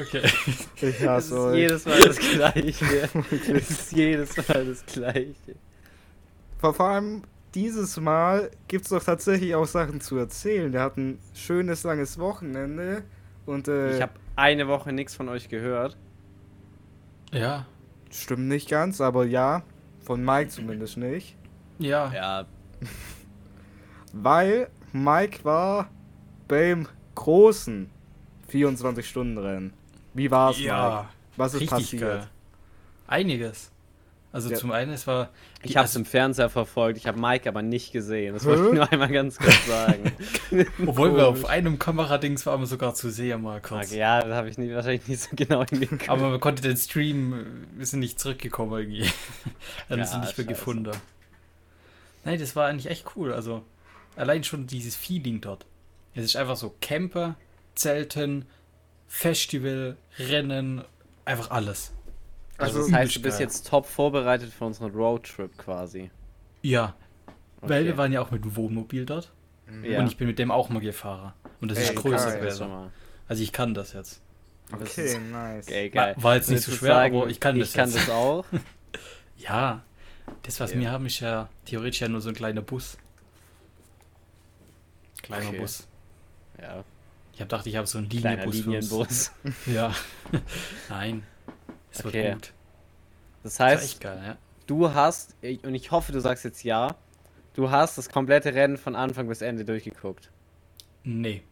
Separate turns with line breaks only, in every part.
Okay.
Ich
Es
hasse
ist
euch.
jedes Mal das Gleiche. Es ist jedes Mal das Gleiche.
Vor vor allem dieses Mal gibt es doch tatsächlich auch Sachen zu erzählen. Wir hatten ein schönes, langes Wochenende und äh,
Ich habe eine Woche nichts von euch gehört.
Ja.
stimmt nicht ganz, aber ja, von Mike zumindest nicht.
Ja.
Ja,
Weil Mike war beim großen 24-Stunden-Rennen. Wie war's, Mike?
Ja.
Was ist passiert?
geil. Einiges. Also
Ja.
zum einen, es war.
ich habe es im Fernseher verfolgt. Ich habe Mike aber nicht gesehen. Das wollte ich nur einmal ganz kurz sagen.
Obwohl wir auf einem Kameradings waren wir sogar zu sehen mal kurz.
Okay, ja, das habe ich nie, wahrscheinlich nicht so genau hingeguckt.
Aber man konnte den Stream, wir sind nicht zurückgekommen irgendwie. Haben
Ja,
sie nicht mehr
scheiße.
gefunden. Nein, das war eigentlich echt cool. Also allein schon dieses Feeling dort. Es ist einfach so Camper, Zelten, Festival, Rennen, einfach alles.
Also,
das heißt, du bist
geil.
jetzt top vorbereitet für unseren Roadtrip quasi.
Ja, weil
Okay.
wir waren ja auch mit dem Wohnmobil dort.
Ja.
Und ich bin mit dem auch mal gefahren. Und das
Ey,
ist größer
geil.
Das
gewesen. Also ich kann das jetzt.
Das
okay,
ist-
nice.
War,
geil.
war jetzt nicht so schwer,
sagen,
aber ich kann das
Ich kann
jetzt.
das auch.
Ja, das was
Ja.
wir haben ist ja theoretisch ja nur so ein kleiner Bus. Kleiner
Okay.
Bus.
Ja,
Ich habe gedacht, ich habe so einen Linienbus.
Linienbus.
Ja. Nein. Es
Okay.
wird gut.
Das
Das
heißt,
echt geil, ja.
du hast, und ich hoffe, du sagst jetzt ja, du hast das komplette Rennen von Anfang bis Ende durchgeguckt.
Nee.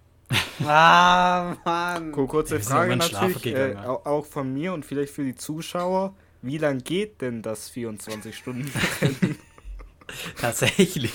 Ah, Mann.
Kur- Kurze Frage natürlich, äh, auch von mir und vielleicht für die Zuschauer. Wie lang geht denn das 24-Stunden-Rennen?
Tatsächlich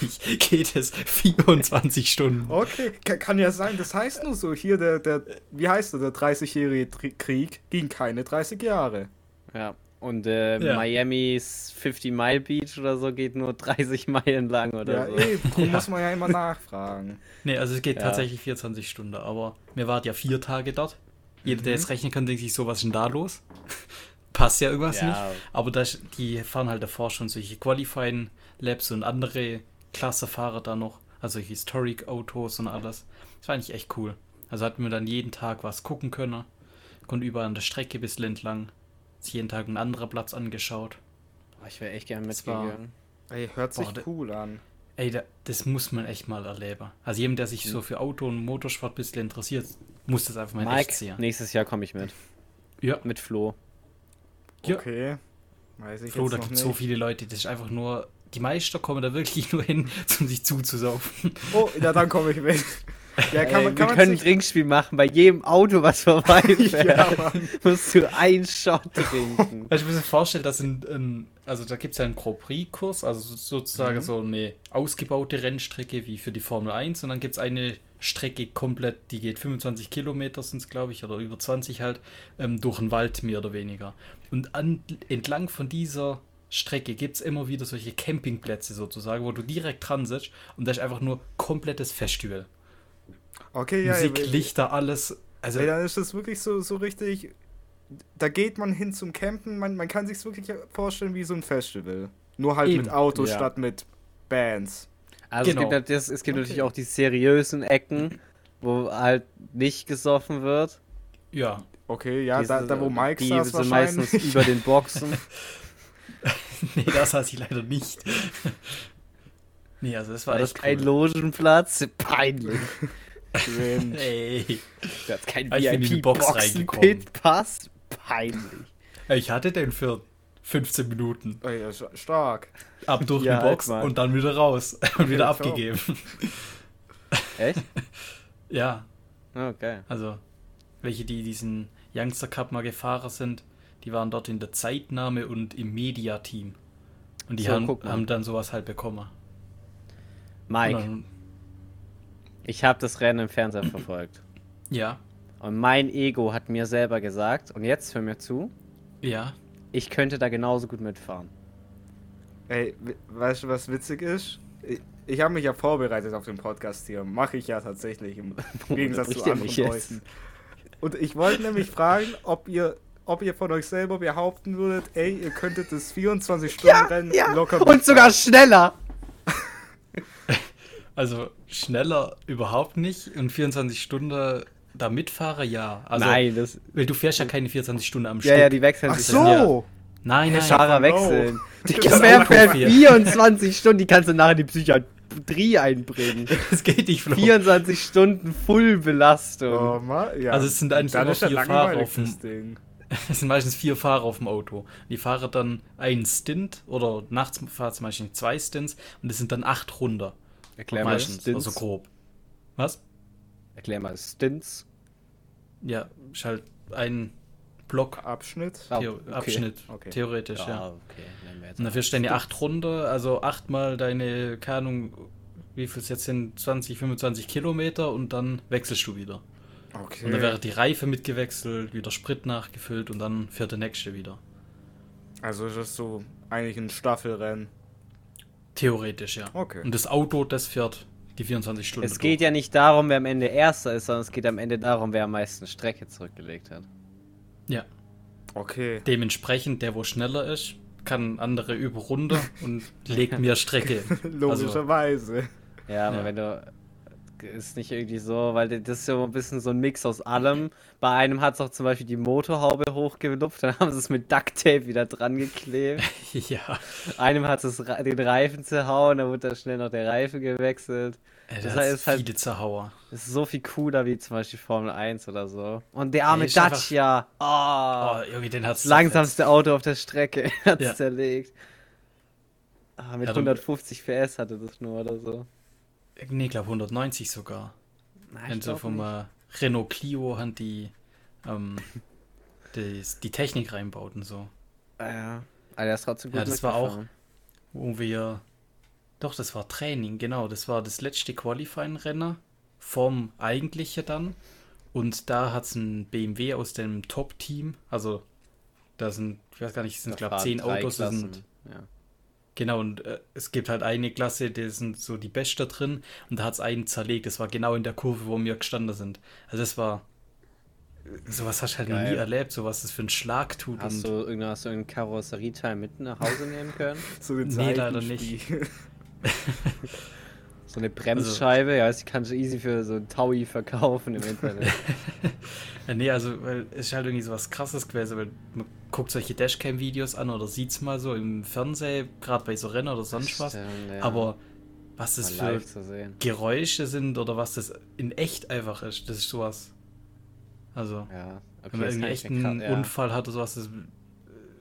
geht es 24 Stunden.
okay, ka- kann ja sein. Das heißt nur so, hier der, der wie heißt der, der 30-jährige Tri- Krieg ging keine 30 Jahre.
Ja, und äh,
Ja.
Miamis 50 Mile Beach oder so geht nur 30 Meilen lang oder
Ja,
so.
eben, drum
Ja.
muss man ja immer nachfragen.
Nee, also es geht
Ja.
tatsächlich 24 Stunden, aber mir wart ja vier Tage dort. Jeder, der
Mhm.
jetzt rechnen kann, denkt sich so, was ist denn da los? Passt ja irgendwas
Ja.
nicht. Aber das, die fahren halt davor schon solche Qualifying Labs und andere Klassefahrer da noch, also solche Historic Autos und alles. Das war eigentlich echt cool. Also hatten wir dann jeden Tag was gucken können, konnten überall an der Strecke bis entlang, sich jeden Tag ein anderer Platz angeschaut.
Ich wäre echt gerne mitgegangen.
Ey, hört sich
Boah,
cool an.
Ey, da, das muss man echt mal erleben. Also jedem, der sich so für Auto und Motorsport ein bisschen interessiert, muss das einfach mal in echt
Mike,
sehen.
nächstes Jahr komme ich mit.
Ja,
Mit Flo.
Ja.
Okay. Weiß ich
Flo,
jetzt
da gibt
nicht.
so viele Leute, das ist einfach nur. Die Meister kommen da wirklich nur hin, um sich zuzusaufen.
Oh, ja, dann komme ich mit. Ja, kann
Ey,
man,
wir
kann man
können ein. Trinkspiel machen. Bei jedem Auto, was vorbeifährt,
Ja, Mann.
musst du einen Shot trinken.
Du, ich muss mir vorstellen, dass in, in, also da gibt es ja einen Grand Prix-Kurs, also so- sozusagen
Mhm.
so eine ausgebaute Rennstrecke wie für die Formel 1 und dann gibt es eine Strecke komplett, die geht 25 Kilometer sind es, glaube ich, oder über 20 halt, ähm, durch den Wald mehr oder weniger. Und an, entlang von dieser Strecke gibt es immer wieder solche Campingplätze sozusagen, wo du direkt dran sitzt und das ist einfach nur komplettes Festival.
Okay, ja,
Musik,
ey,
Lichter, alles. Also,
Ey, dann ist das wirklich so, so richtig. Da geht man hin zum Campen. Man, man kann sich wirklich vorstellen wie so ein Festival. Nur halt
Eben,
mit Autos
ja.
statt mit Bands.
Also
Genau.
es gibt, das, es gibt
Okay.
natürlich auch die seriösen Ecken, wo halt nicht gesoffen wird.
ja.
Okay, ja, da,
Diese-
da wo Mike
die
saß
sind
wahrscheinlich.
meistens über den Boxen.
Nee, das saß ich leider nicht. nee, also das war,
War das
echt
kein
cool.
Logenplatz? Peinlich.
Cringe.
Ey.
Das ist kein
ich bin in die Box reingekommen.
VIP-Boxen-Pit-Pass. Peinlich.
Ich hatte den für 15 Minuten.
Ey, ja, sta- stark.
Ab durch
Ja,
die Box
halt
und dann wieder raus. Und wieder
top.
abgegeben.
Echt?
ja,
Okay.
also welche, die diesen Youngster Cup mal gefahren sind, die waren dort in der Zeitnahme und im Media-Team. Und die
So,
haben, haben dann sowas halt bekommen.
Mike,
dann,
ich habe das Rennen im Fernseher verfolgt.
ja,
Und mein Ego hat mir selber gesagt, und jetzt hör mir zu,
ja.
ich könnte da genauso gut mitfahren.
Ey, we- weißt du, was witzig ist? Ich, ich habe mich ja vorbereitet auf den Podcast hier. Mache ich ja tatsächlich im Gegensatz zu anderen? Leuten. Und ich wollte nämlich fragen, ob ihr, ob ihr von euch selber behaupten würdet, ey, ihr könntet das 24-Stunden-Rennen locker
Und sogar schneller!
Also schneller überhaupt nicht. Und 24 Stunden da mitfahre, ja. Also,
Nein, das.
Weil du fährst ja keine 24 Stunden am
Ja,
Stück.
ja, die wechseln
Ach
sich.
so!
Ja.
Nein, nein.
Fahrer
no.
wechseln. Die
Das ist
wer fährt
viel.
24 Stunden, die kannst du nachher in die Psychiatrie einbringen.
Das geht nicht, Flo.
24 Stunden Fullbelastung.
Oh, Mann, ja.
Also es sind eigentlich
Dann ja
vier Fahrer auf dem-
das Ding.
Es sind meistens vier Fahrer auf dem Auto. Die fahren dann einen Stint oder nachts fahren zum Beispiel zwei Stints und es sind dann acht Runden.
Erklär mal
meistens,
Stints.
also grob. Was?
Erklär mal Stints.
Ja, ist halt ein Block,
Abschnitt.
Ah,
Theo
okay.
Abschnitt,
Okay.
theoretisch, ja.
Ja, okay.
Und dafür stehen die acht Runden, also achtmal deine, keine Ahnung, wie viel es jetzt sind, 20, 25 Kilometer und dann wechselst du wieder.
Okay.
Und dann wäre die Reife mitgewechselt, wieder Sprit nachgefüllt und dann fährt der nächste wieder.
also ist das so eigentlich ein Staffelrennen.
Theoretisch, ja.
Okay.
Und das Auto, das fährt die 24 Stunden.
Es geht ja nicht darum, wer am Ende Erster ist, sondern es geht am Ende darum, wer am meisten Strecke zurückgelegt hat.
Ja.
Okay.
Dementsprechend, der, wo schneller ist, kann andere über Runde und legt mehr Strecke.
Logischerweise.
Ja, aber
Ja.
wenn du. Ist nicht irgendwie so, weil das ist so ein bisschen so ein Mix aus allem. Bei einem hat es auch zum Beispiel die Motorhaube hochgelupft, dann haben sie es mit Ducktape wieder dran geklebt.
ja.
Einem hat es den Reifen zerhauen, dann wurde da schnell noch der Reifen gewechselt.
Äh,
Das
Das
ist halt-
viele Zerhauer.
Das ist so viel cooler wie zum Beispiel Formel 1 oder so. Und der arme
einfach-
Dacia. Oh,
Oh, irgendwie den hat's
langsamste Auto auf der Strecke. Hat es
Ja.
zerlegt. Ah, mit
Ja, dann-
150 PS hatte das nur oder so.
Nee, glaube 190 sogar.
Nein,
Wenn sie vom äh, Renault Clio haben die, ähm, die, die Technik reinbaut und so.
Ah, ja. Aber der ist trotzdem gut
Ja, das war auch-. Wo wir. Doch, das war Training, genau. Das war das letzte Qualifying-Rennen vom eigentlichen dann. Und da hat es ein BMW aus dem Top-Team. Also, da sind, ich weiß gar nicht, es sind, glaube
fahren
zehn Autos. Das
Klassen.
sind,
Ja.
Genau, und äh, es gibt halt eine Klasse, die sind so die Beste drin. Und da hat es einen zerlegt. Das war genau in der Kurve, wo wir gestanden sind. Also, das war. Sowas hast du halt noch
Geil.
nie erlebt, so was das für einen Schlag tut.
Hast
und
du, irgendein, hast du irgendein Karosserieteil mit nach Hause nehmen können?
So
Nee, leider
Seitenspiel.
So eine
Also
Bremsscheibe? ja, die kannst du easy für so ein Taui verkaufen im Internet.
Ja, nee, also, weil es ist halt irgendwie so was krasses gewesen, weil man guckt solche Dashcam-Videos an oder sieht's mal so im Fernsehen, gerade bei so Rennen oder sonst was.
Stimmt, ja.
Aber was das
Mal
für. Geräusche sind oder was das in echt einfach ist, das ist sowas. Also,
Ja, okay,
wenn man einen
krass- ja.
Unfall hat oder sowas, das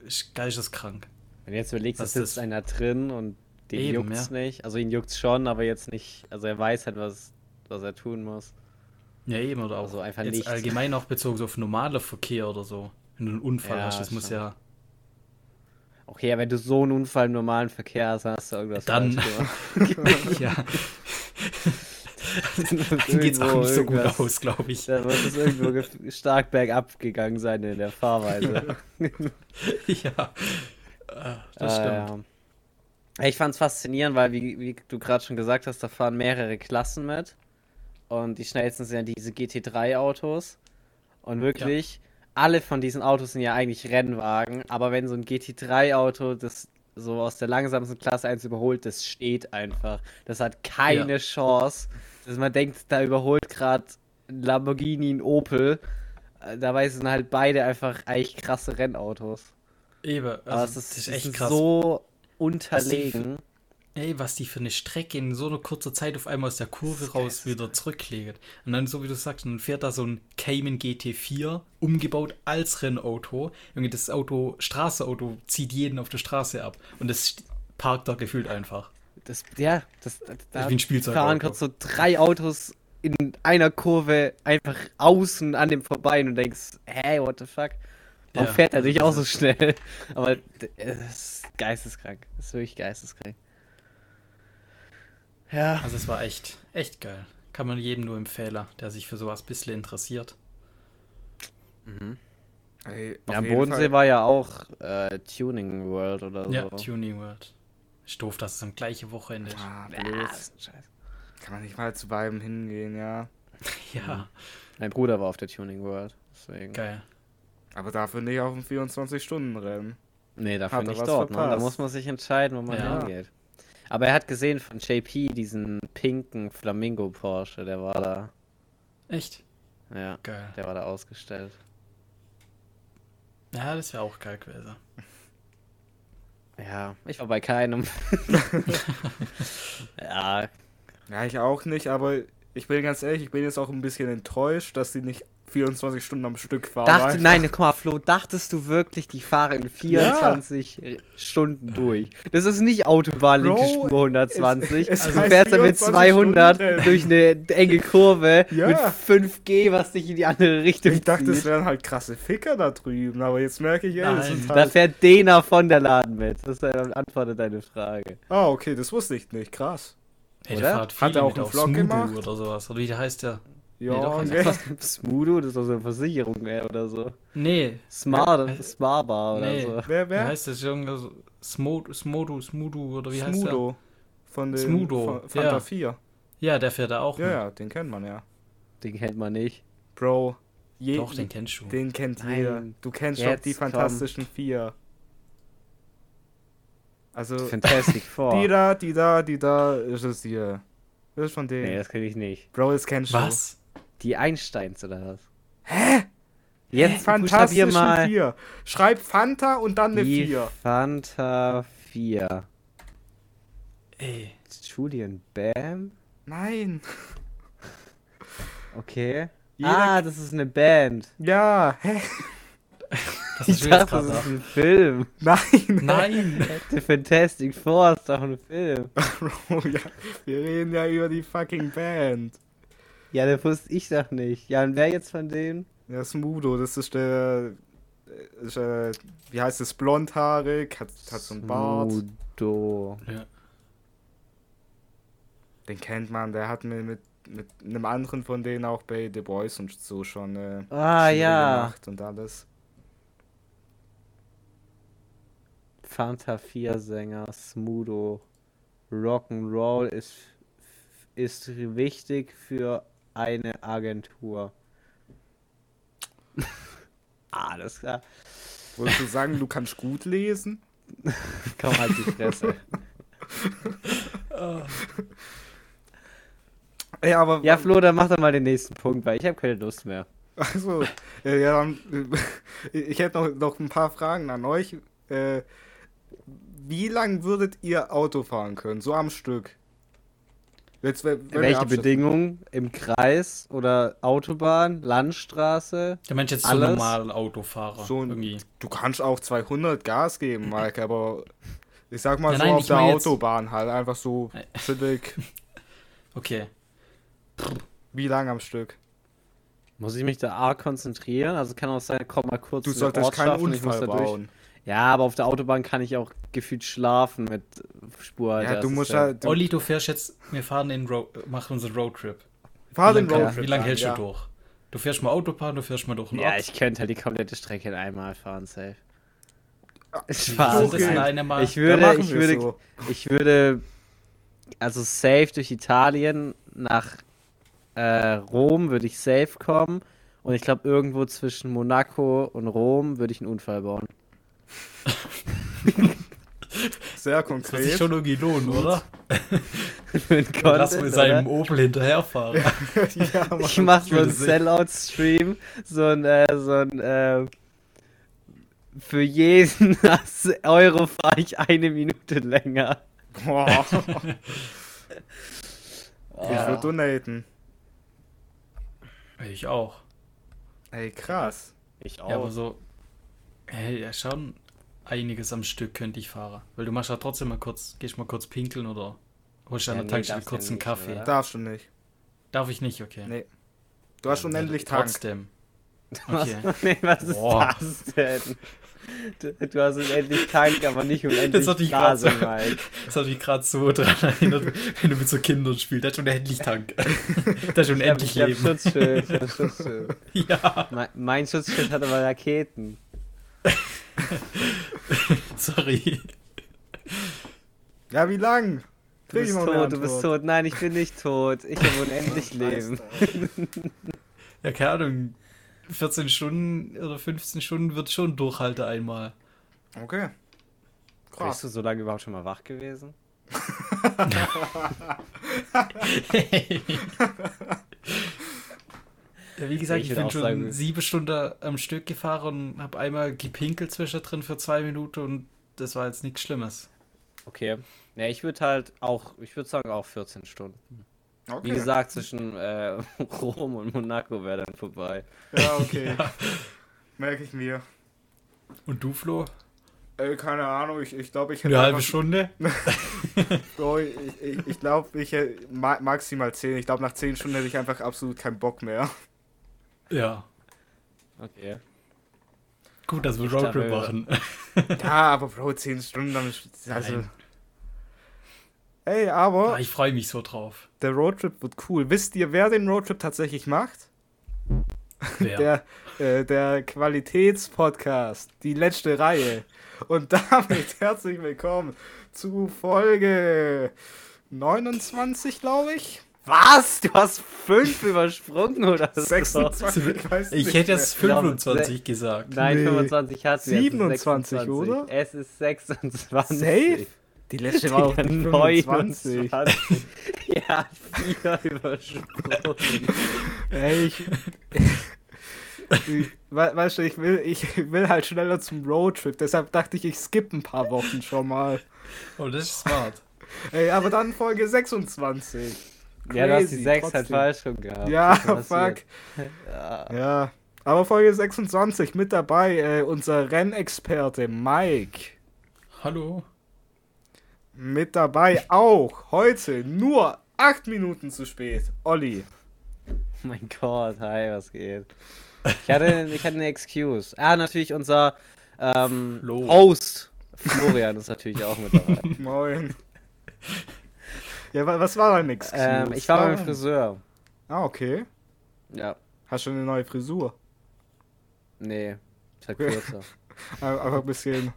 ist geisteskrank.
Wenn du jetzt überlegst,
Was
es sitzt
das-
einer drin und den
Eben,
juckt's
ja.
nicht. Also ihn juckt's schon, aber jetzt nicht. Also er weiß halt, was, was er tun muss.
Ja, eben, oder auch
Also einfach
jetzt
nichts.
allgemein auch bezogen so auf normaler Verkehr oder so. Wenn du einen Unfall
Ja,
hast, das muss ja
Okay, ja, wenn du so einen Unfall im normalen Verkehr hast, dann hast du irgendwas
Dann- ja,
Dann
dann geht's auch nicht so gut aus, glaube ich.
Da muss es irgendwo stark bergab gegangen sein in der Fahrweise.
ja. Äh, Das
Ah,
stimmt.
ja. Ich fand's faszinierend, weil, wie, wie du gerade schon gesagt hast, da fahren mehrere Klassen mit. Und die schnellsten sind ja diese GT3-Autos. Und wirklich, alle von diesen Autos sind ja eigentlich Rennwagen. Aber wenn so ein GT3-Auto das so aus der langsamsten Klasse 1 überholt, das steht einfach. Das hat keine
Ja.
Chance. Dass man denkt, da überholt gerade ein Lamborghini, ein Opel. Äh, Dabei sind halt beide einfach eigentlich krasse Rennautos.
Eben, also
Aber es
das
ist,
ist
es
echt
ist
krass.
so unterlegen.
Ey, was die für eine Strecke in so einer kurzer Zeit auf einmal aus der Kurve raus wieder zurücklegt. Und dann, so wie du sagst, dann fährt da so ein Cayman GT4, umgebaut als Rennauto. Irgendwie das Auto, Straßenauto, zieht jeden auf der Straße ab. Und das parkt da gefühlt einfach.
Das, ja, das, da
wie ein Spielzeugauto.
fahren gerade so drei Autos in einer Kurve einfach außen an dem vorbei und du denkst, hey, what the fuck? Warum
Ja,
fährt er nicht
das
auch so schnell? Aber es ist geisteskrank. Es ist wirklich geisteskrank. Ja.
Also es war echt, echt geil. Kann man jedem nur empfehlen, der sich für sowas ein bisschen interessiert.
Ey, auf
Ja, Bodensee
Fall-
war ja auch äh, Tuning World oder so.
Ja, Tuning World. Ist doof, dass es am gleichen Wochenende ist.
Ah,
Ja, scheiße.
Kann man nicht mal zu beiden hingehen, ja.
Ja,
Mein Bruder war auf der Tuning World. Deswegen.
geil.
Aber dafür nicht auf dem 24-Stunden-Rennen.
Nee, dafür
Hat
nicht dort. Ne? Da muss man sich entscheiden, wo man
Ja.
hingeht. Aber er hat gesehen von JP diesen pinken Flamingo Porsche, der war da.
Echt?
Ja,
Geil.
der war da ausgestellt.
Ja, das wäre auch geil gewesen.
Ja, ich war bei keinem. ja,
Ja, ich auch nicht, aber ich bin ganz ehrlich, ich bin jetzt auch ein bisschen enttäuscht, dass die nicht 24 Stunden am Stück fahren.
dachte, nein, guck mal, Flo, dachtest du wirklich, die fahren in 24 Stunden durch? Das ist nicht Autobahn, linke Spur 120.
es- es
also du fährst dann mit
24
200
Stunden.
durch eine enge Kurve
Ja.
mit 5G, was dich in die andere Richtung
Ich dachte, es
zieht.
wären halt krasse Ficker da drüben, aber jetzt merke ich, ja, das
Nein.
sind
Da
halt...
fährt Dena von der Laden mit. Das ist eine Antwort auf deine Frage.
Ah, okay, das wusste ich nicht, krass.
Hey,
Oder?
der fährt
Hat
viele
er auch
mit
einen
auf
Vlog gemacht?
oder sowas. Oder wie heißt der?
Ja,
Nee, doch, also
okay.
Was? Smudo? Das ist doch so eine Versicherung ey, oder so.
Nee.
Smart,
Äh,
Smartbar oder
nee.
so.
Wer,
Wie
wer?
heißt das? Irgendwas so- Smo- Smodo, Smudo oder wie heißt der?
Smudo. Von den
Smudo,
von Fanta
ja.
4.
Ja, der fährt da auch
Ja,
mit.
ja, den kennt man ja.
Den kennt man nicht.
Bro, je,
Doch, den kennst du.
den kennt
Nein.
jeder. Du kennst doch die
komm.
Fantastischen Vier. Also,
Fantastic Four.
die da, die da, die da, ist es hier. Das ist von denen.
Nee, das kenne ich nicht.
Bro, das kennst du.
Was?
Die Einsteins oder was? Hä? Jetzt buchstabier
Fantastischen
mal
Vier. Schreib Fanta und dann eine
die
Vier.
Fanta 4.
Ey.
Julian Bam?
Nein.
Okay.
Jeder-
ah, das ist eine Band.
Ja, hä?
Das
Ich dachte, das ist ein Film.
Nein.
Nein.
The Fantastic Four ist doch ein Film.
Bro, ja, wir reden ja über die fucking Band.
Ja, das wusste ich doch nicht. Ja, und wer jetzt von denen?
Ja, Smudo, das ist der. Ist, äh, wie heißt es? Blondhaarig, hat, hat so einen Bart.
Smudo.
Ja.
Den kennt man, der hat mir mit, mit einem anderen von denen auch bei The Boys und so schon. Äh,
Ah, ja.
gemacht und alles.
Fanta 4 Sänger, Smudo. Rock'n'Roll ist, ist wichtig für eine Agentur. Alles klar.
Wolltest du sagen, du kannst gut lesen?
Komm halt die Fresse.
Ja, aber.
ja, Flo, dann mach doch mal den nächsten Punkt, weil ich habe keine Lust mehr.
Achso, ja, ja, dann, ich hätte noch, noch ein paar Fragen an euch. Äh, wie lang würdet ihr Auto fahren können? So am Stück? Jetzt, wenn wenn wir
Welche. Bedingungen? Im Kreis oder Autobahn, Landstraße?
Der Mensch jetzt so
Alles?
normal Autofahrer.
So ein-
irgendwie.
Du kannst auch 200 Gas geben, Mike, aber ich sag mal
Ja,
so
nein,
auf der
mein jetzt-
Autobahn halt, einfach so
Nein.
chillig.
Okay.
Wie lang am Stück?
Muss ich mich da arg konzentrieren? Also kann auch sein, komm mal kurz
Du solltest keinen
Ortschaft und ich muss
Unfall
da durch. Ja, aber auf der Autobahn kann ich auch gefühlt schlafen mit Spur.
Ja, du musst ja. Du,
Olli, du fährst jetzt, wir fahren den Road, machen unseren Roadtrip.
fahr
Wie
den
lange
Ja.
Roadtrip
wie lang
an,
hältst
ja.
du durch? Du fährst mal Autobahn, du fährst mal durch den
Ja,
Ort.
ich könnte halt die komplette Strecke in einmal fahren, safe.
Wie
Spaß.
okay.
Ich würde, ich würde,
so.
ich würde, also safe durch Italien nach äh, Rom würde ich safe kommen und ich glaube irgendwo zwischen Monaco und Rom würde ich einen Unfall bauen.
Sehr
Das wird sich
konkret.
schon irgendwie lohnen, oder? Dann lass mit seinem
oder?
Opel hinterherfahren.
ja, Mann.
Ich mach so einen. Sellout-Stream, so ein, äh, so ein, äh, für jeden Euro fahre ich eine Minute länger.
Boah. Ich würde donaten.
Ich auch.
Ey, krass.
Ich
Ja, aber so, hey, ja, schon einiges am Stück könnte ich fahren. Weil du machst ja trotzdem mal kurz, gehst mal kurz pinkeln oder holst
Ja,
an der
nee,
Tankstelle kurz einen
nicht,
Kaffee.
oder?
Darfst du nicht.
Darf ich nicht, okay.
Nee. Du hast unendlich Tank.
Trotzdem.
Was,
Okay.
nee, was ist
Boah.
das denn? Du, du hast unendlich Tank, aber nicht unendlich
Das
Blase,
so-
Mike.
Das hat mich gerade so dran erinnert, wenn du mit so Kindern spielst. Der hat schon endlich Tank. Der hat schon
Ich hab,
endlich
ich hab
Leben.
Schutzschild, ich hab Schutzschild.
Ja,
Mein, mein Schutzschild hat aber Raketen.
sorry.
Ja, wie lang?
Du bist tot, du bist tot. Nein, ich bin nicht tot. Ich habe unendlich Leben.
Ja, keine Ahnung. 14 Stunden oder 15 Stunden wird schon durchhalten einmal.
Okay.
Bist
Krass.
du so lange überhaupt schon mal wach gewesen?
Ja, wie gesagt,
Ich
ich, bin schon
sagen-
sieben Stunden am Stück gefahren und habe einmal gepinkelt zwischendrin für zwei Minuten und das war jetzt nichts Schlimmes.
Okay. Ja, ich würde halt auch, ich würde sagen auch 14 Stunden.
Okay.
Wie gesagt, zwischen äh, Rom und Monaco wäre dann vorbei.
Ja, okay. Merke ich mir.
Und du, Flo?
Äh, keine Ahnung, ich, ich glaube, ich hätte.
Eine halbe
einfach-
Stunde?
Oh, ich ich, ich glaube, ich hätte ma maximal 10. Ich glaube, nach 10 Stunden hätte ich einfach absolut keinen Bock mehr.
Ja.
Okay.
Gut, dass wir Roadtrip machen.
Ja, aber Bro, 10 Stunden, ist- also.
Nein.
Ey, aber
Ah, ich freue mich so drauf.
der Roadtrip wird cool. Wisst ihr, wer den Roadtrip tatsächlich macht?
Wer?
Der, äh, der Qualitätspodcast, die letzte Reihe. Und damit herzlich willkommen zu Folge 29, glaube ich.
Was? Du hast fünf übersprungen oder so?
26, ich weiß
Ich hätte jetzt
glaube,
25 gesagt.
Nein,
Nee.
25 hat sie.
27,
es ist 26.
oder?
Es ist 26.
Safe? Die letzte war auch
Digga,
25.
29. ja, vier übersprungen.
Ey, ich, ich- we weißt du, ich will, ich will halt schneller zum Roadtrip, deshalb dachte ich, ich skippe ein paar Wochen schon mal.
Oh, das ist smart.
Ey, aber dann Folge 26.
Ja, du hast die
Crazy,
6 halt falsch rum gehabt.
Ja, fuck.
Ja.
Ja. Aber Folge 26 mit dabei, äh, unser Rennexperte Mike.
Hallo?
Mit dabei auch heute nur 8 Minuten zu spät. Olli.
Oh mein Gott, hi, was geht? Ich hatte, ich hatte eine Excuse. Ah, natürlich unser ähm,
Flo.
Host. Florian ist natürlich auch mit dabei.
Moin. Ja, wa- was war dein Excuse?
ähm, ich war beim
Warum?
Friseur.
Ah, okay.
Ja,
Hast schon eine neue Frisur.
nee, ist halt
Okay.
kürzer.
Einfach ein bisschen.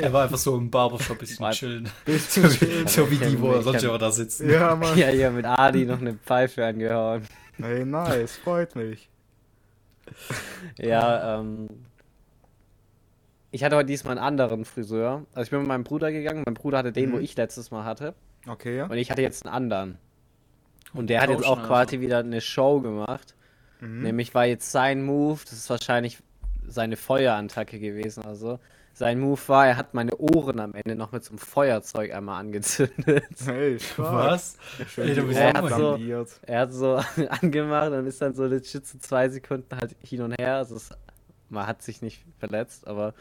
Er war einfach so im Barbershop ein bisschen chillen.
bisschen chillen.
so wie die, wo er sonst immer da sitzen.
ja, Mann.
Ja, hier mit Adi noch eine Pfeife angehauen.
Hey, nice. Freut mich.
Ja, ähm. Ich hatte heute diesmal einen anderen Friseur. Also ich bin mit meinem Bruder gegangen. Mein Bruder hatte den,
Mhm.
wo ich letztes Mal hatte.
Okay, ja.
Und ich hatte jetzt einen anderen. Und der hat jetzt auch quasi wieder eine Show gemacht.
Mhm.
Nämlich war jetzt sein Move, das ist wahrscheinlich seine Feuerattacke gewesen. Also sein Move war, er hat meine Ohren am Ende noch mit so einem Feuerzeug einmal angezündet.
Hey.
Was?
Schön
Ey,
auch mal-
flambiert.
Er hat so angemacht und ist dann so legit so zwei Sekunden halt hin und her. Also es, man hat sich nicht verletzt, aber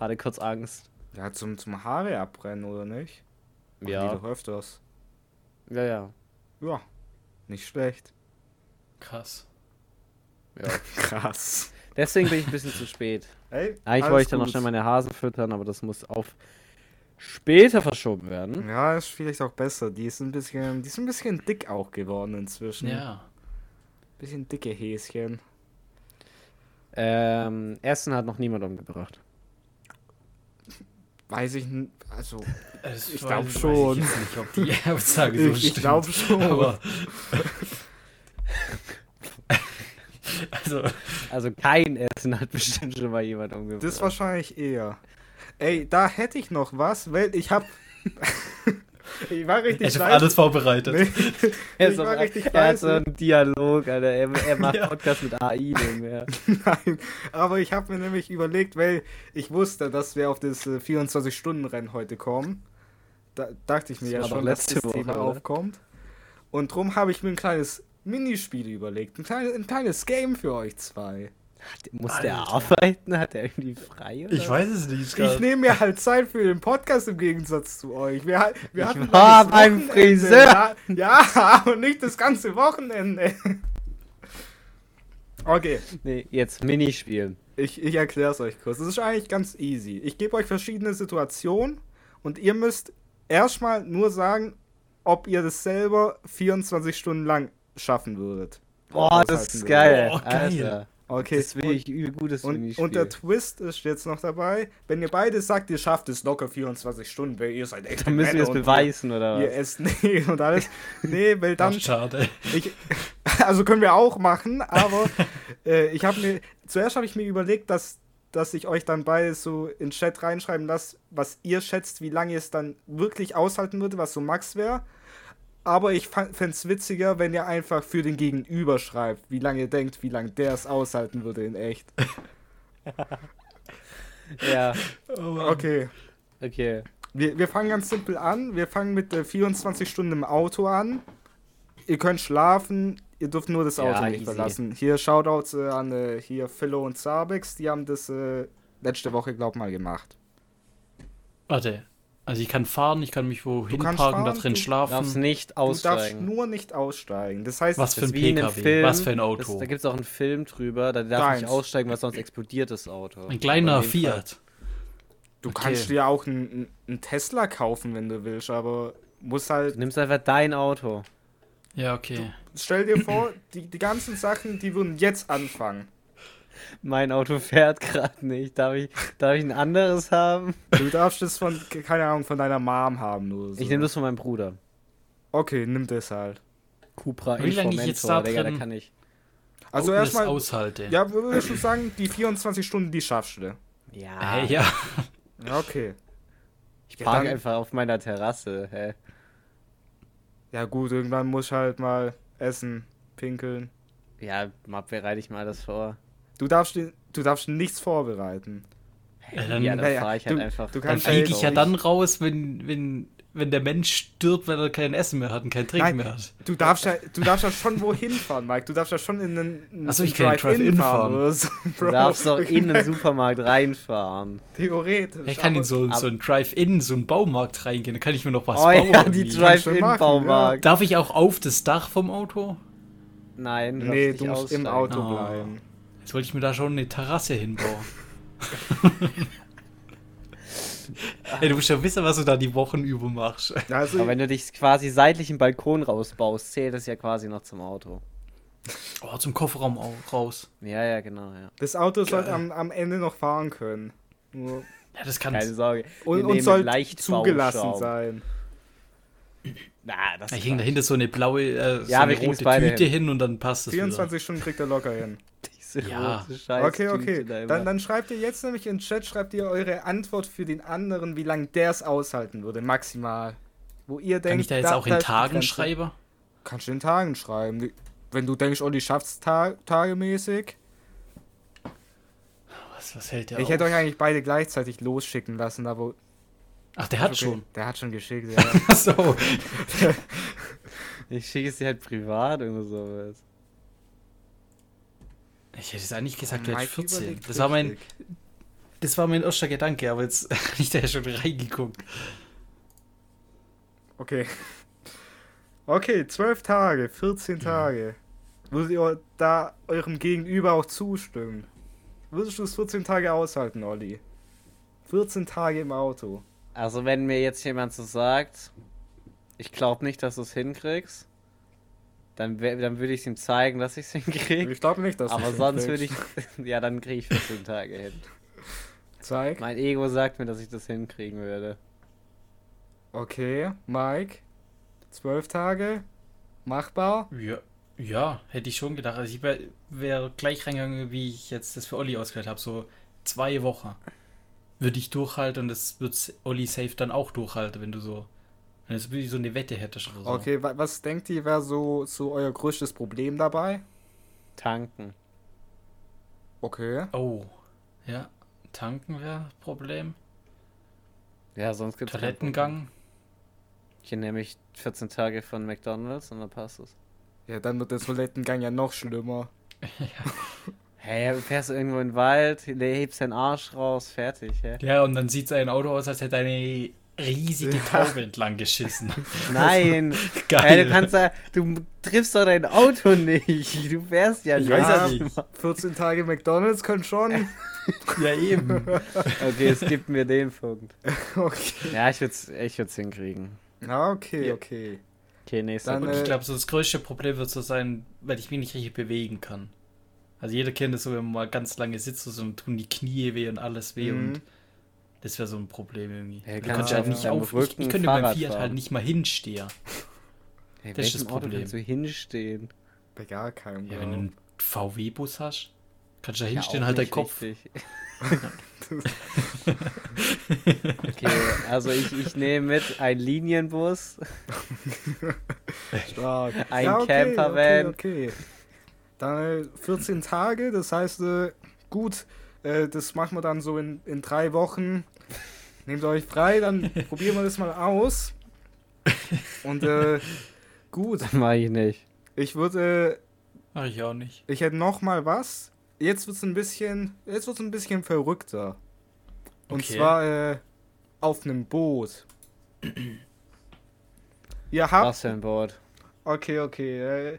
hatte kurz Angst.
Ja, zum, zum Haare abbrennen, oder nicht?
Ja,
doch öfters.
ja, ja.
Ja, nicht schlecht.
Krass.
ja.
Krass.
Deswegen bin ich ein bisschen zu spät.
Hey,
Eigentlich wollte ich dann noch schnell meine Hasen füttern, aber das muss auf später verschoben werden.
Ja, ist vielleicht auch besser. Die ist ein bisschen, die ist ein bisschen dick auch geworden inzwischen.
Ja.
Bisschen dicke Häschen.
Ähm, Essen hat noch niemand umgebracht.
Weiß ich nicht, also Ich
weiß-
glaub
weiß
schon.
Ich jetzt nicht, ob die Aussage so
ich, ich glaube schon.
Aber. also,
Also kein Essen hat bestimmt schon mal jemand umgebracht.
Das wahrscheinlich eher. Ey, da hätte ich noch was, weil ich hab. ich war richtig
ich habe alles vorbereitet.
Nee,
er,
war richtig
er hat so einen Dialog, Alter. Er, er macht
Ja.
Podcast mit AI, Junge.
Nein, aber ich habe mir nämlich überlegt, weil ich wusste, dass wir auf das äh, 24-Stunden-Rennen heute kommen. Da dachte ich mir
Das
ja schon, dass
letzte
das
Woche,
Thema
oder?
aufkommt. Und drum habe ich mir ein kleines Minispiel überlegt. Ein kleines, ein kleines Game für euch zwei.
Muss der
Alter.
arbeiten? Hat er irgendwie frei? Oder?
Ich weiß es nicht.
Ich nehme mir halt Zeit für den Podcast im Gegensatz zu euch. Wir, wir
Ich
hatten
war
langes
beim. Friseur.
Ja, ja, aber nicht das ganze Wochenende. Okay,
Nee, jetzt Minispielen.
ich, ich erkläre es euch kurz. Es ist eigentlich ganz easy. Ich gebe euch verschiedene Situationen und ihr müsst erstmal nur sagen, ob ihr das selber 24 Stunden lang schaffen würdet.
Boah, das ist geil.
Oh, geil.
Alter.
Okay,
Das will ich übel gutes
Und,
Minispiel.
und der Twist ist jetzt noch dabei. Wenn ihr beide sagt, ihr schafft es locker 24 Stunden, weil ihr seid echt
Dann müssen wir es beweisen, oder
Ihr
was?
esst nee und alles. Nee, weil dann.
Ach, schade.
Ich, also können wir auch machen, aber äh, ich habe mir. Zuerst habe ich mir überlegt, dass, dass ich euch dann beide so in den Chat reinschreiben lasse, was ihr schätzt, wie lange ihr es dann wirklich aushalten würde, was so Max wäre. Aber ich fände es witziger, wenn ihr einfach für den Gegenüber schreibt, wie lange ihr denkt, wie lange der es aushalten würde in echt.
Ja,
Okay.
okay.
Wir, wir fangen ganz simpel an. Wir fangen mit äh, 24 Stunden im Auto an. Ihr könnt schlafen, ihr dürft nur das
Ja,
Auto nicht
easy.
verlassen. Hier Shoutouts äh, an äh, hier Philo und Zabex, die haben das äh, letzte Woche, glaub mal, gemacht.
Warte. Also ich kann fahren, ich kann mich wohin parken, da
fahren,
drin
du
Du darfst
schlafen.
nicht
Du darfst
aussteigen.
nur nicht aussteigen. Das heißt,
Was für
Das
ein PKW,
Film.
was für ein
Das,
Auto.
da gibt es auch einen Film drüber, da darf
Deins.
nicht aussteigen, weil sonst explodiert das Auto.
Ein kleiner
dem Fall-
Fiat.
du
okay.
kannst dir auch einen einen Tesla kaufen, wenn du willst, aber muss halt
Du nimmst einfach dein Auto.
Ja, okay.
Stell dir vor, die, die ganzen Sachen, die würden jetzt anfangen.
Mein Auto fährt gerade nicht. Darf ich, darf ich ein anderes haben?
Du darfst es von, keine Ahnung, von deiner Mom haben so.
Ich nehme das von meinem Bruder.
Okay, nimm das halt.
Cupra
Wie lange ich jetzt da
Digga,
drin-
da kann ich.
Also erstmal,
aushalte.
ja, würdest du sagen, die 24 Stunden, die schaffst du.
Ja,
Hey, ja.
Ja, okay.
ich
Ja,
park
dann-
einfach auf meiner Terrasse. Hä?
Ja gut, irgendwann muss ich halt mal essen, pinkeln.
Ja, mal bereite ich mal das vor.
Du darfst, du darfst nichts vorbereiten.
Ja, dann-
ja, dann fahre ich halt
du-
einfach.
du
Dann fliege
halt
ich ja dann raus, wenn, wenn, wenn der Mensch stirbt, weil er kein Essen mehr hat und kein Trinken
Nein.
mehr hat.
Du darfst ja, du darfst ja schon wohin fahren, Mike. Du darfst ja schon in einen, einen
Ach so, ich kann in Drive-In fahren.
oder so.
Du darfst doch in den Supermarkt reinfahren.
Theoretisch.
Ich kann in so, so ein Drive-In, so einen Baumarkt reingehen, dann kann ich mir noch was
Oh
bauen.
ja, die Drive-In-Baumarkt.
Darf ich auch auf das Dach vom Auto?
Nein, du
Nee,
darfst
du
nicht
musst im
aussteigen.
Auto
Oh. Jetzt wollte ich mir da schon eine Terrasse hinbauen. Ey, du musst ja wissen, was du da die Wochen über machst.
Also,
Aber wenn du dich quasi seitlich im Balkon rausbaust, zählt es ja quasi noch zum Auto.
Oh, zum Kofferraum auch raus.
Ja, ja, genau, ja.
das Auto sollte
Geil.
am, am Ende noch fahren können. Nur
Ja, das kann.
Keine Sorge.
und, und soll
Leichtbauschaum.
zugelassen sein.
Na, das
Ich
ist
hänge dahinter so eine blaue, äh, so
Ja,
eine rote Tüte
hin.
hin. und dann passt es
24 Stunden kriegt er locker hin.
diese
Ja.
rote Scheiße.
Okay, okay. Dann, dann schreibt ihr jetzt nämlich in den Chat, schreibt ihr eure Antwort für den anderen, wie lange der es aushalten würde, maximal. Wo ihr
Kann
denkt,
ich da jetzt auch in Tagen
Grenze.
schreiben?
Kannst du in Tagen schreiben. Wenn du denkst, Olli schafft's ta tagemäßig.
Was, was hält der
ich
auf?
hätte euch eigentlich beide gleichzeitig losschicken lassen, aber.
Ach, der hat
okay,
schon.
Der hat schon geschickt, ja.
Ach so.
Ich schicke es dir halt privat oder sowas.
Ich hätte jetzt eigentlich gesagt, du hättest 14.
überlegt
Das war, mein, das war mein erster Gedanke, aber jetzt habe ich da ja schon reingeguckt.
Okay. Okay, 12 Tage, 14 Tage. Würdet ihr da eurem Gegenüber auch zustimmen? Würdest du es 14 Tage aushalten, Olli? 14 Tage im Auto.
Also, wenn mir jetzt jemand so sagt, ich glaube nicht, dass du es hinkriegst, dann, dann würde ich ihm zeigen, dass ich es hinkriege.
Ich glaube nicht, dass
Aber
es
sonst würde ich. Ja, dann kriege ich 14 Tage hin.
Zeig.
Mein Ego sagt mir, dass ich das hinkriegen würde.
Okay, Mike. 12 Tage. Machbar.
Ja, ja hätte ich schon gedacht. Also ich wäre wär gleich reingegangen, wie ich jetzt das für Olli ausgewählt habe. So zwei Wochen würde ich durchhalten und das wird Olli safe dann auch durchhalten, wenn du so. Wenn wie so eine Wette oder so.
Okay, wa was denkt ihr, wäre so, so euer größtes Problem dabei?
Tanken.
Okay.
Oh. Ja. Tanken wäre Problem.
Ja, sonst gibt es
Toilettengang.
Hier nehme ich 14 Tage von McDonalds und dann passt es.
Ja, dann wird der Toilettengang ja noch schlimmer.
Hey, du fährst irgendwo in den Wald, hebst deinen Arsch raus, fertig, hä?
Ja, und dann sieht sein Auto aus, als hätte eine riesige Taube entlang geschissen.
Nein!
Geil.
Hey, du kannst da, du triffst doch dein Auto nicht. Du fährst ja
Ich
nicht.
weiß ja nicht.
14 Tage McDonalds können schon.
Ja, eben.
Okay, es gibt mir den Punkt.
Okay.
Ja, ich würde es ich würd's hinkriegen.
Ah, okay,
Ja.
okay.
Okay, nächster
Dann,
Und ich
äh,
glaube, so das größte Problem wird so sein, weil ich mich nicht richtig bewegen kann. Also jeder kennt es so, wenn man mal ganz lange sitzt so, und tun die Knie weh und alles weh
Mhm.
und das wäre so ein Problem irgendwie.
Ja,
du
kannst
halt nicht auf. Ich, ich könnte beim
Fahrrad
Fiat
fahren.
halt nicht mal hinstehen.
Hey,
das ist das
Auto
Problem.
kannst du hinstehen?
Bei gar keinem.
Ja, wenn du einen VW-Bus hast, kannst du da
Ja,
hinstehen,
auch
halt dein
nicht
Kopf.
richtig. Okay, also ich, ich nehme mit ein Linienbus,
Stark.
Ein
ja, okay,
Campervan.
Okay, okay. Dann äh, 14 Tage, das heißt, äh, gut, äh, das machen wir dann so in, in drei Wochen. Nehmt euch frei, dann probieren wir das mal aus. Und äh, gut,
mach ich nicht.
ich würde,
Mach ich auch nicht.
ich hätte noch mal was. Jetzt wird's ein bisschen, jetzt wird's ein bisschen verrückter. Und
Okay.
zwar äh, auf einem Boot. Ihr habt,
Was für ein Boot?
okay, okay, äh,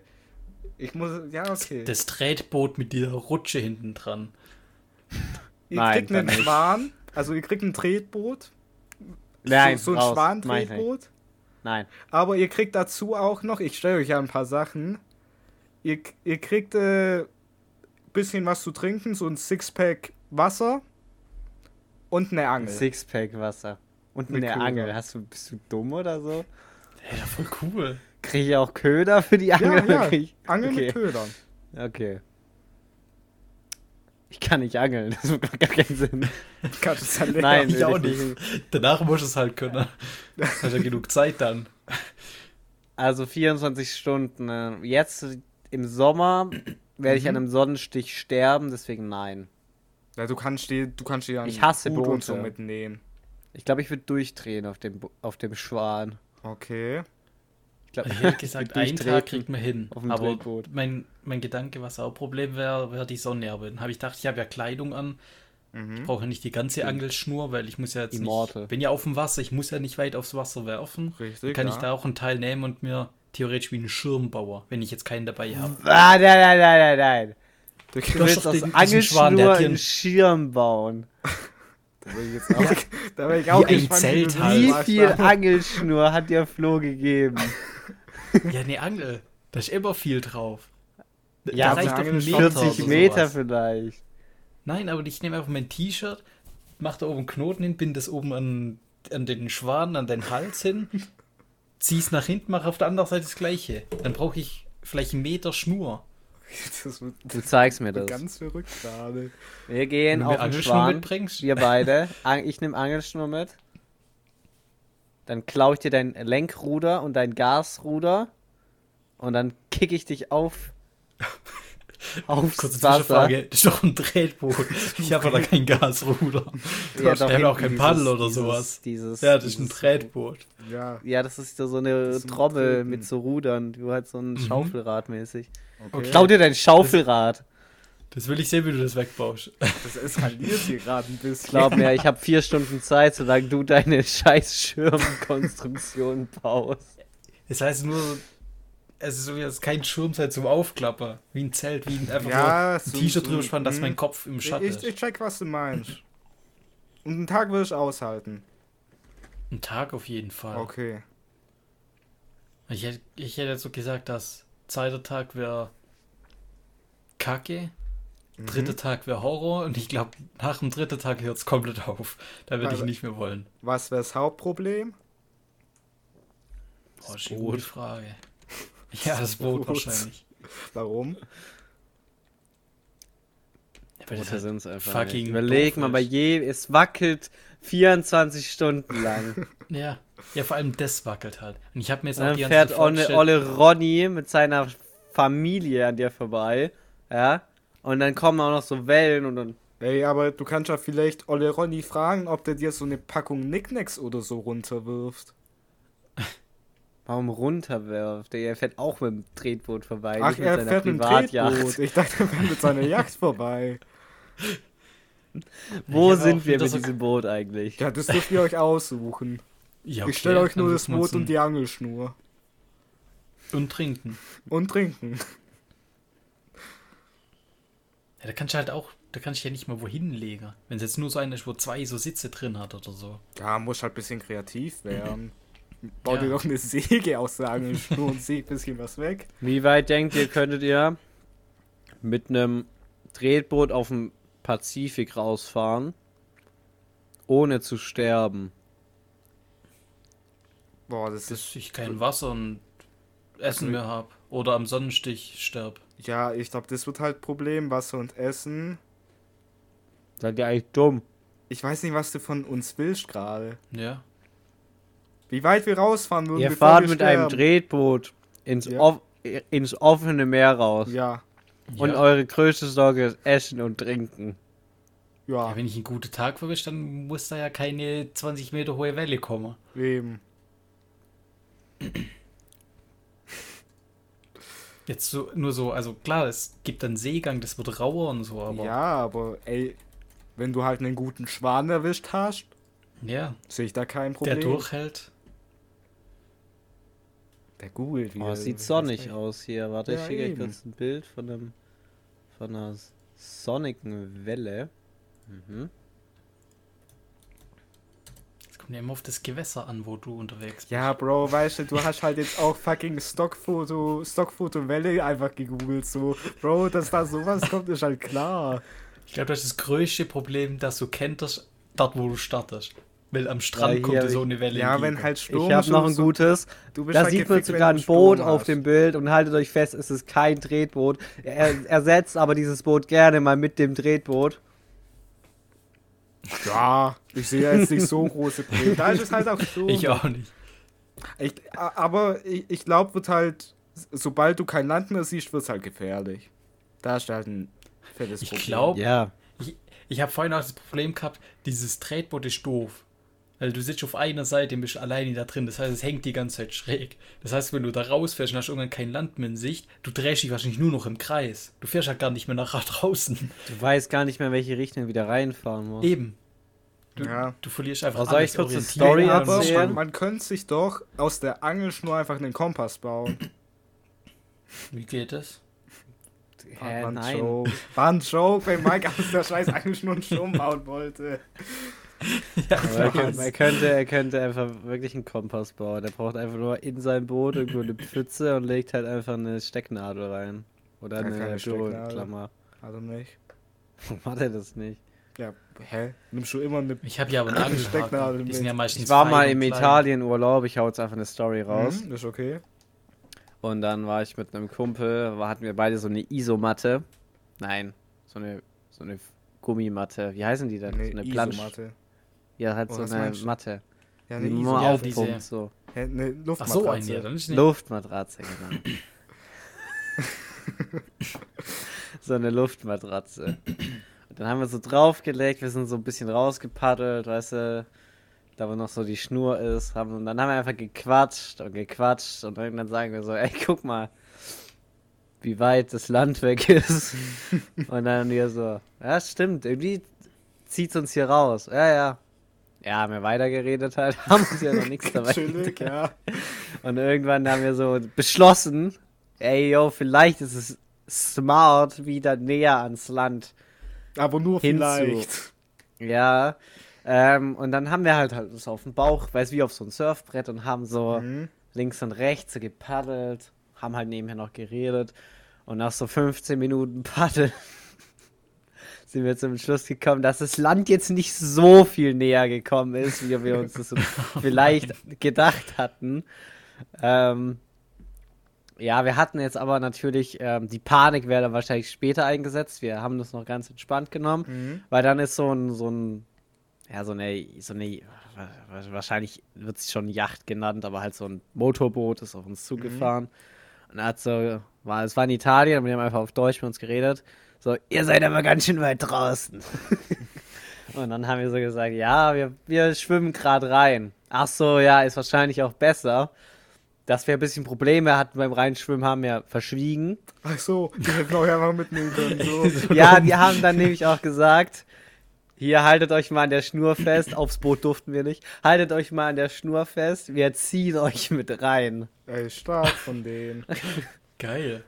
ich muss, ja, okay.
Das Tretboot mit dieser Rutsche hinten dran.
Ihr
Nein,
kriegt einen. Schwan, also ihr kriegt ein Tretboot.
Nein,
so, so ein. Schwan-Tretboot.
Nein.
Aber ihr kriegt dazu auch noch, ich stelle euch ja ein paar Sachen. Ihr, ihr kriegt äh, bisschen was zu trinken, so ein Sixpack Wasser und eine Angel.
Sixpack Wasser. Und eine
Köder.
Angel. Hast du, bist du dumm oder so?
Ja, voll cool.
Krieg ich auch Köder für die Angel?
ja, ja,
Krieg ich-
Angel
okay.
mit Ködern.
Okay. Ich kann nicht angeln, das macht gar keinen Sinn.
Kannst du es dann
Nein,
ich auch
will ich
nicht. Danach muss es halt können. Hast ja genug Zeit dann.
Also 24 Stunden. äh, Jetzt im Sommer werde ich
Mhm.
an einem Sonnenstich sterben, deswegen nein.
Ja, du kannst die, du kannst dann
Ich hasse
Hut und so mitnehmen.
Ich glaube, ich würde durchdrehen auf dem, auf dem Schwan.
Okay.
Ich glaube,
Ich hätte gesagt, einen Tag kriegt man hin.
auf dem
Aber
Tretboot.
mein, mein Gedanke, was auch ein Problem wäre, wäre die Sonne. Aber dann habe ich gedacht, ich habe ja Kleidung an.
Mhm.
Ich brauche ja nicht die ganze Angelschnur, weil ich muss ja jetzt
Immortal.
nicht... Bin ja auf dem Wasser, ich muss ja nicht weit aufs Wasser werfen.
Richtig.
Dann kann
ja.
ich da auch einen Teil nehmen und mir theoretisch wie einen Schirm bauen, wenn ich jetzt keinen dabei habe.
Ah, nein, nein, nein, nein, nein.
Du
doch
aus Angelschnur einen Schirm bauen.
Da bin ich jetzt auch, da bin ich auch
Wie ein
gespannt,
Zelt
du
halt.
Wie viel Angelschnur hat dir Flo gegeben?
Ja, eine Angel. Da ist immer viel drauf.
Ja,
da reicht
eine
doch ein
Angel ist
Meter
40
oder
Meter vielleicht.
Nein, aber ich nehme einfach mein T-Shirt, mache da oben einen Knoten hin, binde das oben an, an den Schwan, an den Hals hin, zieh's nach hinten, mache auf der anderen Seite das gleiche. Dann brauche ich vielleicht einen Meter Schnur.
Das wird
Du zeigst mir das.
ganz verrückt gerade.
Wir gehen
Wenn
auf den
Angelschnur
Schwan.
mitbringst,
Wir beide. Ich nehme Angelschnur mit. Dann klaue ich dir dein Lenkruder und dein Gasruder. Und dann kick ich dich auf. Aufs
kurze
Wasser.
Zwischenfrage, das ist doch ein Tretboot. Ich habe da kein Gasruder.
Ja,
Ich habe auch kein Paddel oder
dieses-
sowas.
Dieses,
Ja, das ist ein Tretboot.
Ja.
Ja, das ist so eine Trommel
Treten.
mit so Rudern. Du halt so ein
Mhm.
Schaufelrad mäßig.
Okay.
Klau dir dein Schaufelrad.
Das will ich sehen, wie du das wegbaust.
Das eskaliert hier gerade ein bisschen.
Glaub mir, ich habe vier Stunden Zeit, solange du deine scheiß Schirmkonstruktion baust.
Das heißt nur, es ist so jetzt kein Schirmzeit zum Aufklappen. Wie ein Zelt, wie ein, einfach
Ja,
nur ein
so-
T-Shirt
so-
drüber spannen, dass
mhm.
mein Kopf im
Ich,
Schatten
ich,
ist.
ich check, was du meinst. Und einen Tag will ich aushalten.
Ein Tag auf jeden Fall.
Okay.
Ich, hätte, ich hätte jetzt so gesagt, dass zweiter Tag wäre Kacke,
Mhm.
dritter Tag wäre Horror und ich glaube, nach dem dritten Tag hört es komplett auf. Da würde ich
Aber-
nicht mehr wollen.
Was wäre das Hauptproblem?
Boah, ist eine gute Frage. Ja, das Boot
Boot.
wahrscheinlich.
Warum?
Ja, weil das halt
sind's einfach
fucking
nicht. Überleg mal, bei
ist.
je, es wackelt 24 Stunden lang.
Ja. ja, vor allem das wackelt halt. Und ich habe mir jetzt
Und
auch
dann
die ganze
fährt Olle, Olle Ronny mit seiner Familie an dir vorbei. Ja. Und dann kommen auch noch so Wellen und dann.
Ey, aber du kannst ja vielleicht Olle Ronny fragen, ob der dir so eine Packung Nicknacks oder so runterwirft.
Warum runterwirft? Der fährt auch mit dem Tretboot vorbei.
Ach, er fährt mit dem. Tretboot. Ich dachte, er fährt mit seiner Yacht vorbei.
Wo
Ich
sind wir mit diesem Boot eigentlich?
Ja, das dürft ihr euch aussuchen.
ja,
ich stelle euch nur das Boot und die Angelschnur.
und trinken.
Und trinken.
Ja, da kannst du halt auch, da kannst du ja nicht mal wohin legen. Wenn es jetzt nur so eine ist, wo zwei so Sitze drin hat oder so.
Ja, muss halt ein bisschen kreativ werden. Bau
Ja.
dir doch eine Säge aus der Angelschnur und säg ein bisschen was weg.
Wie weit denkt ihr, könntet ihr mit einem Tretboot auf dem Pazifik rausfahren, ohne zu sterben?
Boah, das ist.
Bis ich kein Wasser und Essen mehr habe. Oder am Sonnenstich sterb.
Ja, ich glaube, das wird halt Problem, Wasser und Essen.
Seid ihr eigentlich dumm?
ich weiß nicht, was du von uns willst gerade.
Ja.
Wie weit wir rausfahren würden,
Ihr
bevor
fahrt
wir
mit einem. Tretboot ins,
Ja.
off ins offene Meer raus.
Ja,
Und
ja.
eure größte Sorge ist Essen und Trinken.
ja,
ja, wenn ich einen guten Tag verwische, dann muss da ja keine 20 Meter hohe Welle kommen.
eben.
Jetzt so, nur so, also klar, es gibt dann Seegang, das wird rauer und so, aber
Ja, aber ey, wenn du halt einen guten Schwan erwischt hast,
ja,
sehe ich da kein Problem.
der durchhält.
Der googelt wieder.
Oh, es sieht sonnig aus hier. Warte, ich
Ja,
schicke euch kurz ein Bild von einem von einer sonnigen Welle. Mhm.
Kommt ja immer auf das Gewässer an, wo du unterwegs bist.
Ja, Bro, weißt du, du hast halt jetzt auch fucking Stockfoto, Stockfoto Welle einfach gegoogelt, so. Bro, dass da sowas kommt, ist halt klar.
Ich glaube, das ist das größte Problem, dass du kenntest, dort wo du startest. Weil am Strand
Ja,
kommt
hier-
so eine Welle
Ja, wenn halt Sturm
Ich habe noch ein gutes.
Du bist
Da
halt
sieht man sogar ein Boot
Sturm
auf
hast.
dem Bild und haltet euch fest, es ist kein Tretboot. Er ersetzt aber dieses Boot gerne mal mit dem Tretboot.
Ja, ich sehe jetzt nicht so große Probleme. Da ist es halt auch so.
ich auch nicht.
Ich, aber ich, ich glaube, wird halt, sobald du kein Land mehr siehst, wird es halt gefährlich. Da ist halt ein fettes
Ich
Problem.
glaub-
Ja.
Ich, ich habe vorhin auch das Problem gehabt, dieses Tretboot ist doof. Weil du sitzt auf einer Seite und bist alleine da drin. Das heißt, es hängt die ganze Zeit schräg. Das heißt, wenn du da rausfährst und hast irgendwann kein Land mehr in Sicht, du drehst dich wahrscheinlich nur noch im Kreis. Du fährst halt gar nicht mehr nach draußen.
Du weißt gar nicht mehr, welche Richtung du wieder reinfahren musst.
Eben. Du,
Ja.
du verlierst einfach
ich
alles,
kurz eine Story
aber man, man könnte sich doch aus der Angelschnur einfach einen Kompass bauen.
Wie geht das?
Hä,
War ein
nein.
Joke. War ein Joke, wenn Mike aus der scheiß Angelschnur einen Sturm bauen wollte.
Aber er, könnte, er, könnte, er könnte einfach wirklich einen Kompass bauen. Er braucht einfach nur in sein Boot irgendwo eine Pfütze und legt halt einfach eine Stecknadel rein. Oder
Ja,
eine. Büroklammer.
Also nicht.
Warum hat er das nicht?
Ja, hä? Nimmst du immer eine.
Ich habe ja aber einen
Stecknadel.
Die
mit.
sind ja meistens
Ich war mal im. Italienurlaub, ich hau jetzt einfach eine Story raus.
Hm, ist okay.
Und dann war ich mit einem Kumpel, hatten wir beide so eine Isomatte. Nein, so eine, so eine Gummimatte. Wie heißen die denn?
Eine
so eine Plansch.
Isomatte.
Ja, halt
Oh,
so eine? Matte.
Ja,
Die
eine
man
Isomatte.
Ja,
aufpumpt,
diese-
so.
Hä, eine
Ach
Luftmatratze.
so, ein ja, dann ist nicht.
Luftmatratze, genau. so eine Luftmatratze. Und dann haben wir so draufgelegt, wir sind so ein bisschen rausgepaddelt, weißt du, da wo noch so die Schnur ist. Haben, und dann haben wir einfach gequatscht und gequatscht und irgendwann sagen wir so, ey, guck mal, wie weit das Land weg ist. und dann wir so, ja, stimmt, irgendwie zieht's uns hier raus. Ja, ja. Ja, haben wir weitergeredet halt, haben uns ja noch nichts dabei
Chillig, ja.
und irgendwann haben wir so beschlossen, ey, yo, vielleicht ist es smart, wieder näher ans Land.
Aber nur
Hinzu.
vielleicht.
Ja. Ähm, und dann haben wir halt halt so auf dem Bauch, weiß wie auf so ein Surfbrett und haben so
Mhm.
links und rechts so gepaddelt, haben halt nebenher noch geredet. Und nach so 15 Minuten Paddeln sind wir zum Schluss gekommen, dass das Land jetzt nicht so viel näher gekommen ist, wie wir uns das so vielleicht gedacht hatten. Ähm, ja, wir hatten jetzt aber natürlich, ähm, die Panik wäre dann wahrscheinlich später eingesetzt. Wir haben das noch ganz entspannt genommen,
Mhm.
weil dann ist so ein, so ein, ja, so eine, so eine, wahrscheinlich wird es schon Yacht genannt, aber halt so ein Motorboot ist auf uns zugefahren. Und er hat so, war, es war in Italien, und wir haben einfach auf Deutsch mit uns geredet. So, ihr seid aber ganz schön weit draußen. und dann haben wir so gesagt, ja, wir, wir schwimmen gerade rein. Ach so, ja, ist wahrscheinlich auch besser. Dass wir ein bisschen Probleme hatten beim Reinschwimmen, haben wir verschwiegen.
Ach so, die hätten auch einfach mitnehmen können. So.
Ja, die haben dann nämlich auch gesagt, hier haltet euch mal an der Schnur fest. Aufs Boot durften wir nicht. Haltet euch mal an der Schnur fest. Wir ziehen euch mit rein.
Ey, stark von denen.
Geil.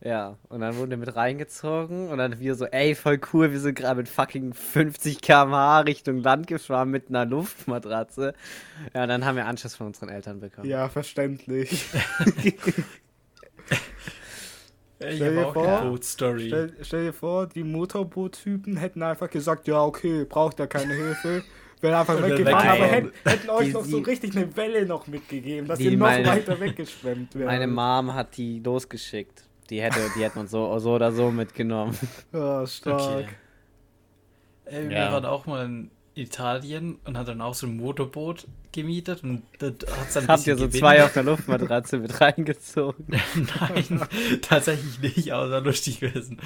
Ja, und dann wurden wir mit reingezogen und dann wir so, ey, voll cool, wir sind gerade mit fucking 50 km/h Richtung Land gefahren mit einer Luftmatratze. Ja, und dann haben wir Anschluss von unseren Eltern bekommen.
Ja, verständlich.
Ich
Stell dir vor. Stell, stell dir vor, die Motorboot-Typen hätten einfach gesagt, ja, okay, braucht ja keine Hilfe. Wären einfach weggefahren, aber hätten, hätten euch
Die-
noch so richtig eine Welle noch mitgegeben, dass
Die
ihr noch
meine-
weiter weggeschwemmt wärt.
Meine Mom hat die losgeschickt. Die hätte, die hätten uns so, so oder so mitgenommen.
Ja, stark.
Okay. Ey, wir
Ja.
waren auch mal in Italien und hat dann auch so ein Motorboot gemietet und da hat's dann ein
Habt ihr so
Gewinn-
zwei auf der Luftmatratze mit reingezogen?
Nein, tatsächlich nicht, aber war lustig gewesen.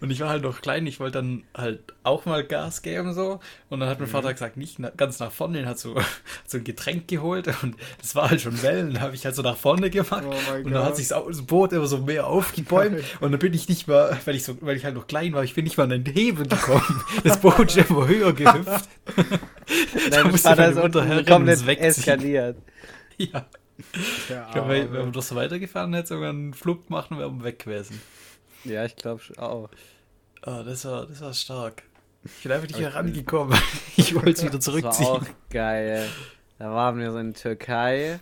Und ich war halt noch klein, ich wollte dann halt auch mal Gas geben so. Und dann hat mein Vater gesagt, nicht na, ganz nach vorne, und hat so, so ein Getränk geholt und das war halt schon Wellen, da habe ich halt so nach vorne gemacht.
Oh
und dann hat sich das Boot immer so mehr aufgebäumt und dann bin ich nicht mehr, weil ich so, weil ich halt noch klein war, ich bin nicht mal an den Hebel gekommen. Das Boot ist immer höher gehüpft. Da
Dein
musste
Vater ist
und
komplett
es wegziehen.
eskaliert.
Ja. Ich glaube, wenn wenn man das so weitergefahren hätte, sogar einen Flug machen, wäre man weg gewesen.
Ja, ich glaube auch.
Ah, das war, das war stark. Ich bin einfach nicht mehr rangekommen. Ich wollte es wieder
Das war auch
zurückziehen.
geil. Da waren wir so in Türkei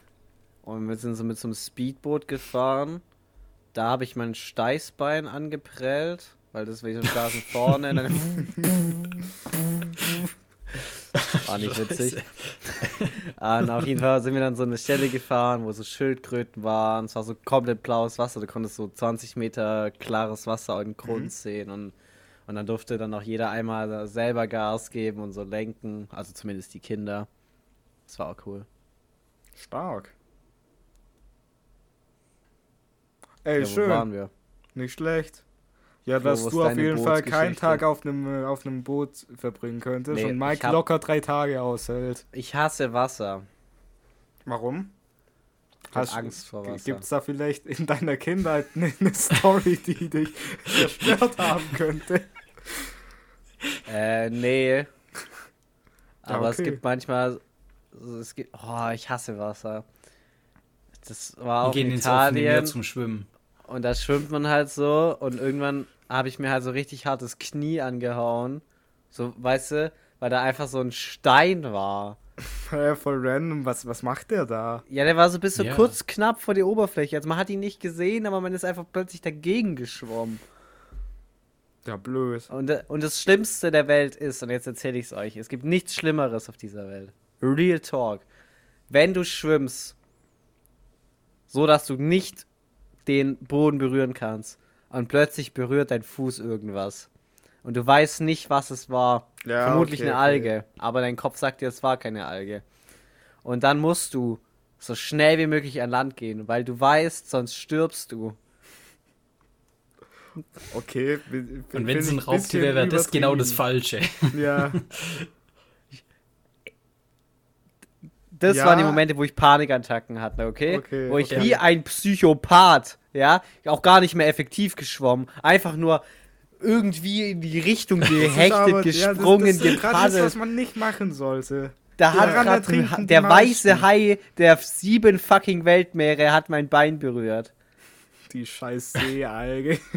und wir sind so mit so einem Speedboot gefahren. Da habe ich mein Steißbein angeprellt, weil das so ein Blasen vorne. und war nicht witzig. Und auf jeden Fall sind wir dann so eine Stelle gefahren, wo so Schildkröten waren. Es war so komplett blaues Wasser. Du konntest so 20 Meter klares Wasser den Grund sehen. Und, und dann durfte dann auch jeder einmal selber Gas geben und so lenken. Also zumindest die Kinder. Das war auch cool.
Stark. Ey,
ja,
schön.
waren wir?
Nicht schlecht. Ja,
Flo,
dass du auf jeden Fall keinen? Tag auf einem, äh, auf einem Boot verbringen könntest
Nee,
und Mike
hab-
locker drei Tage aushält.
Ich hasse Wasser.
Warum?
Ich hab Angst vor Wasser.
Gibt es da vielleicht in deiner Kindheit eine, eine Story, die dich zerstört haben könnte?
Äh, nee.
Ja,
Aber es
okay.
gibt manchmal. Es gibt. Oh, ich hasse Wasser. Das war
Wir
auch
gehen
in
ins offene Meer
Italien.
zum Schwimmen.
Und da schwimmt man halt so und irgendwann habe ich mir halt so richtig hartes Knie angehauen. So, weißt du, weil da einfach so ein Stein war.
Hä, voll random. Was, was macht der da?
Ja, der war so bis so
Ja.
kurz knapp vor die Oberfläche. Also man hat ihn nicht gesehen, aber man ist einfach plötzlich dagegen geschwommen.
Ja, blöd.
Und, äh, und das Schlimmste der Welt ist, und jetzt erzähle ich es euch, es gibt nichts Schlimmeres auf dieser Welt. Real Talk. Wenn du schwimmst, so dass du nicht den Boden berühren kannst und plötzlich berührt dein Fuß irgendwas und du weißt nicht, was es war,
Ja,
vermutlich
okay,
eine
okay.
Alge, aber dein Kopf sagt dir, es war keine Alge. Und dann musst du so schnell wie möglich an Land gehen, weil du weißt, sonst stirbst du.
Okay.
Und wenn es ein Raubtier wäre, wäre das genau das. Falsche.
Ja.
Das
Ja.
waren die Momente, wo ich Panikattacken hatte, okay?
Okay,
wo ich
okay.
wie ein Psychopath, ja, auch gar nicht mehr effektiv geschwommen, einfach nur irgendwie in die Richtung gehechtet,
aber- ja, das-
gesprungen,
das ist gerade das, was
gepaddelt.
man nicht machen sollte.
Da hat grad ein, der weiße Hai der sieben fucking Weltmeere hat mein Bein berührt.
Die scheiß Seealge.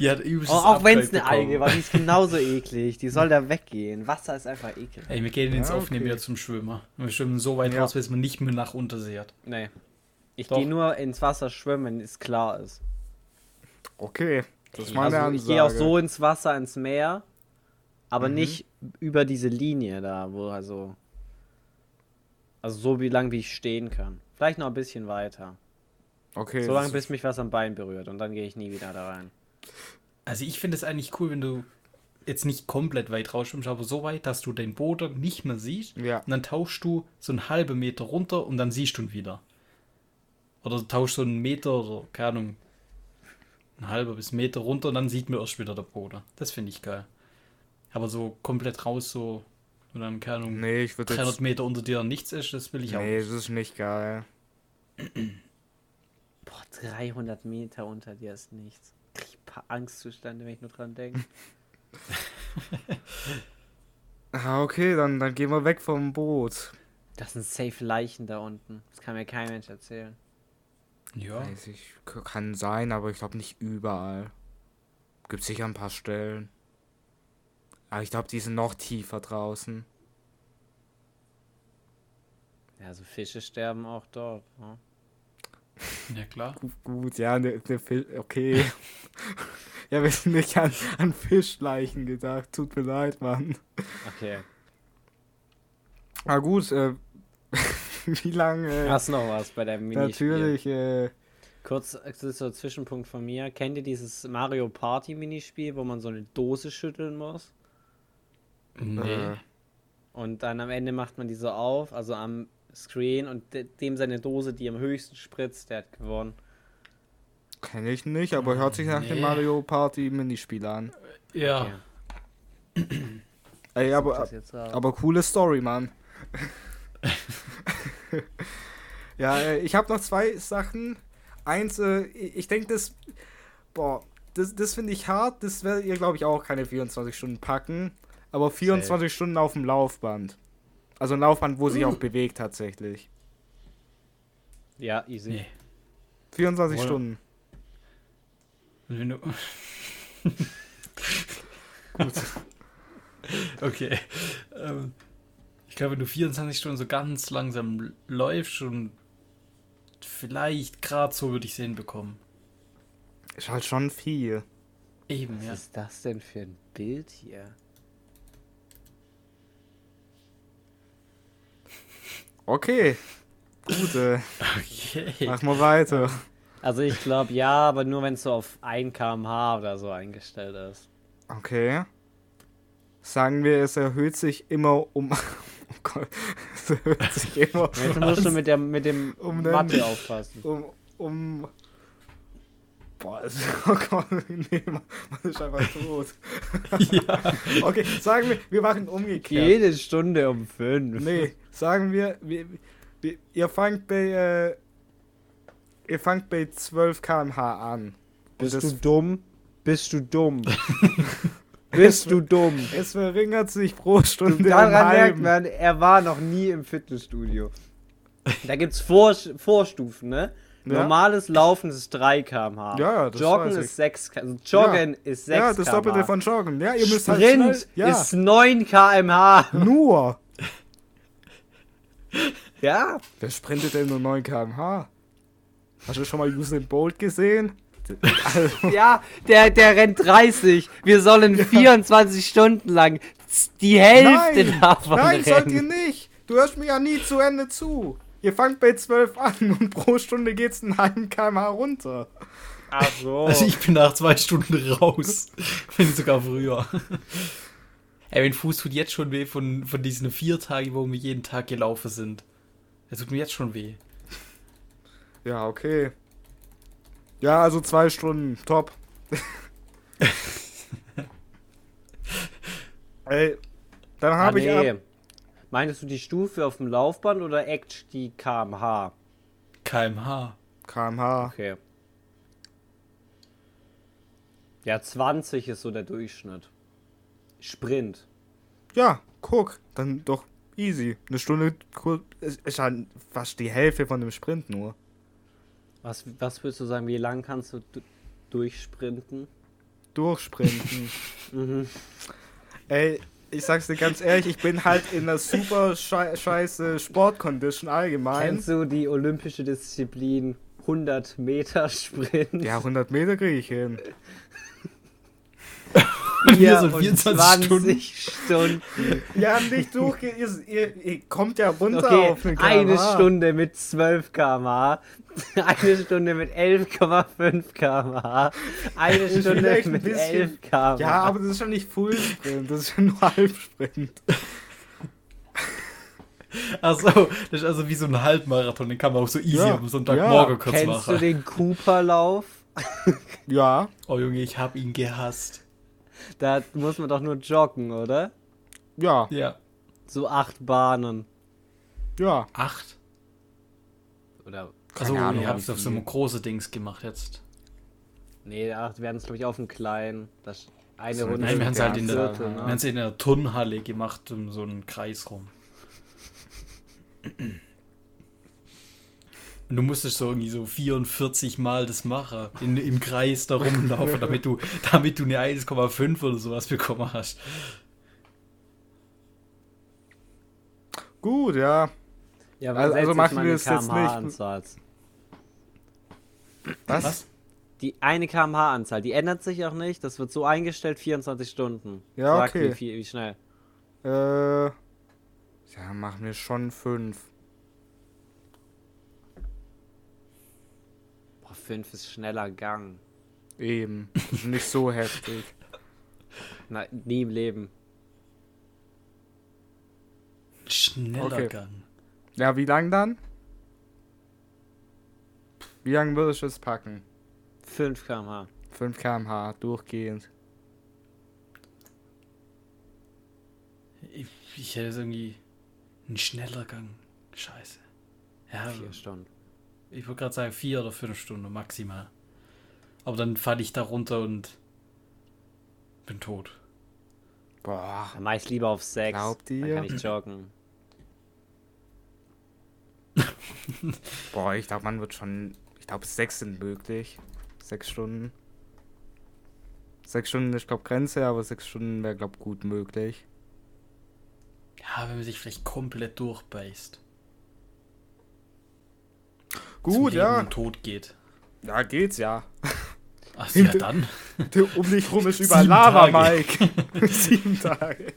Die hat übelst
Auch, auch wenn es eine Alge war, die ist genauso eklig. Die soll da weggehen. Wasser ist einfach ekelhaft.
Ey, wir gehen ins
Ja,
offene
okay.
Meer zum Schwimmer. Und wir schwimmen so weit
Ja.
raus, bis man nicht mehr nach Untersee hat.
Nee. Ich gehe nur ins Wasser schwimmen, wenn es klar ist.
Okay. Das ist meine
Also
Ansage.
ich gehe auch so ins Wasser, ins Meer, aber
Mhm.
nicht über diese Linie da, wo also. Also so wie lang wie ich stehen kann. Vielleicht noch ein bisschen weiter.
Okay.
so lange, bis mich was am Bein berührt und dann gehe ich nie wieder da rein.
Also ich finde es eigentlich cool, wenn du jetzt nicht komplett weit rausschwimmst, aber so weit, dass du den Boden nicht mehr siehst.
Ja.
Und dann tauchst du so einen halben Meter runter und dann siehst du ihn wieder. Oder du tauchst so einen Meter oder, keine Ahnung, ein halber bis Meter runter und dann sieht man erst wieder der Boden. Das finde ich geil. Aber so komplett raus, so, und dann, keine Ahnung,
Nee, ich würde
300
jetzt.
Meter unter dir nichts ist, das will ich auch
Nee,
nicht.
das ist nicht geil.
Boah, 300 Meter unter dir ist nichts. Krieg ich ein paar Angstzustände, wenn ich nur dran denke.
Ah, okay, dann, dann gehen wir weg vom Boot.
Das sind safe Leichen da unten. Das kann mir kein Mensch erzählen.
Ja.
Weiß ich, kann sein, aber ich glaube nicht überall. Gibt sicher ein paar Stellen. Aber ich glaube, die sind noch tiefer draußen.
Ja, also Fische sterben auch dort. Ne?
Ja, klar.
Gut, gut ja, ne, ne Fisch, okay. ja, wir sind nicht an, an Fischleichen gedacht. Tut mir leid, Mann.
Okay.
Ah, gut, äh, wie lange? Äh,
Hast du noch was bei deinem Minispiel?
natürlich, äh,
Kurz, das ist so ein Zwischenpunkt von mir. Kennt ihr dieses Mario Party Minispiel, wo man so eine Dose schütteln muss?
Nee.
Äh,
Und dann am Ende macht man die so auf, also am Screen und de dem seine Dose, die am höchsten spritzt, der hat gewonnen.
Kenne ich nicht, aber hört sich nach dem
Nee.
Mario Party Minispiel an.
Ja.
Okay.
Ey, aber, aber coole Story, Mann. ja, äh, ich habe noch zwei Sachen. Eins, äh, ich denke, das, boah, das, das finde ich hart. Das werdet ihr, glaube ich, auch keine 24 Stunden packen. Aber 24 Stunden auf dem Laufband. Also ein Laufband, wo sich auch bewegt tatsächlich.
ja, easy.
Nee.
24
Oder-
Stunden.
Und wenn du. Gut. Okay. Ähm, ich glaube, wenn du 24 Stunden so ganz langsam läufst und vielleicht gerade so würde ich es hinbekommen.
Ist halt schon viel.
Eben,
Was
ja.
ist das denn für ein Bild hier?
Okay. Gut, äh,
Okay.
machen wir weiter.
Also ich glaube ja, aber nur wenn es so auf 1 km/h oder so eingestellt ist.
Okay. Sagen wir, es erhöht sich immer um. Oh Gott. Es erhöht sich immer
Jetzt musst du mit, der, mit dem
Um den-
Mathe aufpassen.
um. um Boah, es, oh Gott, nee, man ist einfach tot.
ja.
Okay, sagen wir, wir machen umgekehrt.
Jede Stunde um 5.
Nee, sagen wir, wir, wir ihr fangt bei, äh, ihr fangt bei 12 km/h an.
Bist
das-
du dumm? Bist du dumm? Bist du dumm?
Es verringert sich pro Stunde
Daran merkt man, er war noch nie im Fitnessstudio. Da gibt's Vor Vorstufen, ne?
Ja.
Normales Laufen ist 3 km/h.
Ja, ja, das
Joggen ist 6 km Also Joggen ist 6
Ja, das Doppelte
km/h.
von Joggen. Ja, ihr müsst
Sprint
halt schnell, ja,
ist 9 km/h.
nur.
Ja.
Wer sprintet denn nur 9 km/h? Hast du schon mal Usain Bolt gesehen? Also,
Ja, der, der rennt 30. Wir sollen 24 Stunden lang die Hälfte
nein,
davon
nein, sollt ihr
rennen.
nicht. Du hörst mir ja nie zu Ende zu. Ihr fangt bei 12 an und pro Stunde geht's einen halben km/h runter.
Ach so.
Also ich bin nach zwei Stunden raus. Wenn nicht sogar früher. Ey, mein Fuß tut jetzt schon weh von, von diesen vier Tagen, wo wir jeden Tag gelaufen sind. Er tut mir jetzt schon weh.
Ja, okay. Ja, also zwei Stunden. Top. Ey, dann
Ah,
habe ich
nee.
ab.
Meintest du die Stufe auf dem Laufband oder Act die kmh?
kmh.
kmh.
Okay. Ja, 20 ist so der Durchschnitt. Sprint.
Ja, guck, dann doch easy. Eine Stunde ist halt fast die Hälfte von dem Sprint nur.
Was, was würdest du sagen, wie lang kannst du du- durchsprinten?
Durchsprinten.
Mhm.
Ey, ich sag's dir ganz ehrlich, ich bin halt in einer super schei scheiße Sportcondition allgemein.
Kennst du die olympische Disziplin 100 Meter Sprint?
Ja, 100 Meter kriege ich hin.
Wir so 24 Stunden.
Stunden.
Ja, nicht durch, ihr, ihr, ihr kommt ja runter
Okay,
auf
eine
kmh.
Stunde mit 12 km/h, eine Stunde mit 11,5 km/h, eine Stunde
ein
mit
bisschen-
11 km/h.
Ja, aber das ist schon nicht Fullsprint, das ist schon nur Halbsprint.
Achso, das ist also wie so ein Halbmarathon, den kann man auch so easy
Ja,
am Sonntagmorgen kurz
Kennst du
machen.
den Cooper-Lauf?
Ja,
Oh Junge, ich hab ihn gehasst.
Da muss man doch nur joggen, oder?
ja,
Ja.
So acht Bahnen.
ja.
Acht?
Oder.
Also, ihr habt es auf so einem großen Dings gemacht jetzt.
Nee, acht werden es, glaube ich, auf dem kleinen. Das eine
So,
Runde.
Nein, wir haben es
Ja,
halt in der,
Viertel,
wir
ne?
in der Turnhalle gemacht, um so einen Kreis rum du musstest so irgendwie so 44 Mal das machen, in, im Kreis da rumlaufen, damit du, damit du eine 1,5 oder sowas bekommen hast.
Gut, ja.
Ja,
also, also machen wir es jetzt nicht. Was?
Was?
Die eine kmh-Anzahl, die ändert sich auch nicht. Das wird so eingestellt, 24 Stunden.
Ja,
Sag
okay.
Wie, viel, wie schnell?
Äh, ja, machen wir schon
5. 5 ist schneller Gang.
Eben. Nicht so heftig.
Na, nie im Leben.
Schneller
Okay.
Gang.
Ja, wie lang dann? Wie lang würdest du es packen?
5 km/h.
5 km/h durchgehend.
Ich, ich hätte irgendwie einen schneller Gang. Scheiße. Ja,
4 Stunden.
Ich würde gerade sagen vier oder fünf Stunden maximal. Aber dann falle ich da runter und bin tot.
Boah.
Dann mach ich lieber auf 6.
Glaubt
Dann
ihr?
kann ich joggen.
Boah, ich glaube, man wird schon. Ich glaube, sechs sind möglich. Sechs Stunden. Sechs Stunden ist, glaube Grenze, aber sechs Stunden wäre, glaube gut möglich.
Ja, wenn man sich vielleicht komplett durchbeißt.
Gut, ja.
Tod geht.
Ja, geht's ja.
Ach ja, dann.
Um dich rum ist überall
Sieben
Lava,
Tage.
Mike. Sieben Tage.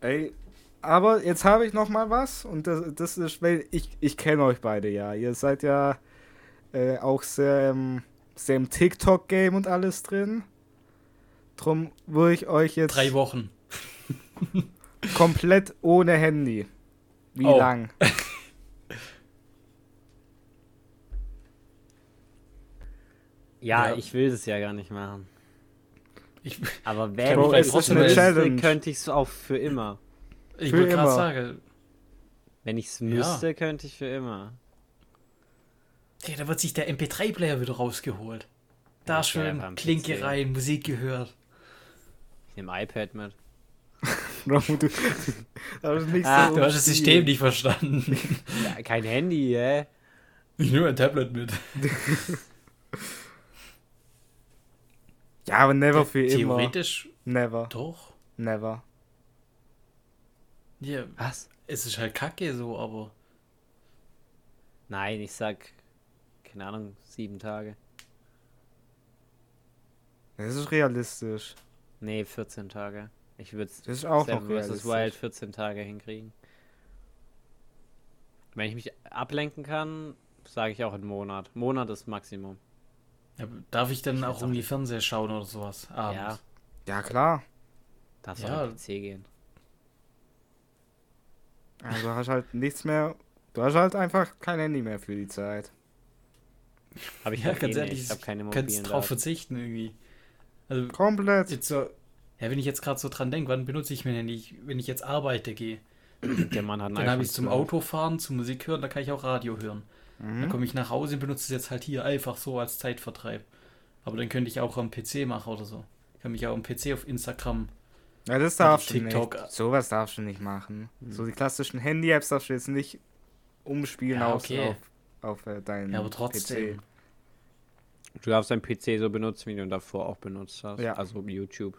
Ey, aber jetzt habe ich noch mal was und das, das ist, weil ich, ich kenne euch beide ja. Ihr seid ja äh, auch sehr, sehr im TikTok-Game und alles drin. Drum würde ich euch jetzt
Drei Wochen.
komplett ohne Handy. Wie
Oh.
lang?
Ja,
Ja.
ich will das ja gar nicht machen.
Ich,
Aber
es
ich es
eine
müsste,
Challenge.
könnte ich es auch für immer.
ich wollte gerade sagen,
Wenn ich es
Ja.
müsste, könnte ich für immer.
ja, da wird sich der MP3-Player wieder rausgeholt. Da
Ja,
schön Klinke
PC.
rein, Musik gehört.
Ich nehme iPad mit.
Bro, du, das ist nicht
Ah,
so
Du hast das. System nicht verstanden.
Ja, kein Handy, hä?
Ich nehme ein Tablet mit.
Ja, aber never für immer.
Theoretisch
Never.
doch.
Never.
Ja,
Was?
es ist halt kacke so, aber
Nein, ich sag, keine Ahnung, sieben Tage.
Das ist realistisch.
Nee, 14 Tage. Ich würde
Das ist auch noch realistisch.
Wild 14 Tage hinkriegen. Wenn ich mich ablenken kann, sage ich auch einen Monat. Monat ist Maximum.
Ja, darf ich dann
Ich
auch irgendwie
auch
Fernseher schauen oder sowas abends?
Ja,
Ja, klar.
darfst
Ja.
auch am PC gehen.
Also du hast halt nichts mehr. Du hast halt einfach kein Handy mehr für die Zeit.
Habe ich
Ja,
halt
ganz
eh
ehrlich,
nicht. Ich habe keine
Könntest
mobilen
drauf verzichten irgendwie. Also
Komplett.
jetzt so, ja, wenn ich jetzt gerade so dran denke, wann benutze ich mein Handy? Wenn ich jetzt arbeite gehe,
Der Mann hat ein
dann habe ich zum
12.
Autofahren, zum Musik hören, da kann ich auch Radio hören. Dann
Mhm.
komme ich nach Hause und benutze es jetzt halt hier einfach so als Zeitvertreib. Aber dann könnte ich auch am PC machen oder so. Ich kann mich auch am PC auf Instagram.
Ja, das darfst du
TikTok.
nicht. Sowas darfst du nicht machen. So die klassischen Handy-Apps darfst du jetzt nicht umspielen
Ja,
auf,
okay.
auf, auf äh, deinen
Ja, aber trotzdem.
PC.
Du darfst deinen PC so benutzen, wie du ihn davor auch benutzt hast.
Ja.
Also YouTube.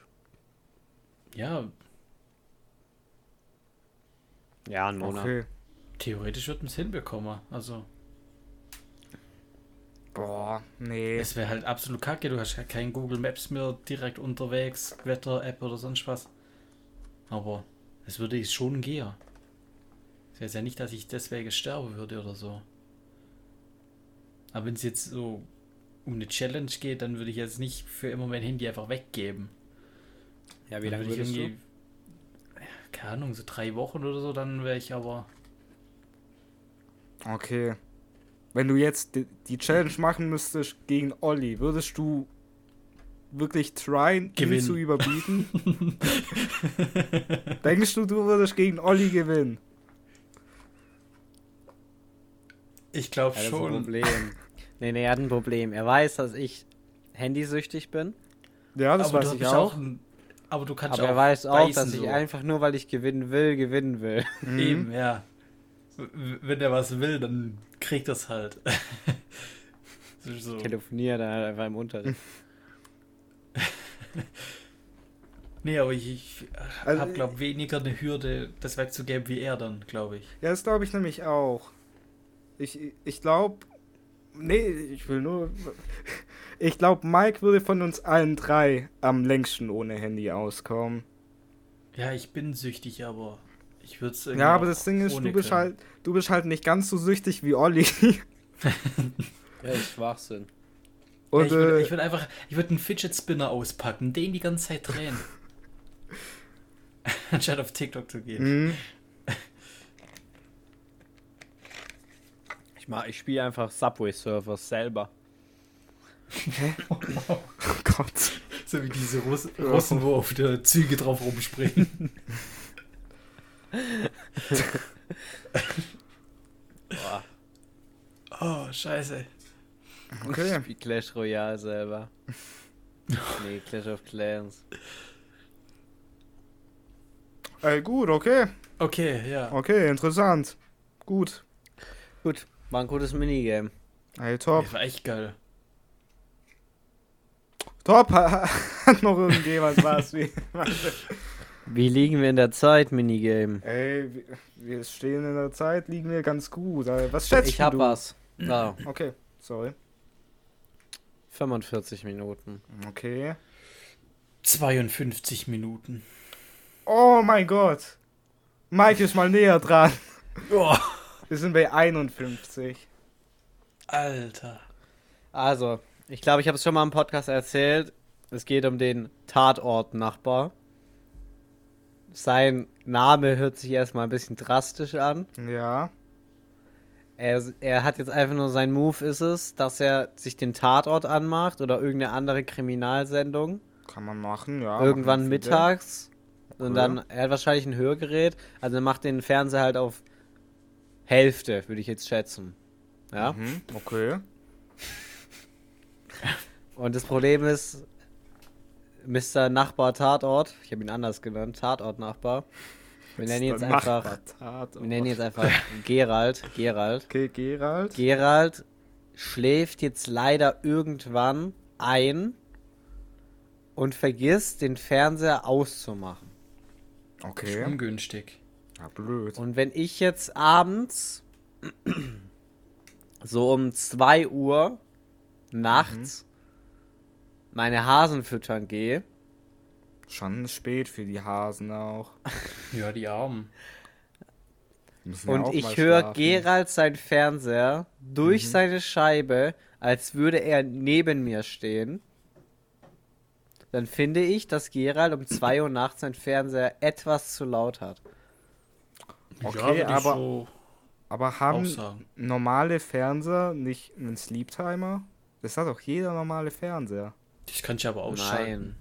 Ja,
Ja, Monat.
Okay.
theoretisch wird man es hinbekommen. Also,
Boah, nee.
es wäre halt absolut kacke. Du hast ja kein Google Maps mehr direkt unterwegs, Wetter-App oder sonst was. Aber es würde schon gehen. Es wäre ja nicht, dass ich deswegen sterben würde oder so. Aber wenn es jetzt so um eine Challenge geht, dann würde ich jetzt nicht für immer mein Handy einfach weggeben.
Ja, wie lange
würde ich
du?
irgendwie- ja, Keine Ahnung, so drei Wochen oder so, dann wäre ich aber.
Okay. Wenn du jetzt die, Challenge machen müsstest gegen Olli, würdest du wirklich tryen, ihn zu überbieten? Denkst du, du würdest gegen Olli gewinnen?
Ich glaube
Ja, ist ein
schon.
Problem. nee, nee, er hat ein Problem. Er weiß, dass ich handysüchtig bin.
Ja, das
aber
weiß ich auch.
ein- aber du kannst
Aber er
auch
weiß auch, dass ich
so.
einfach nur, weil ich gewinnen will, gewinnen will.
Mhm.
Eben, ja. Wenn er was will, dann kriegt er es halt. Das ist so.
Telefoniere dann halt einfach im Unterricht.
Nee, aber ich, ich
Also-
habe, glaube weniger eine Hürde, das wegzugeben wie er dann, glaube ich.
Ja, das glaube ich nämlich auch. Ich, ich glaube. Nee, ich will nur. Ich glaube, Mike würde von uns allen drei am längsten ohne Handy auskommen.
Ja, ich bin süchtig, aber ich würde es
Ja, aber das Ding ist, du bist halt, du bist halt nicht ganz so süchtig wie Olli.
Ja, ist Schwachsinn.
Und
ich würde
äh,
ich würd einfach, ich würde einen Fidget Spinner auspacken, den die ganze Zeit drehen. anstatt auf TikTok zu gehen.
Mhm.
Ich, mach- ich spiele einfach Subway Surfers selber.
Oh Gott.
So wie diese Russ Russen, wo auf der Züge drauf rumspringen.
Boah,
Oh, scheiße.
Okay.
spiel Clash Royale selber. nee, Clash of Clans.
Ey, gut, okay.
Okay, ja.
Okay, interessant. Gut.
Gut, war ein gutes Minigame.
Ey, top.
Das war echt geil.
Top. Hat noch irgendjemand was? Wie?
Wie liegen wir in der Zeit, Minigame?
Ey, wir- stehen in der Zeit, liegen wir ganz gut. Ey, Was schätzt
Ich hab
du?
was. Ja,
Okay, sorry.
45 Minuten.
Okay.
52 Minuten.
Oh mein Gott. Mike ist mal näher dran.
Oh,
Wir sind bei 51.
Alter.
Also, ich glaube, ich habe es schon mal im Podcast erzählt. Es geht um den Tatort-Nachbar. Sein Name hört sich erstmal ein bisschen drastisch an.
Ja.
Er, er hat jetzt einfach nur sein Move ist es, dass er sich den Tatort anmacht oder irgendeine andere Kriminalsendung.
Kann man machen, ja.
irgendwann
machen
mittags. Und
Okay.
dann, er hat wahrscheinlich ein Hörgerät. Also er macht den Fernseher halt auf Hälfte, würde ich jetzt schätzen. Ja.
Mhm, okay.
Und das Problem ist, Mr. Nachbar Tatort, ich habe ihn anders genannt, Tatort-Nachbar. Wir nennen jetzt einfach, wir nennen ihn jetzt einfach Gerald. Gerald.
Okay, Gerald.
Gerald schläft jetzt leider irgendwann ein und vergisst, den Fernseher auszumachen.
Okay.
Ungünstig.
Ja, blöd.
Und wenn ich jetzt abends so um 2 Uhr nachts meine Hasen füttern gehe,
Schon spät für die Hasen auch.
Ja, die Armen.
Die ja
und
mal
ich höre. Gerald sein Fernseher durch
Mhm.
seine Scheibe, als würde er neben mir stehen, dann finde ich, dass Gerald um 2 Uhr nachts sein Fernseher etwas zu laut hat.
Okay,
ich
aber-
so
Aber haben normale Fernseher nicht einen Sleep-Timer? Das hat auch jeder normale Fernseher.
Das kann ich aber ausschalten.
Nein.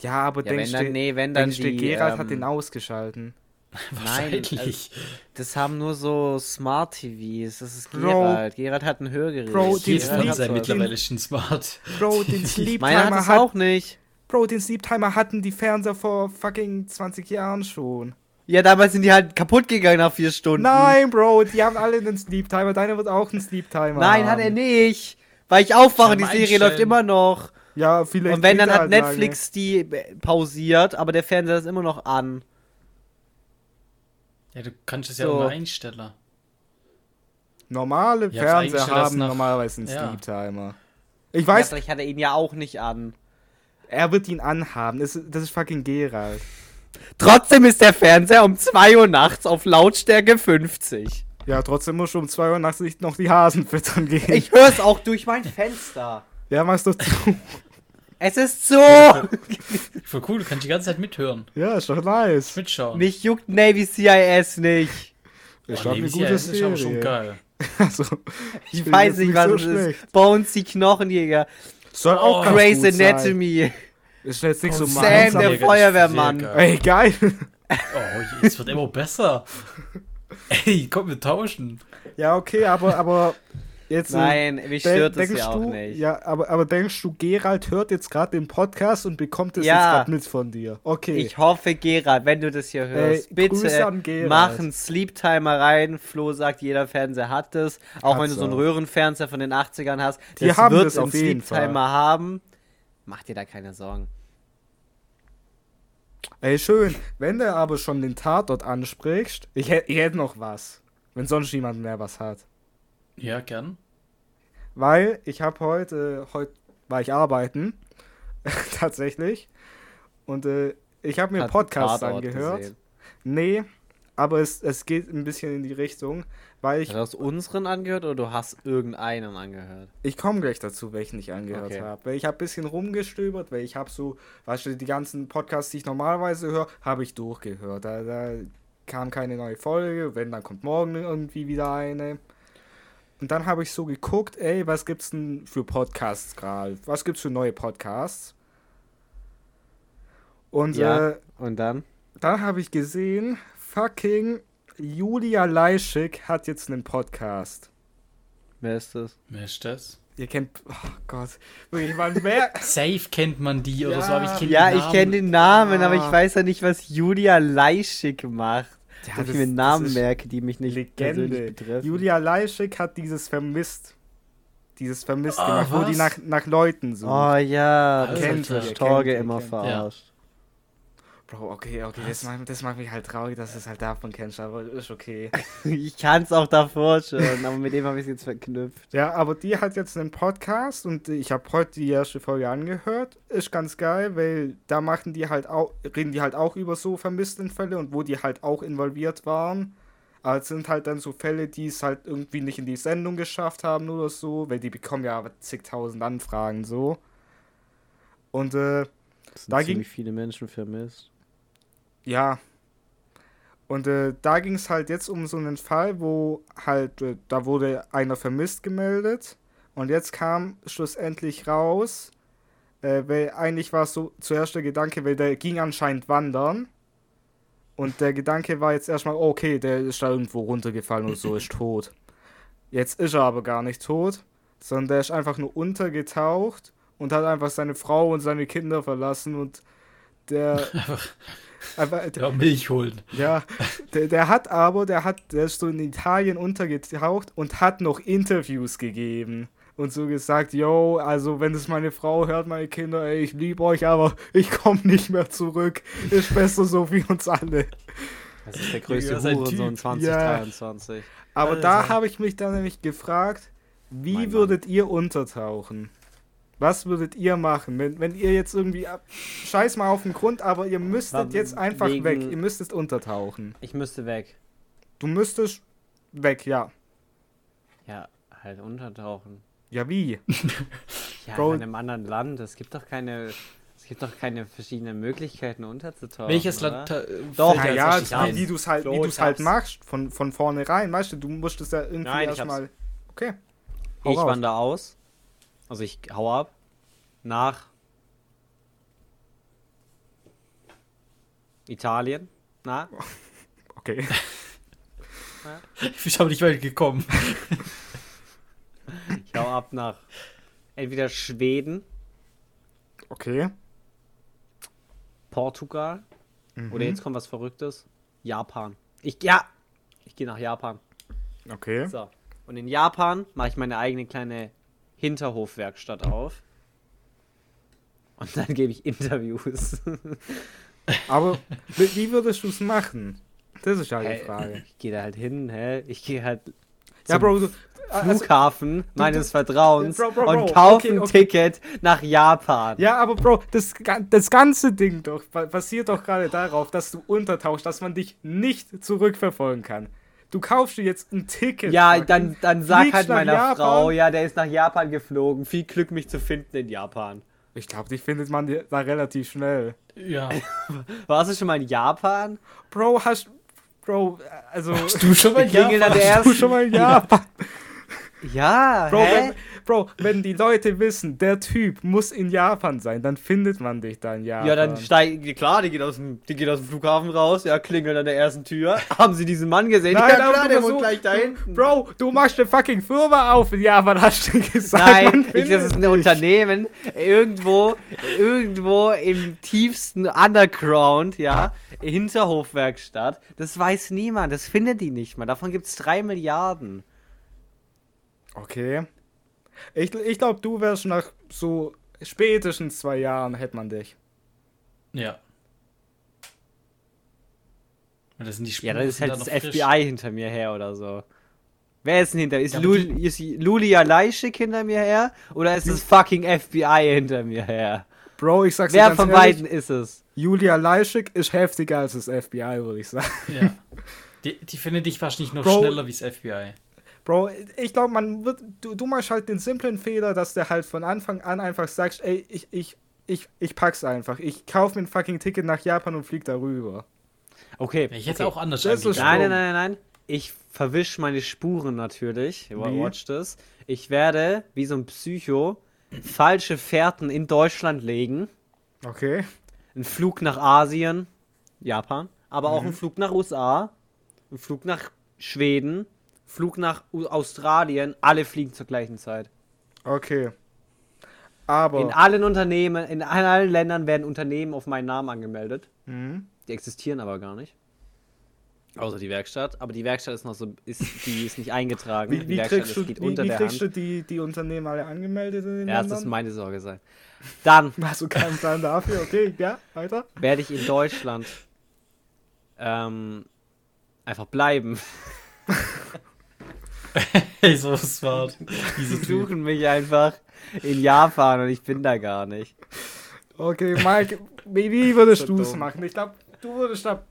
Ja, aber
Ja, wenn
denkst
dann,
du,
nee, wenn dann
denkst
die,
Gerald hat
ähm,
den ausgeschalten?
Wahrscheinlich.
Das haben nur so Smart TVs. Das ist
Bro.
Gerald. Gerald hat ein Hörgerät.
Bro,
Gerald
hat
hat
sein
Sleep-
sowas.
mittlerweile schon smart.
Bro, den
Meiner hat
Sleep-Timer
es
hat,
auch nicht.
Bro, den Sleep-Timer hatten die Fernseher vor fucking 20 Jahren schon.
Ja, damals sind die halt kaputt gegangen nach vier Stunden.
Nein, Bro, die haben alle einen Sleep-Timer. Deiner wird auch einen Sleep-Timer
Nein,
haben.
hat er nicht. Weil ich aufwache, die Serie läuft immer noch.
Ja, vielleicht.
Und wenn, dann hat Netflix die pausiert, aber der Fernseher ist immer noch an.
Ja, du kannst es ja
So.
auch nur einstellen.
lange. Normale
Ich hab's
Fernseher haben
nach-
normalerweise einen
Ja.
Sleep-Timer. Ich
Ja,
weiß,
vielleicht hat er ihn ja auch nicht an.
er wird ihn anhaben. Das, ist- das ist fucking Gerald.
Trotzdem ist der Fernseher um 2 Uhr nachts auf Lautstärke 50.
Ja, trotzdem muss schon um 2 Uhr nachts nicht noch die Hasen füttern gehen.
Ich höre es auch durch mein Fenster.
ja, machst doch zu.
Es ist so.
Voll cool, du kannst die ganze Zeit mithören.
ja, ist doch nice.
Mitschauen.
Mich juckt Navy CIS nicht.
Ich
Oh,
glaub,
nee,
eine
wie sie
gute
heißt, ist aber schon geil.
Also,
Ich
bin
weiß nicht, was
so
es
schlecht.
ist. Bones die Knochenjäger.
soll auch
Oh,
ganz
Grey's
gut sein.
Anatomy.
Ist jetzt nicht so
Oh,
Sam,
meins,
der
Mega,
Feuerwehrmann.
Ey, geil.
Oh, es wird immer besser. Ey, komm, wir tauschen.
Ja, okay, aber, aber jetzt. äh,
Nein, mich
denk-
stört das
denkst
ja auch
du,
nicht.
Ja, aber, aber denkst du, Gerald hört jetzt gerade den Podcast und bekommt es
Ja.
jetzt gerade mit von dir? Okay.
Ich hoffe, Gerald, wenn du das hier hörst,
Ey,
bitte mach einen Sleep-Timer rein. Flo sagt, jeder Fernseher hat das. Auch wenn
Hat's
du so einen
auch.
Röhrenfernseher von den 80ern hast.
Die
das
haben
wird
das
einen
auf Fall.
Sleep-Timer haben. Mach dir da keine Sorgen.
Ey, schön. Wenn du aber schon den Tatort ansprichst, ich hätte ich noch was. Wenn sonst niemand mehr was hat.
Ja, gern.
Weil ich habe heute, heute war ich arbeiten, tatsächlich. Und äh, ich habe mir Podcasts angehört.
gesehen.
Nee, aber es, es geht ein bisschen in die Richtung, weil ich,
Hast du unseren angehört oder du hast irgendeinen angehört?
ich komme gleich dazu, welchen ich angehört
Okay.
habe. Weil ich habe ein bisschen rumgestöbert, weil ich habe so, weißt du, die ganzen Podcasts, die ich normalerweise höre, habe ich durchgehört. Da, da kam keine neue Folge, wenn, dann kommt morgen irgendwie wieder eine. Und dann habe ich so geguckt, ey, was gibt's denn für Podcasts gerade? Was gibt's für neue Podcasts? Und
Ja.
äh,
Und dann?
dann habe ich gesehen, fucking Julia Leischig hat jetzt einen Podcast.
Wer ist das?
Wer ist das?
Ihr kennt, oh Gott, wirklich, man merkt,
Safe kennt man die oder
Ja.
so, aber ich kenne
Ja,
den
ich
Namen.
kenne den Namen, aber
Ah.
ich weiß ja nicht, was Julia Leischig macht.
Ja,
Dass
das-
ich mir
das
Namen merke, die mich nicht
Legende.
persönlich betreffen.
Julia Leischig hat dieses vermisst. Dieses vermisst
Ah,
gemacht, wo die nach, nach Leuten sucht.
Oh ja, das
Kennt
hat Torge immer verarscht.
Bro, okay, okay, das macht, das macht mich halt traurig, dass du es halt davon kennst, aber ist okay.
Ich kann es auch davor schon, aber mit dem habe ich es jetzt verknüpft.
ja, aber die hat jetzt einen Podcast und ich habe heute die erste Folge angehört. Ist ganz geil, weil da machen die halt auch, reden die halt auch über so vermissten Fälle und wo die halt auch involviert waren. Aber es sind halt dann so Fälle, die es halt irgendwie nicht in die Sendung geschafft haben oder so, weil die bekommen ja zigtausend Anfragen so. Und äh,
Das sind
Da ging-
ziemlich viele Menschen vermisst.
Ja. Und äh, da ging es halt jetzt um so einen Fall, wo halt, äh, da wurde einer vermisst gemeldet. Und jetzt kam schlussendlich raus, äh, weil eigentlich war es so zuerst der Gedanke, weil der ging anscheinend wandern. Und der Gedanke war jetzt erstmal, okay, der ist da irgendwo runtergefallen und so, ist tot. Jetzt ist er aber gar nicht tot, sondern der ist einfach nur untergetaucht und hat einfach seine Frau und seine Kinder verlassen und der.
Ja, Milch holen.
ja, der, der hat aber, der hat, der ist so in Italien untergetaucht und hat noch Interviews gegeben. Und so gesagt, yo, also wenn es meine Frau hört, meine Kinder, ey, ich liebe euch, aber ich komme nicht mehr zurück. Ist besser so wie uns alle.
Das ist der größte
Ja,
Hurensohn
Typ.
2023.
Aber da
Alter.
habe ich mich dann nämlich gefragt, wie
Mein Mann.
würdet ihr untertauchen? Was würdet ihr machen, wenn, wenn ihr jetzt irgendwie, ab- scheiß mal auf den Grund, aber ihr müsstet
Aber
jetzt einfach
wegen-
weg, ihr müsstet untertauchen.
Ich müsste weg.
Du müsstest weg, ja.
Ja, halt untertauchen.
Ja, wie?
Ja,
Bro.
in einem anderen Land. Es gibt doch keine. Es gibt doch keine verschiedenen Möglichkeiten unterzutauchen.
Welches? Land äh,
Doch,
Ja, ja, wie, wie du es halt, wie du's halt machst, von, von vornherein, weißt du, du musstest ja irgendwie
Nein, ich
erstmal. Okay. Hau
Ich
raus.
wandere aus. Also ich hau ab. Nach Italien. Na?
Okay.
Ich bin aber nicht weit gekommen.
Ich hau ab nach entweder Schweden,
Okay.
Portugal
Mhm.
oder jetzt kommt was Verrücktes. Japan. Ich ja, ich gehe nach Japan.
Okay.
So. Und in Japan mache ich meine eigene kleine Hinterhofwerkstatt auf. Und dann gebe ich Interviews.
Aber wie, würdest du es machen? Das ist halt die? Frage.
Ich gehe da halt hin, hä? Ich gehe halt
Ja,
zum
Bro, du, also,
Flughafen meines Vertrauens
Bro, Bro, Bro,
und kaufe
okay,
ein
okay.
Ticket nach Japan.
ja, aber Bro, das, das ganze Ding doch ba- basiert doch gerade darauf, dass du untertauchst, dass man dich nicht zurückverfolgen kann. Du kaufst dir jetzt ein Ticket.
Ja, dann, dann sag halt meiner
Japan.
Frau, ja, der ist nach Japan geflogen. Viel Glück, mich zu finden in Japan.
Ich glaube, die findet man da relativ schnell.
Ja.
Warst du schon mal in Japan?
Bro, hast. Bro, also.
Du schon mal
Die klingeln an der
Hast du schon mal in Japan?
Ja,
Bro,
hä?
wenn, Bro, wenn die Leute wissen, der Typ muss in Japan sein, dann findet man dich da in Japan.
Ja, dann steigen, klar, die geht, aus dem, die geht aus dem Flughafen raus, ja, klingelt an der ersten Tür. Haben sie diesen Mann gesehen?
Nein,
ja, klar,
du
der wohnt gleich da
du,
hinten.
Bro, du machst eine fucking Firma auf in Japan, hast du gesagt.
Nein, ich, das ist ein. Unternehmen, irgendwo, irgendwo im tiefsten Underground, ja, Hinterhofwerkstatt. Das weiß niemand, das findet die nicht mal. Davon gibt's drei Milliarden.
Okay. Ich, ich glaube, du wärst nach so spätestens zwei Jahren, hätte man dich.
Ja. Und das sind die
Ja,
Spuren
dann ist
sind
halt
da
das
noch frisch.
FBI hinter mir her oder so. Wer ist denn hinter mir? Ist,
Ja,
Lul, ist Lulia Leischik hinter mir her? Oder ist das fucking FBI hinter mir her?
Bro, ich sag's dir
Wer
ganz
von
ehrlich,
beiden ist es?
Julia Leischig ist heftiger als das FBI, würde ich sagen.
Ja. Die, die findet dich wahrscheinlich noch
Bro.
schneller wie das FBI.
Bro, ich glaube, man wird, du, du machst halt den simplen Fehler, dass der halt von Anfang an einfach sagst, ey, ich, ich, ich, ich pack's einfach. Ich kauf mir ein fucking Ticket nach Japan und flieg darüber.
Okay.
Ich hätte
okay.
auch anders
Das ist.
Nein, nein, nein, nein. Ich verwisch meine Spuren natürlich. Watch das. Ich werde, wie so ein Psycho, falsche Fährten in Deutschland legen.
Okay.
Ein Flug nach Asien, Japan, aber auch ein Flug nach USA, ein Flug nach Schweden, Flug nach Australien. Alle fliegen zur gleichen Zeit.
Okay. Aber.
In allen Unternehmen, in allen Ländern werden Unternehmen auf meinen Namen angemeldet.
Mhm.
Die existieren aber gar nicht. Außer die Werkstatt. Aber die Werkstatt ist noch so, ist, die ist nicht eingetragen.
Wie,
die
wie
Werkstatt
kriegst, du,
geht
wie,
unter
wie
der
kriegst
Hand.
du die, die Unternehmen alle angemeldet in den
Ja, das
Ländern?
ist meine Sorge sein. Dann
Hast du keinen Plan dafür? Okay, ja, weiter.
werde ich in Deutschland ähm, einfach bleiben.
Hey, so smart. Diese
Die
Typ.
suchen mich einfach in Japan und ich bin da gar nicht.
Okay, Mike, wie, würdest
So
du es machen? Ich glaube, du würdest da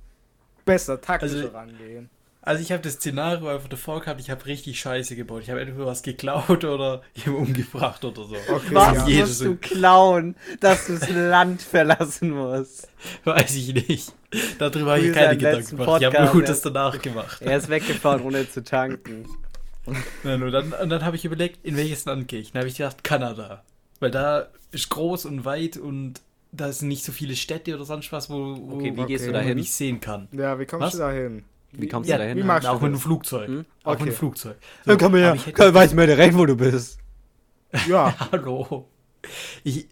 besser, taktischer
Also-
rangehen.
Also ich habe das Szenario einfach davor gehabt, ich habe richtig Scheiße gebaut. Ich habe entweder was geklaut oder jemanden umgebracht oder so.
Okay,
Was
ja.
Musst du klauen, dass du das Land verlassen musst?
Weiß ich nicht. Darüber habe ich keine
an
Gedanken gemacht. Ich habe
Podcast
nur das
erst.
danach gemacht.
Er ist weggefahren, ohne zu tanken.
Nein, und dann, und dann habe ich überlegt, in welches Land gehe ich. Dann habe ich gedacht, Kanada. Weil da ist groß und weit und da sind nicht so viele Städte oder sonst was, wo, wo,
Okay, wie gehst du
okay.
wo man
dahin?
mich sehen kann.
Ja, wie kommst
Was?
du da hin?
Wie kommst
Ja,
du dahin?
wie machst
Auch
du
mit dem
das?
Flugzeug.
Hm?
Auch
Okay.
mit dem Flugzeug.
Dann man ja,
aber ich hätte-
weiß man direkt, wo du bist.
Ja,
Hallo. Ich,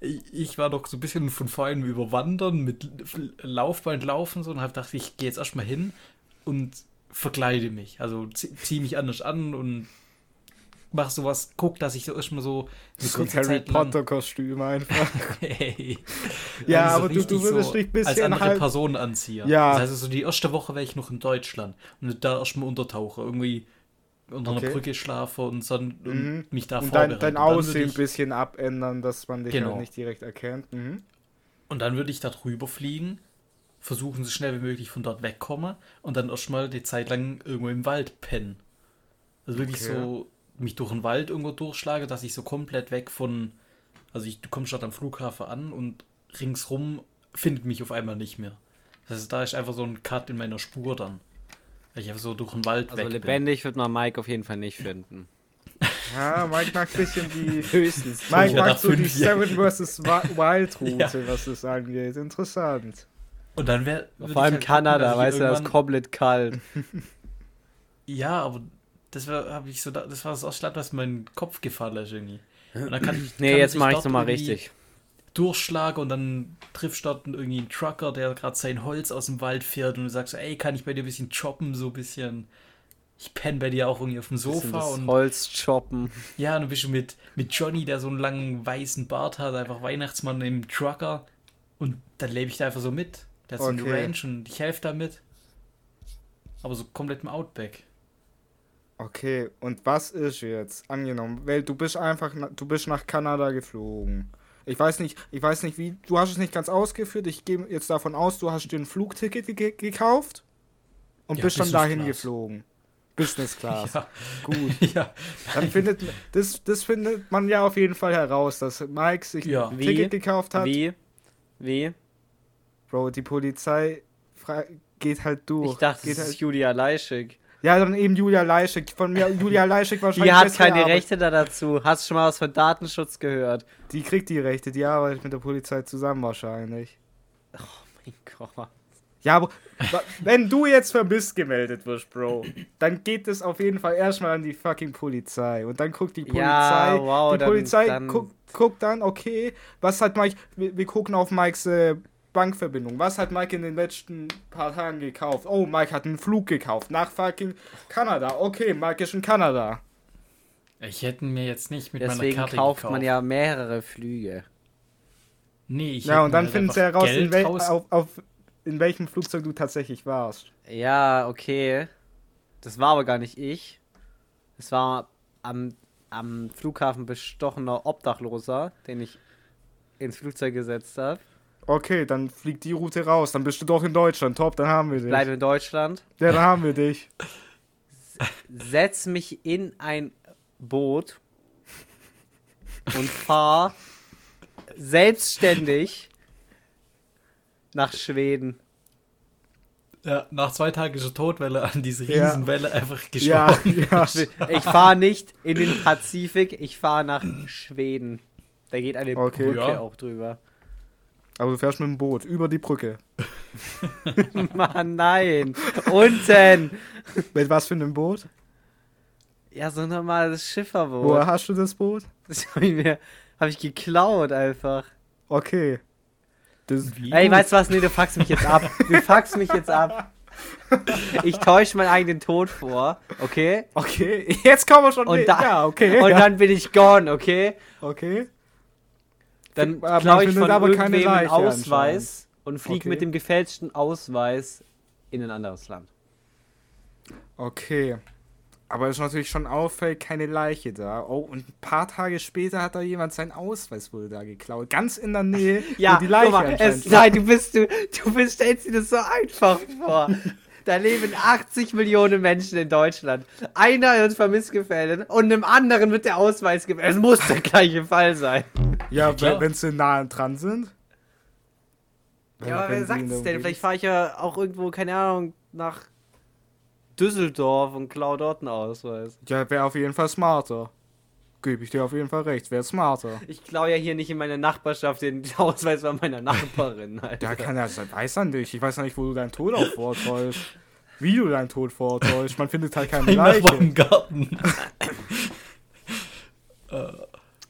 ich, ich war doch so ein bisschen von vorhin überwandern mit Laufband laufen so und habe gedacht, ich gehe jetzt erstmal hin und verkleide mich. Also zie- ziehe mich anders an und mach sowas, guck, dass ich so erstmal so eine
so ein Harry
Zeit lang-
Potter Kostüm einfach.
Hey.
Ja,
Also
aber du- du würdest dich ein
als
bisschen
andere
halt-
Person anziehen.
Ja.
Das heißt, so die erste Woche wäre ich noch in Deutschland und da erstmal untertauche, irgendwie unter
Okay.
einer Brücke schlafe und, und
Mhm.
mich da
Und dein,
vorbereite.
dein
Dann würde
Aussehen ein bisschen abändern, dass man dich
Genau.
halt nicht direkt erkennt. Mhm.
Und dann würde ich da drüber fliegen, versuchen, so schnell wie möglich von dort wegkommen und dann erstmal die Zeit lang irgendwo im Wald pennen. Also wirklich
Okay.
so mich durch den Wald irgendwo durchschlage, dass ich so komplett weg von. Also ich, du kommst dort am Flughafen an und ringsrum findet mich auf einmal nicht mehr. Das heißt, da ist einfach so ein Cut in meiner Spur dann. Weil ich einfach so durch den Wald
Also
weg bin.
lebendig wird man Mike auf jeden Fall nicht finden.
Ja, Mike mag ein bisschen die.
Höchstens.
Mike mag so die. Seven vs. Wild Route,
Ja.
was das angeht. Interessant.
Und dann wäre.
Vor allem Kanada, weißt du, das ist komplett kalt.
Ja, aber das war, habe ich so, da- das war das Land, was in meinen Kopf gefallen ist irgendwie. Und dann kann,
Nee,
kann
jetzt mache ich
dort
nochmal richtig.
Durchschlag und dann triffst du dort irgendwie einen Trucker, der gerade sein Holz aus dem Wald fährt und du sagst, so, ey, kann ich bei dir ein bisschen choppen, so ein bisschen. Ich penne bei dir auch irgendwie auf dem Sofa
das
und
Holz choppen.
ja, und dann bist du mit, mit Johnny, der so einen langen weißen Bart hat, einfach Weihnachtsmann im Trucker und dann lebe ich da einfach so mit. Der hat so eine
Okay.
Ranch und ich helfe da mit. Aber so komplett im Outback.
Okay, und was ist jetzt? Angenommen, weil du bist einfach, na- du bist nach Kanada geflogen. Ich weiß nicht, ich weiß nicht wie, du hast es nicht ganz ausgeführt. Ich gehe jetzt davon aus, du hast dir ein Flugticket ge gekauft und
Ja,
bist dann
Business
dahin
Class.
geflogen. Business Class.
Ja.
Gut.
ja.
Dann findet das, das findet man ja auf jeden Fall heraus, dass Mike sich
Ja.
ein
Wie?
Ticket gekauft hat.
Wie? Wie?
Bro, die Polizei geht halt durch.
Ich dachte,
geht
das
halt
ist Julia Leischig.
Ja, dann eben Julia Leischig. Von mir Julia Leischig wahrscheinlich.
Die hat keine
Arbeit.
Rechte da dazu. Hast du schon mal was von Datenschutz gehört?
Die kriegt die Rechte, die arbeitet mit der Polizei zusammen wahrscheinlich.
Mein Gott.
Ja, aber wenn du jetzt vermisst gemeldet wirst, Bro, dann geht es auf jeden Fall erstmal an die fucking Polizei. Und dann guckt die Polizei.
Ja, wow,
die
dann-
Polizei
dann-
guckt, guckt dann, okay, was hat Mike. Wir, wir gucken auf Mikes äh, Bankverbindung. Was hat Mike in den letzten paar Tagen gekauft? Oh, Mike hat einen Flug gekauft nach fucking Kanada. Okay, Mike ist in Kanada.
Ich hätte mir jetzt nicht mit meiner
Deswegen
Karte
kauft
gekauft.
man ja mehrere Flüge.
Nee, ich
Ja, und dann
mir
finden sie heraus, in, wel auf, auf, in welchem Flugzeug du tatsächlich warst.
Ja, okay. Das war aber gar nicht ich. Es war am, am Flughafen bestochener Obdachloser, den ich ins Flugzeug gesetzt habe.
Okay, dann fliegt die Route raus. Dann bist du doch in Deutschland. Top, dann haben wir dich.
Bleibe in Deutschland.
Ja, dann haben wir dich.
setz mich in ein Boot und fahr selbstständig nach Schweden.
Ja, nach zwei Tagen ist er tot, weil er an diese
Ja.
Riesenwelle einfach
Ja,
gestorben
ja.
ist.
Ich fahre nicht in den Pazifik, ich fahre nach Schweden. Da geht eine
Okay.
Brücke
Ja.
auch drüber.
Aber du fährst mit dem Boot über die Brücke.
Mann, nein. Unten.
Mit was für einem Boot?
Ja, so ein normales Schifferboot.
Woher hast du das Boot?
Das habe ich mir hab ich geklaut einfach.
Okay. Das,
Wie?
Ey, weißt du was? Nee, du fuckst mich jetzt ab. Du fuckst mich jetzt ab. Ich täusche meinen eigenen Tod vor, okay?
okay, jetzt kommen wir schon.
Und da-
ja, okay.
Und
ja.
dann bin ich gone, okay?
Okay.
Dann klaue ich von
aber keine Leiche
Ausweis und fliege
Okay.
mit dem gefälschten Ausweis in ein anderes Land.
Okay. Aber es ist natürlich schon auffällig, keine Leiche da. Oh, und ein paar Tage später hat da jemand seinen Ausweis wohl da geklaut. Ganz in der Nähe,
Ja,
wo die Leiche
mal, es, nein, du bist, du, du bist, stellst dir das so einfach vor. Da leben 80 Millionen Menschen in Deutschland. Einer wird vermisst gefällt und einem anderen wird der Ausweis gefällt. Es muss der gleiche Fall sein.
Ja,
klar.
wenn, sie nah dran sind.
Ja, aber wer sagt es denn? Vielleicht fahre ich ja auch irgendwo, keine Ahnung, nach Düsseldorf und klau dort einen Ausweis.
Ja, wäre auf jeden Fall smarter. Gebe ich dir auf jeden Fall recht, wäre smarter.
Ich klaue ja hier nicht in meiner Nachbarschaft den Ausweis von meiner Nachbarin. Alter.
Der kann ja, das weiß er nicht. Ich weiß ja nicht, wo du deinen Tod auch vortäuscht. Wie du deinen Tod vortäuscht. Man findet halt keine
Ein Nachbar
Leiche.
im Garten.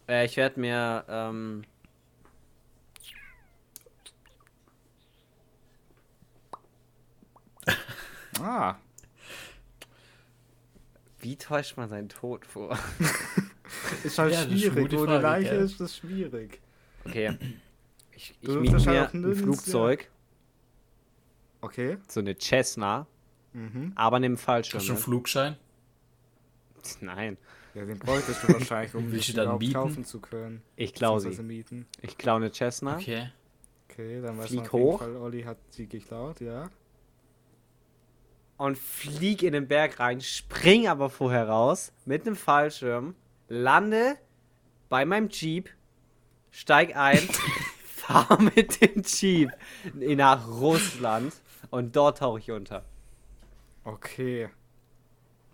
Äh, ich werde mir, ähm,
Ah,
wie täuscht man seinen Tod vor?
Ist halt
Ja, ist
schwierig.
gute
Wo eine Leiche ist, ist schwierig.
Okay. Ich, ich
Du
miete mir
auch
ein Flugzeug,
Okay.
so eine Cessna,
Mhm.
aber nimm Fallschirm.
Hast du einen. Flugschein?
Nein,
Ja, den bräuchtest du wahrscheinlich, um
Willst
dich
du dann
überhaupt
mieten?
kaufen zu können.
ich klaue sie.
mieten.
Ich klaue eine Cessna.
Okay.
Okay, dann weiß
Flieg
man auf jeden
hoch.
Fall, Olli hat sie geklaut, ja.
und flieg in den Berg rein, spring aber vorher raus mit einem Fallschirm, lande bei meinem Jeep, steig ein, fahr mit dem Jeep nach Russland und dort tauche ich unter.
Okay.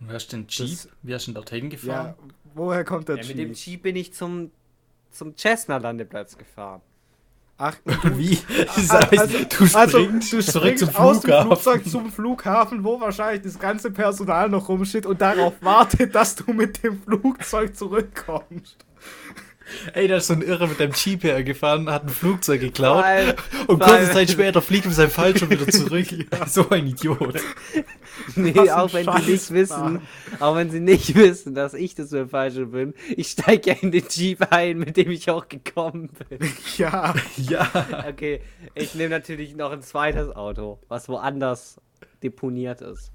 Und Wie hast du den Jeep?
Das-
Wie hast du denn dorthin gefahren?
Ja, woher kommt der
Ja, mit dem
Jeep?
Jeep bin ich zum, zum Cessna-Landeplatz gefahren.
Ach,
Wie? Das
Also-
heißt, du springst
also, du
zurück
springst
zum
aus dem
Flughafen.
Flugzeug zum Flughafen, wo wahrscheinlich das ganze Personal noch rumsteht und darauf wartet, dass du mit dem Flugzeug zurückkommst.
Ey, da ist so ein Irre mit dem Jeep hergefahren, hat ein Flugzeug geklaut
Weil-
und
weil-
kurze Zeit später fliegt ihm sein Fallschirm wieder zurück. So ein Idiot.
Nee,
Was
auch wenn sie nicht wissen, auch wenn sie nicht wissen, dass ich das für falsche bin. Ich steige ja in den Jeep ein, mit dem ich auch gekommen bin.
Ja,
Ja.
Okay, ich nehme natürlich noch ein zweites Auto, was woanders deponiert ist.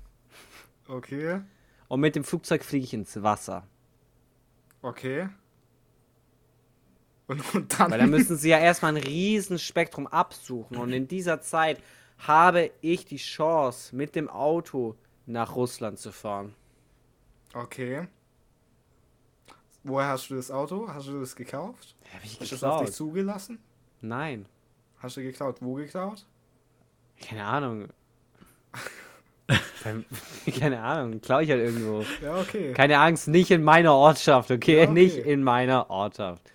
okay,
Und mit dem Flugzeug fliege ich ins Wasser.
okay. Und, und dann.
Weil da müssen sie ja erstmal ein riesen Spektrum absuchen. Und in dieser Zeit habe ich die Chance, mit dem Auto nach Russland zu fahren.
Okay. Woher hast du das Auto? Hast du das gekauft?
Habe ich
Hast du das auf dich
geklaut?
zugelassen?
Nein.
Hast du geklaut? Wo geklaut?
Keine Ahnung. Keine Ahnung, klaue ich halt irgendwo.
Ja, okay.
Keine Angst, nicht in meiner Ortschaft, okay?
Ja, okay.
Nicht in meiner Ortschaft.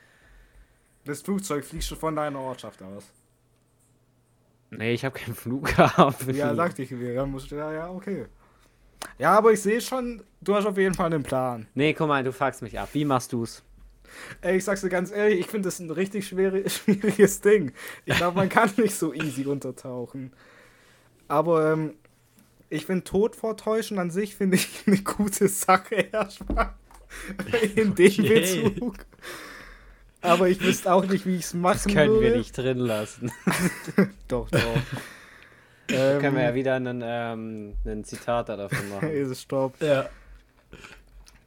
Das Flugzeug fliegt schon von deiner Ortschaft aus.
Nee, ich habe keinen Flughafen.
Ja, sagte ich mir. Dann musst du, ja, ja, okay. Ja, aber ich sehe schon, du hast auf jeden Fall einen Plan.
Nee, guck mal, du fuckst mich ab. Wie machst du's?
Ey, ich sag's dir ganz ehrlich, ich finde das ein richtig schwere, schwieriges Ding. Ich glaube, man kann nicht so easy untertauchen. Aber ähm, ich finde Tod vortäuschen an sich finde ich eine gute Sache erstmal. In dem
Okay.
Bezug. Aber ich wüsste auch nicht, wie ich es machen
Das können
würde.
wir nicht drin lassen.
Doch, doch.
Da
ähm,
können wir ja wieder einen, ähm, einen Zitat da davon machen.
ist es Stopp.
Ja.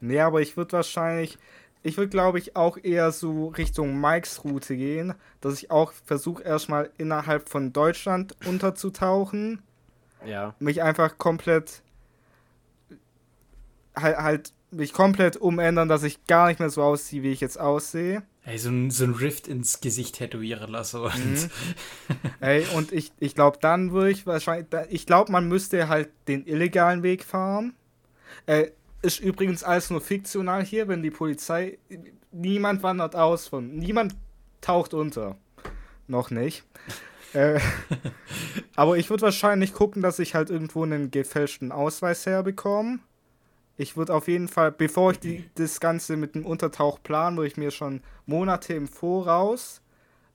Nee, aber ich würde wahrscheinlich ich würde, glaube ich, auch eher so Richtung Mikes Route gehen, dass ich auch versuche, erstmal innerhalb von Deutschland unterzutauchen.
Ja.
Mich einfach komplett halt, halt mich komplett umändern, dass ich gar nicht mehr so aussehe, wie ich jetzt aussehe.
Ey, so ein, so ein Rift ins Gesicht tätowieren lassen. Und
Mhm. Ey, und ich, ich glaube, dann würde ich wahrscheinlich, ich glaube, man müsste halt den illegalen Weg fahren. Äh, ist übrigens alles nur fiktional hier, wenn die Polizei, niemand wandert aus von, niemand taucht unter. Noch nicht. äh, aber ich würde wahrscheinlich gucken, dass ich halt irgendwo einen gefälschten Ausweis herbekomme. Ich würde auf jeden Fall, bevor ich die, das Ganze mit dem Untertauch plan, würde ich mir schon Monate im Voraus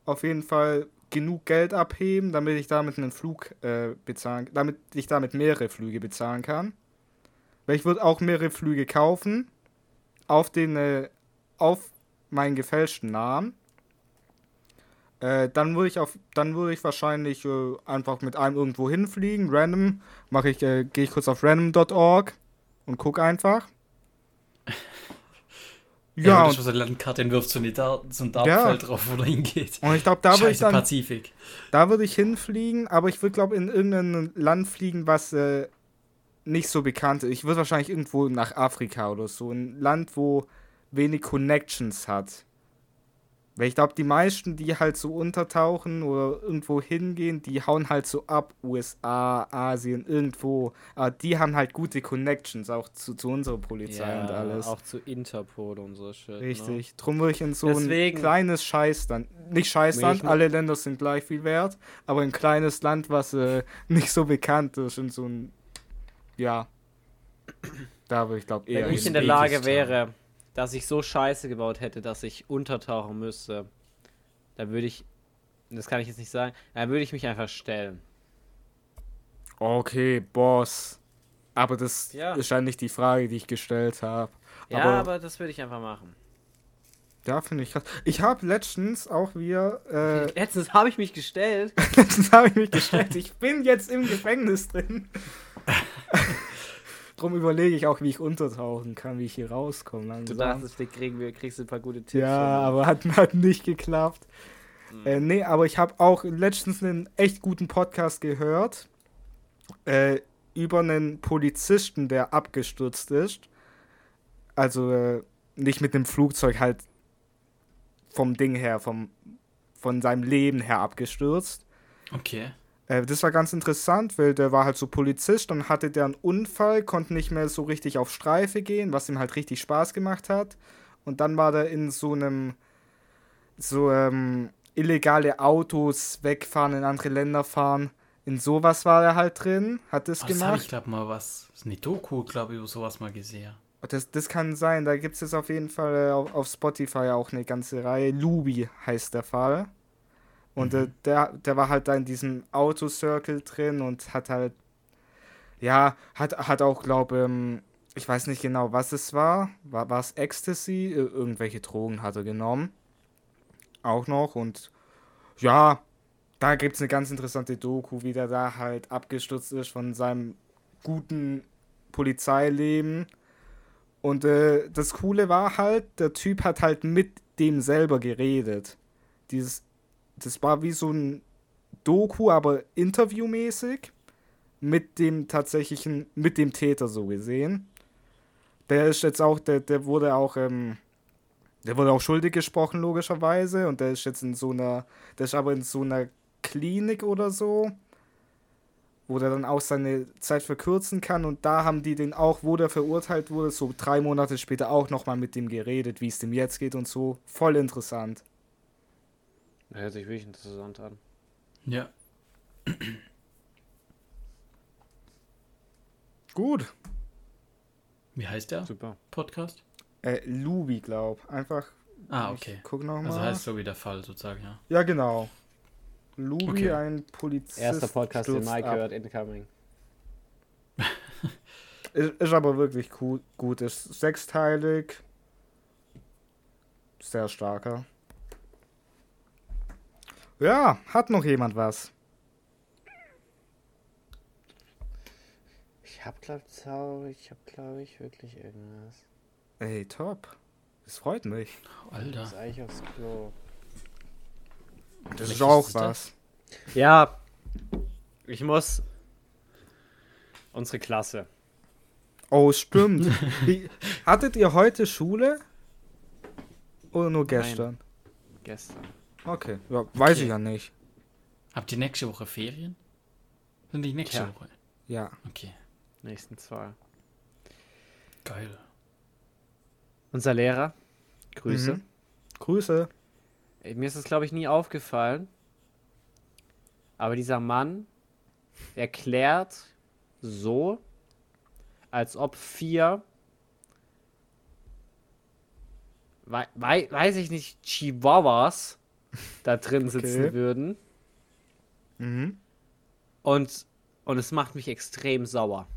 auf jeden Fall genug Geld abheben, damit ich damit einen Flug äh, bezahlen, damit ich damit mehrere Flüge bezahlen kann. Weil ich würde auch mehrere Flüge kaufen auf den äh, auf meinen gefälschten Namen. Äh, dann würde ich auf, dann würde ich wahrscheinlich äh, einfach mit einem irgendwo hinfliegen, random. Mache ich, äh, gehe ich kurz auf random.org und guck einfach.
ja,
Ja,
ja
und,
so eine Landkarte und wirft so, eine Dar so ein
Ja.
Dartfeld drauf, wo er hingeht.
und ich glaube, da würde ich dann
Pazifik.
Da würde ich hinfliegen, aber ich würde, glaube in irgendein Land fliegen, was äh, nicht so bekannt ist. Ich würde wahrscheinlich irgendwo nach Afrika oder so. Ein Land, wo wenig Connections hat. Weil ich glaube, die meisten, die halt so untertauchen oder irgendwo hingehen, die hauen halt so ab. USA, Asien, irgendwo. Aber die haben halt gute Connections, auch zu, zu unserer Polizei und alles.
Auch zu Interpol und so shit. Ne?
Richtig. Drum würde ich in so
Deswegen-
ein kleines Scheißland, nicht Scheißland, alle Länder sind gleich viel wert, aber ein kleines Land, was äh, nicht so bekannt ist, in so ein, ja, da würde ich glaube eher
Wenn ich in der Lage wäre, dass ich so scheiße gebaut hätte, dass ich untertauchen müsste, dann würde ich, das kann ich jetzt nicht sagen, dann würde ich mich einfach stellen.
Okay, Boss. Aber das
Ja.
ist ja nicht die Frage, die ich gestellt habe.
Ja,
Aber-
aber, das würde ich einfach machen.
Ja, finde ich krass. Ich habe letztens auch wieder, äh,
Letztens habe ich mich gestellt.
letztens habe ich mich gestellt, ich bin jetzt im Gefängnis drin. Drum überlege ich auch, wie ich untertauchen kann, wie ich hier rauskomme.
Du
langsam.
dachtest, vielleicht kriegen wir, kriegst du ein paar gute Tipps.
Ja, aber hat, hat nicht geklappt.
Hm.
Äh, nee, aber ich habe auch letztens einen echt guten Podcast gehört äh, über einen Polizisten, der abgestürzt ist. Also äh, nicht mit dem Flugzeug, halt vom Ding her, vom, von seinem Leben her abgestürzt.
Okay.
Äh, das war ganz interessant, weil der war halt so Polizist und hatte der einen Unfall, konnte nicht mehr so richtig auf Streife gehen, was ihm halt richtig Spaß gemacht hat. Und dann war der in so einem so ähm, illegale Autos wegfahren, in andere Länder fahren. In sowas war er halt drin, hat das
Oh, das habe ich,
gemacht.
glaube mal was. Das ist eine Doku, glaube ich, über sowas mal gesehen.
Das, das kann sein, da gibt es jetzt auf jeden Fall äh, auf, auf Spotify auch eine ganze Reihe. Lubi heißt der Fall. Und äh, der, der war halt da in diesem Autocircle drin und hat halt, ja, hat, hat auch, glaube ähm, ich weiß nicht genau, was es war. War es Ecstasy? Ir- Irgendwelche Drogen hat er genommen. Auch noch. Und ja, da gibt es eine ganz interessante Doku, wie der da halt abgestürzt ist von seinem guten Polizeileben. Und äh, das Coole war halt, der Typ hat halt mit dem selber geredet. Dieses, das war wie so ein Doku, aber interviewmäßig mit dem tatsächlichen, mit dem Täter so gesehen. Der ist jetzt auch, der, der wurde auch, ähm, der wurde auch schuldig gesprochen, logischerweise. Und der ist jetzt in so einer, der ist aber in so einer Klinik oder so, wo der dann auch seine Zeit verkürzen kann. Und da haben die den auch, wo der verurteilt wurde, so drei Monate später auch nochmal mit dem geredet, wie es dem jetzt geht und so. Voll interessant.
Hört sich wirklich interessant an.
Ja.
Gut.
Wie heißt der
Super.
Podcast?
Äh, Lubi, glaub. Einfach.
Ah,
ich
okay.
Guck nochmal.
Also heißt so wie der Fall sozusagen, ja.
ja, genau. Lubi,
Okay.
ein Polizist.
Erster Podcast, den Mike
ab.
hört, incoming.
Ist, ist aber wirklich cool, gut. Ist sechsteilig. Sehr starker. Ja, hat noch jemand was?
Ich hab, glaub, ich, ich hab, glaube ich, wirklich irgendwas.
Ey, top. Das freut mich.
Alter.
ist eigentlich aufs Klo.
Das ist auch
ist
was.
Ja, ich muss. Unsere Klasse.
Oh, stimmt. Wie, hattet ihr heute Schule? Oder nur gestern?
Gestern.
Okay, ja, weiß
Okay.
ich ja nicht.
Habt ihr nächste Woche Ferien? Sind die nächste
Ja.
Woche?
Ja.
Okay.
Nächsten zwei.
Geil.
Unser Lehrer. Grüße.
Mhm. Grüße.
Ey, Mir ist das, glaube ich, nie aufgefallen. Aber dieser Mann erklärt so, als ob vier, wei wei weiß ich nicht, Chihuahuas da drin sitzen
Okay.
würden.
Mhm.
Und, und es macht mich extrem sauer.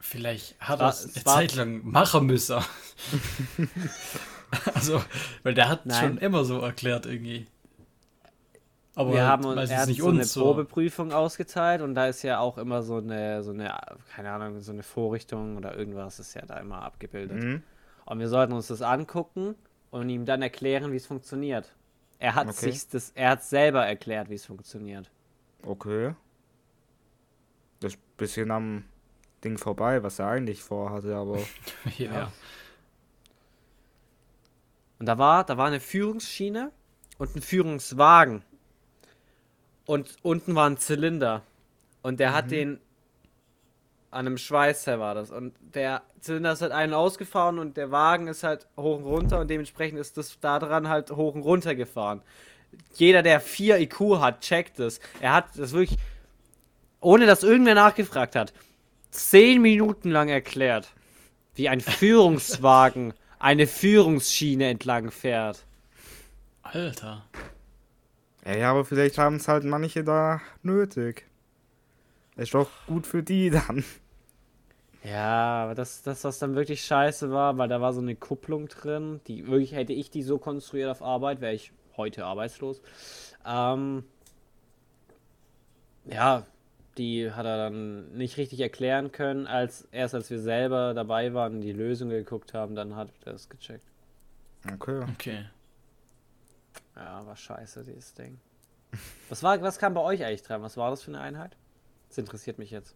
Vielleicht hat er es eine
war-
Zeit lang machen müssen. also, weil der hat
Nein.
schon immer so erklärt irgendwie. Aber
wir haben uns, er hat
nicht
so eine
uns so.
Probeprüfung ausgeteilt und da ist ja auch immer so eine, so eine, keine Ahnung, so eine Vorrichtung oder irgendwas ist ja da immer abgebildet.
Mhm.
Und wir sollten uns das angucken und ihm dann erklären, wie es funktioniert. Er hat
Okay.
sich das, er hat selber erklärt, wie es funktioniert.
Okay. Das ist ein bisschen am Ding vorbei, was er eigentlich vorhatte, aber.
ja.
Ja. Und da war, da war eine Führungsschiene und ein Führungswagen. Und unten war ein Zylinder. Und der hat den an einem Schweißer war das. Und der Zylinder ist halt einen ausgefahren und der Wagen ist halt hoch und runter und dementsprechend ist das da dran halt hoch und runter gefahren. Jeder, der 4 IQ hat, checkt es. Er hat das wirklich, ohne dass irgendwer nachgefragt hat, 10 Minuten lang erklärt, wie ein Führungswagen eine Führungsschiene entlang fährt.
Alter.
Ja, ja, aber vielleicht haben es halt manche da nötig. Ist doch gut für die dann.
Ja, aber das, das, was dann wirklich scheiße war, weil da war so eine Kupplung drin, die wirklich, hätte ich die so konstruiert auf Arbeit, wäre ich heute arbeitslos. Ähm, ja, die hat er dann nicht richtig erklären können, als erst als wir selber dabei waren und die Lösung geguckt haben, dann hat er es gecheckt.
Okay.
Okay.
Ja, war scheiße, dieses Ding. Was war, was kam bei euch eigentlich dran? Was war das für eine Einheit? Das interessiert mich jetzt.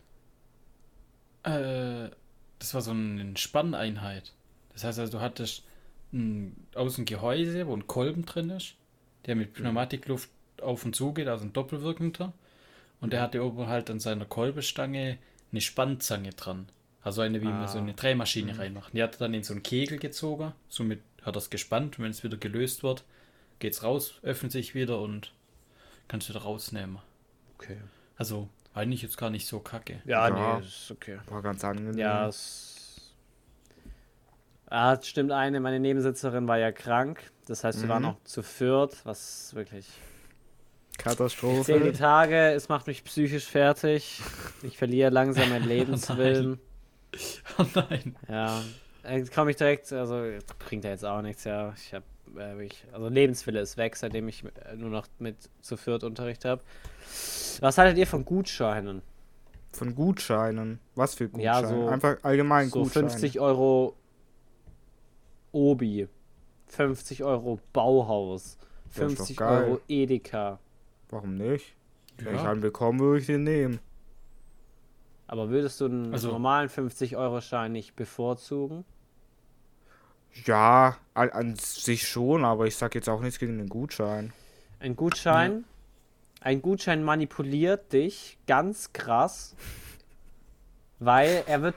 Äh, das war so eine Spanneinheit. Das heißt also, du hattest ein Außengehäuse, wo ein Kolben drin ist, der mit Pneumatikluft auf und zu geht, also ein doppelwirkender. Und der hatte oben halt an seiner Kolbestange eine Spannzange dran. Also eine, wie man so
Ah.
eine Drehmaschine reinmacht. Die hat er dann in so einen Kegel gezogen, somit hat er es gespannt und wenn es wieder gelöst wird, geht's raus, öffnet sich wieder und kannst wieder rausnehmen.
Okay.
Also eigentlich jetzt gar nicht so kacke.
Ja,
Ja.
nee, ist okay.
War ganz angenehm.
Ja, es. Ah, stimmt eine, meine Nebensitzerin war ja krank. Das heißt, wir waren
Mhm.
auch zu viert, was wirklich. Ich zähle die
Katastrophe.
Tage, es macht mich psychisch fertig. Ich verliere langsam meinen Lebenswillen.
Oh nein.
Ja. Jetzt komme ich direkt, also bringt ja jetzt auch nichts, ja. Ich habe äh, wirklich, also Lebenswille ist weg, seitdem ich äh, nur noch mit zu viert Unterricht habe. Was haltet ihr von Gutscheinen?
Von Gutscheinen. Was für Gutscheine?
Ja, so-
Einfach allgemein
So
Gutscheine.
50 Euro Obi, 50 Euro Bauhaus,
Ja, ist doch
50
geil.
Euro Edeka.
Warum nicht? Wenn ich
Ja.
einen bekommen, würde ich den nehmen.
Aber würdest du einen
Also-
normalen 50-Euro-Schein nicht bevorzugen?
Ja, an, an sich schon, aber ich sag jetzt auch nichts gegen den Gutschein.
Ein Gutschein, ein Gutschein manipuliert dich ganz krass, weil er wird,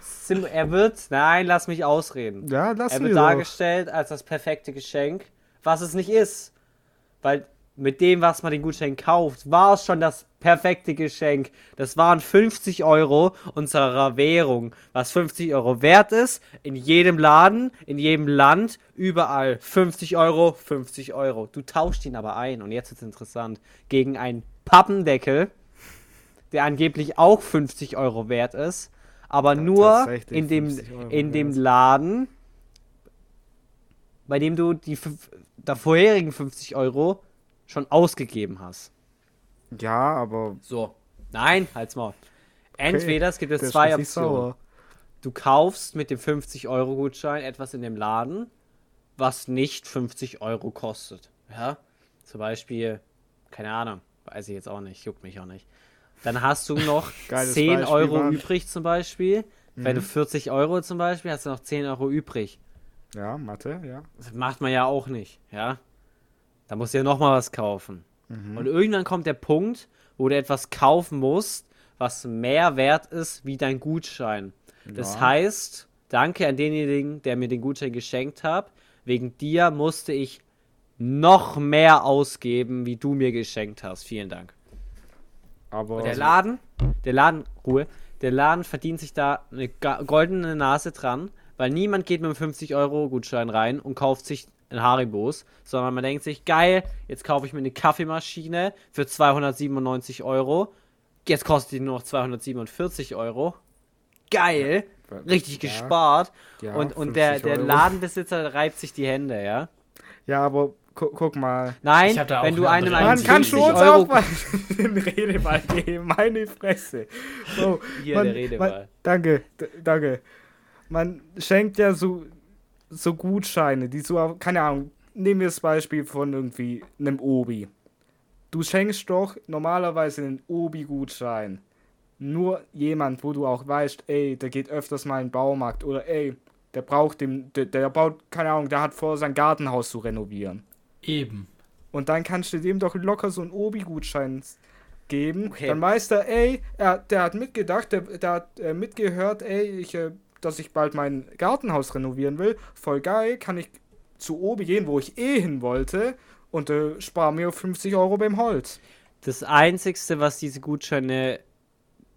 er wird, nein, lass mich ausreden.
Ja, lass
Er wird
doch.
dargestellt als das perfekte Geschenk, was es nicht ist. Weil mit dem, was man den Gutschein kauft, war es schon das perfekte Geschenk. Das waren 50 Euro unserer Währung, was 50 Euro wert ist. In jedem Laden, in jedem Land, überall. 50 Euro, 50 Euro. Du tauschst ihn aber ein, und jetzt ist interessant, gegen einen Pappendeckel, der angeblich auch 50 Euro wert ist, aber nur
tatsächlich
in dem,
50 Euro
in dem. Laden, bei dem du die da vorherigen 50 Euro schon ausgegeben hast.
Ja, aber
So. Nein, halt's mal. Entweder es gibt jetzt zwei Optionen.
sauer.
Du kaufst mit dem 50-Euro-Gutschein etwas in dem Laden was nicht 50 Euro kostet. Ja, zum Beispiel, keine Ahnung, weiß ich jetzt auch nicht, juckt mich auch nicht. Dann hast du noch
Geiles
10
Beispiel,
Euro
Mann.
übrig zum Beispiel. Wenn du 40 Euro zum Beispiel, hast du noch 10 Euro übrig.
Ja, Mathe, ja.
Das macht man ja auch nicht, ja. Da musst du ja nochmal was kaufen. Und irgendwann kommt der Punkt, wo du etwas kaufen musst, was mehr wert ist wie dein Gutschein. Das
Ja.
heißt, danke an denjenigen, der mir den Gutschein geschenkt hat. Wegen dir musste ich noch mehr ausgeben, wie du mir geschenkt hast. Vielen Dank.
Aber
Der Laden, der Laden, Ruhe, der Laden verdient sich da eine goldene Nase dran, weil niemand geht mit einem 50-Euro-Gutschein rein und kauft sich ein Haribos, sondern man denkt sich, geil, jetzt kaufe ich mir eine Kaffeemaschine für 297 Euro. Jetzt kostet die nur noch 247 Euro. Geil, richtig
Ja.
gespart.
Ja,
und und der,
50
der
Euro.
Ladenbesitzer reibt sich die Hände, ja?
Ja, aber gu guck mal.
Nein, wenn du
eine
einem einen
Man du
50
uns
Euro
auch mal den Redeball geben, meine Fresse. So,
Hier,
man,
der Redeball.
Man, danke, danke. Man schenkt ja so, so Gutscheine, die so, keine Ahnung, nehmen wir das Beispiel von irgendwie einem Obi. Du schenkst doch normalerweise einen Obi-Gutschein. Nur jemand, wo du auch weißt, ey, der geht öfters mal in den Baumarkt oder ey, der braucht den, der, der baut, keine Ahnung, der hat vor, sein Gartenhaus zu renovieren.
Eben.
Und dann kannst du dem doch locker so einen Obi-Gutschein geben.
Okay.
Dann weiß der, ey, er, der hat mitgedacht, der, der hat äh, mitgehört, ey, ich, äh, dass ich bald mein Gartenhaus renovieren will. Voll geil, kann ich zu Obi gehen, wo ich eh hin wollte und äh, spare mir 50 Euro beim Holz.
Das Einzigste, was diese Gutscheine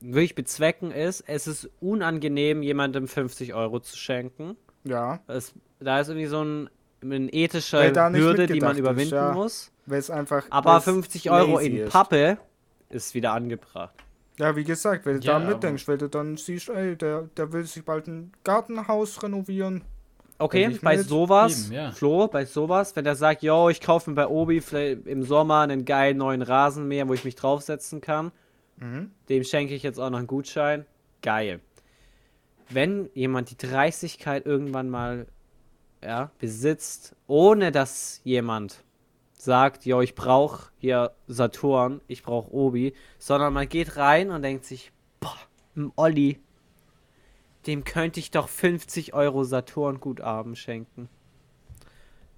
wirklich bezwecken, ist, es ist unangenehm, jemandem 50 Euro zu schenken.
Ja,
Es, da ist irgendwie so ein, eine ethische
Weil da nicht
Hürde, die man
mitgedacht ist,
überwinden
ja.
muss.
weil es einfach.
Aber
weil's
50 Euro in
ist.
Pappe ist wieder angebracht.
Ja, wie gesagt, wenn du
Ja,
da mitdenkst, weil du dann siehst, ey, der, der will sich bald ein Gartenhaus renovieren.
Okay, bei
mit.
sowas,
Eben, ja.
Flo, bei sowas, wenn er sagt, yo, ich kaufe mir bei Obi im Sommer einen geilen neuen Rasenmäher, wo ich mich draufsetzen kann,
Mhm.
dem schenke ich jetzt auch noch einen Gutschein. Geil. Wenn jemand die Dreistigkeit irgendwann mal ja, besitzt, ohne dass jemand sagt, yo, ich brauche hier Saturn, ich brauche Obi, sondern man geht rein und denkt sich, boah, ein Olli, dem könnte ich doch 50 Euro Saturn-Guthaben schenken.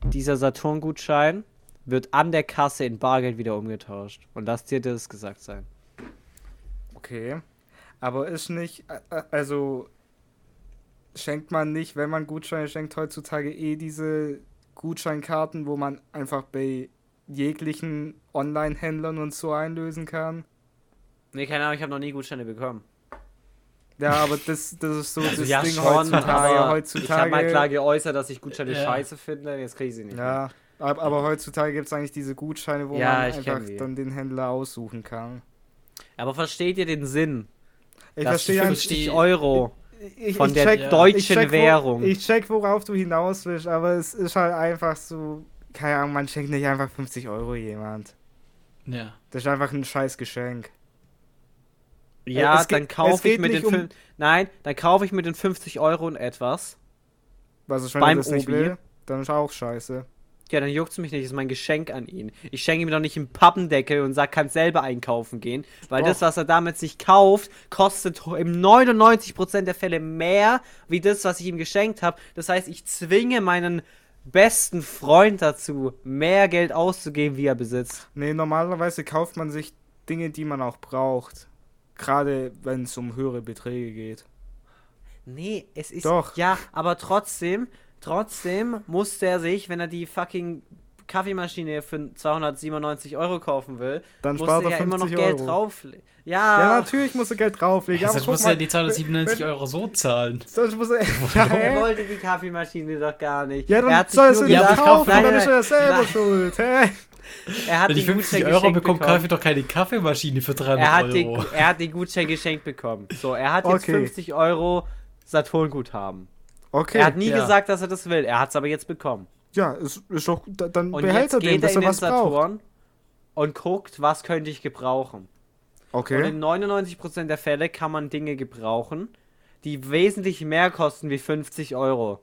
Dieser Saturn-Gutschein wird an der Kasse in Bargeld wieder umgetauscht. Und lass dir das gesagt sein.
Okay. Aber ist nicht, also schenkt man nicht, wenn man Gutscheine schenkt, heutzutage eh diese Gutscheinkarten, wo man einfach bei jeglichen Online-Händlern und so einlösen kann.
Nee, keine Ahnung, ich habe noch nie Gutscheine bekommen.
Ja, aber das, das ist so
Also
das
ja
Ding
schon,
heutzutage.
aber ich habe
heutzutage
mal klar geäußert, dass ich Gutscheine
Ja.
scheiße finde, jetzt kriege ich sie nicht. mehr.
ja, aber, aber heutzutage gibt es eigentlich diese Gutscheine, wo
Ja,
man einfach dann den Händler aussuchen kann.
Aber versteht ihr den Sinn?
Ich verstehe
fünf-
eigentlich-
50
die-
Euro
ich,
von
ich
der
check,
deutschen
ich check, wo-
Währung.
Ich check, worauf du hinaus willst, aber es ist halt einfach so, keine Ahnung, man schenkt nicht einfach 50 Euro jemand.
Ja.
Das ist einfach ein scheiß Geschenk.
ja,
es
dann kaufe ich mit den
um-
Nein, dann kaufe ich mit den 50 Euro und etwas.
Was ist, wenn
Beim
das nicht
Obi.
will? Dann ist auch scheiße.
Ja, dann juckt's mich nicht, das ist mein Geschenk an ihn. Ich schenke ihm doch nicht einen Pappendeckel und sag, kannst selber einkaufen gehen, weil
Doch.
das, was er damit sich kauft, kostet im 99% der Fälle mehr, wie das, was ich ihm geschenkt habe. Das heißt, ich zwinge meinen besten Freund dazu, mehr Geld auszugeben, wie er besitzt.
Nee, normalerweise kauft man sich Dinge, die man auch braucht. Gerade wenn es um höhere Beträge geht.
Nee, es ist.
Doch.
Ja, aber trotzdem, trotzdem muss der sich, wenn er die fucking Kaffeemaschine für 297 Euro kaufen will,
Dann
muss
spart
er
er
ja immer noch
50
Geld
Euro.
drauflegen. Ja,
Ja, natürlich muss er Geld drauflegen. aber
Sonst
guck
muss er die 297
wenn-
Euro so zahlen.
Sonst muss er. Ja,
Er wollte die Kaffeemaschine doch gar nicht.
ja
er
dann
hat sich
soll
nur
er
Ja,
nicht
aber ich
gedacht,
kauf-
kaufen,
nein,
dann ist er ja selber
nein,
schuld. Hä?
Er hat
Wenn ich
den
50
Gutschein
Euro bekomme,
bekommen.
kaufe ich doch keine Kaffeemaschine für 300
Er hat, den,
Euro.
er hat den Gutschein geschenkt bekommen. So, er hat jetzt
Okay.
50 Euro Saturn-Guthaben.
Okay.
Er hat nie
ja.
gesagt, dass er das will. Er hat es aber jetzt bekommen.
ja, ist, ist doch. da- Dann
Und
behält er den,
geht er
er
den
was braucht.
Saturn und guckt, was könnte ich gebrauchen. Und
Okay.
in 99% der Fälle kann man Dinge gebrauchen, die wesentlich mehr kosten wie 50 Euro.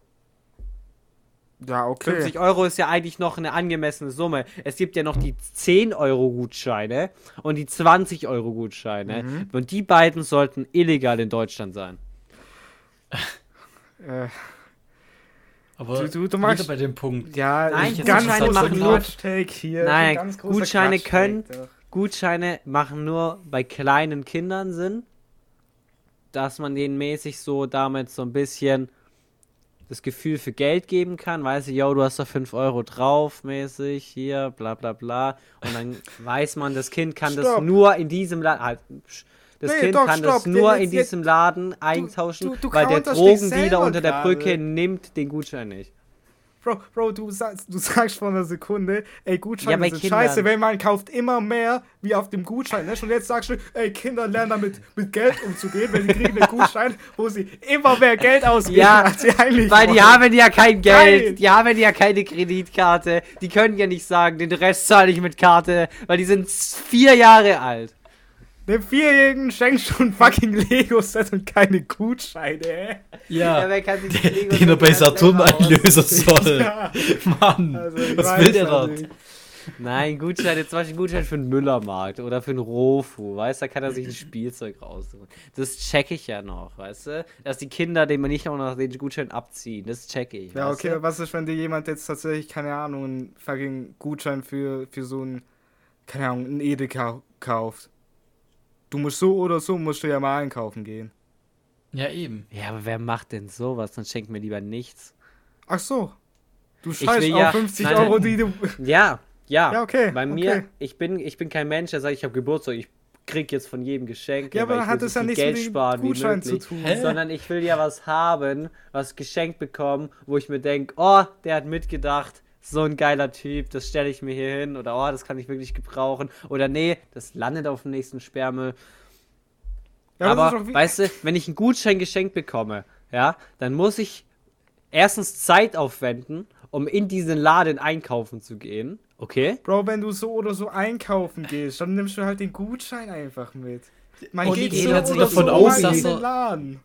Ja, okay.
50 Euro ist ja eigentlich noch eine angemessene Summe. Es gibt ja noch die 10 Euro Gutscheine und die 20 Euro Gutscheine.
Mhm.
Und die beiden sollten illegal in Deutschland sein.
Äh,
Aber
Du- du- du
wieder
magst-
bei dem Punkt.
ja,
Nein,
ich-
Gutscheine
ganz großer
machen nur-
hier.
Nein, Gutscheine können-
doch.
Gutscheine machen nur bei kleinen Kindern Sinn, dass man denen mäßig so damit so ein bisschen das Gefühl für Geld geben kann. Weißt du, yo, du hast da 5 Euro drauf, mäßig, hier, bla bla bla. Und dann weiß man, das Kind kann das
Stopp.
nur in diesem Laden. Halt, das
Nee,
Kind
doch,
kann das
stopp.
nur
Jetzt-
in
jetzt-
diesem Laden eintauschen,
du- du
weil der Drogendealer unter der
gerade.
Brücke nimmt den Gutschein nicht.
Bro, Bro, du sagst, du sagst vor einer Sekunde, ey, Gutscheine
Ja,
sind
Kindern.
scheiße, weil man kauft immer mehr wie auf dem Gutschein. Ne? Und jetzt sagst du, ey, Kinder lernen damit mit Geld umzugehen, weil die kriegen einen Gutschein, wo sie immer mehr Geld ausgeben,
Ja,
als sie eigentlich
Weil die
wollen.
haben ja kein Geld,
Geil.
die haben ja keine Kreditkarte, die können ja nicht sagen, den Rest zahle ich mit Karte, weil die sind vier Jahre alt.
Dem Vierjährigen schenkst du ein fucking Lego-Set und keine Gutscheine, ey.
Ja,
wer kann sich
den den er bei Saturn einlösen soll.
Ja,
Mann,
also ich
was will der
ja
dort?
Nein, Gutscheine, zum Beispiel Gutschein für einen Müllermarkt oder für einen Rofu, weißt du, da kann er sich ein Spielzeug raussuchen. Das check ich ja noch, weißt du, dass die Kinder, denen man nicht auch noch den Gutschein abziehen, das check ich.
Ja, okay,
du?
was ist, wenn dir jemand jetzt tatsächlich, keine Ahnung, einen fucking Gutschein für, für so ein, keine Ahnung, ein Edeka kauft? Du musst so oder so, musst du ja mal einkaufen gehen.
Ja, eben.
Ja, aber wer macht denn sowas? Dann schenkt mir lieber nichts.
Ach so. Du scheißt auf
ja-
50
nein,
Euro, die du.
Ja, ja.
Ja, okay,
Bei
okay.
mir, ich bin, ich bin kein Mensch, der sagt, ich habe Geburtstag, ich krieg jetzt von jedem Geschenk.
Ja, aber hat es ja nichts
Geld
mit dem
sparen wie
Gutschein zu
möglich.
tun.
Hä?
Sondern ich will ja was haben, was geschenkt bekommen, wo ich mir denke, oh, der hat mitgedacht, so ein geiler Typ, das stelle ich mir hier hin. Oder oh, das kann ich wirklich gebrauchen. Oder nee, das landet auf dem nächsten Sperrmüll.
Ja, das
aber weißt du, wenn ich einen Gutschein geschenkt bekomme, ja, dann muss ich erstens Zeit aufwenden, um in diesen Laden einkaufen zu gehen. Okay?
Bro, wenn du so oder so einkaufen gehst, dann nimmst du halt den Gutschein einfach mit. Man
Und
geht so oder
davon
so
aus, dass
den Laden.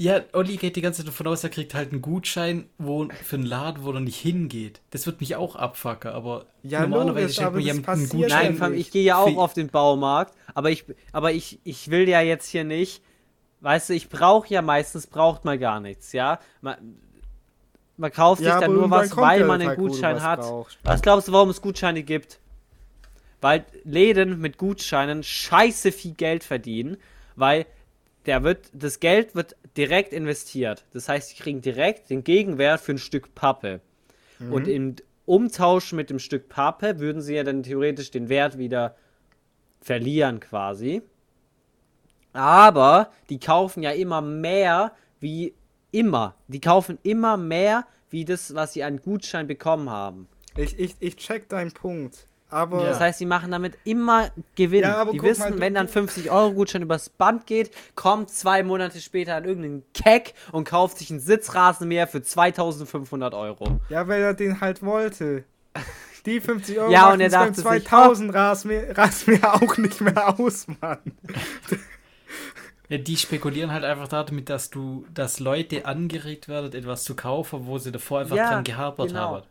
Ja, Olli geht die ganze Zeit davon aus, er kriegt halt einen Gutschein wo, für einen Laden, wo er nicht hingeht. Das wird mich auch abfacken, aber
Ja,
normalerweise
logisch,
schenkt
das
jemandem einen Gutschein.
Nein,
Ja,
ich gehe ja auch auf den Baumarkt, aber ich, aber ich, ich will ja jetzt hier nicht, weißt du, ich brauche ja meistens, braucht man gar nichts, ja. Man, man kauft sich dann nur was, weil man einen Gutschein
was
hat.
brauchst.
Was glaubst du, warum es Gutscheine gibt? Weil Läden mit Gutscheinen scheiße viel Geld verdienen, weil der wird, das Geld wird direkt investiert. Das heißt, sie kriegen direkt den Gegenwert für ein Stück Pappe. Und im Umtausch mit dem Stück Pappe würden sie ja dann theoretisch den Wert wieder verlieren quasi. Aber die kaufen ja immer mehr wie immer. Die kaufen immer mehr wie das, was sie an Gutschein bekommen haben.
Ich, ich, ich check deinen Punkt. Aber
Das heißt, sie machen damit immer Gewinn.
Ja, aber
die wissen,
mal,
wenn dann 50 Euro Gutschein übers Band geht, kommt zwei Monate später an irgendeinen Keck und kauft sich einen Sitzrasenmäher für 2500 Euro.
Ja, weil er den halt wollte. Die 50 Euro
Ja,
machen
und er dachte sich,
2000 Rasenmäher Rasenmäher auch nicht mehr aus, Mann.
Ja, die spekulieren halt einfach damit, dass du, dass Leute angeregt werden, etwas zu kaufen, wo sie davor einfach
Ja,
dran gehabert
genau.
haben.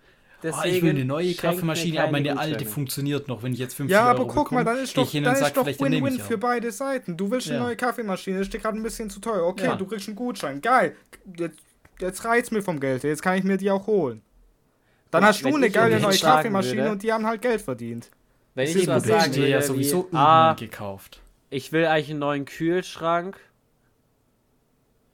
Oh, ich will eine neue Kaffeemaschine, aber meine alte funktioniert noch, wenn ich jetzt 50
Ja,
Euro
aber guck mal,
bekomme,
dann ist doch,
hin
dann
und
ist doch
nehme
Win-Win für beide Seiten. Du willst eine
Ja.
neue Kaffeemaschine, ist dir gerade ein bisschen zu teuer. Okay,
Ja.
du kriegst einen Gutschein. Geil. Jetzt, jetzt reizt mir vom Geld. Jetzt kann ich mir die auch holen. Dann
Ja,
hast du eine geile neue Kaffeemaschine
würde-
und die haben halt Geld verdient.
Wenn
Das
ich
ist
was sagen würde,
ja sowieso
wie, ah,
gekauft.
ich will eigentlich einen neuen Kühlschrank.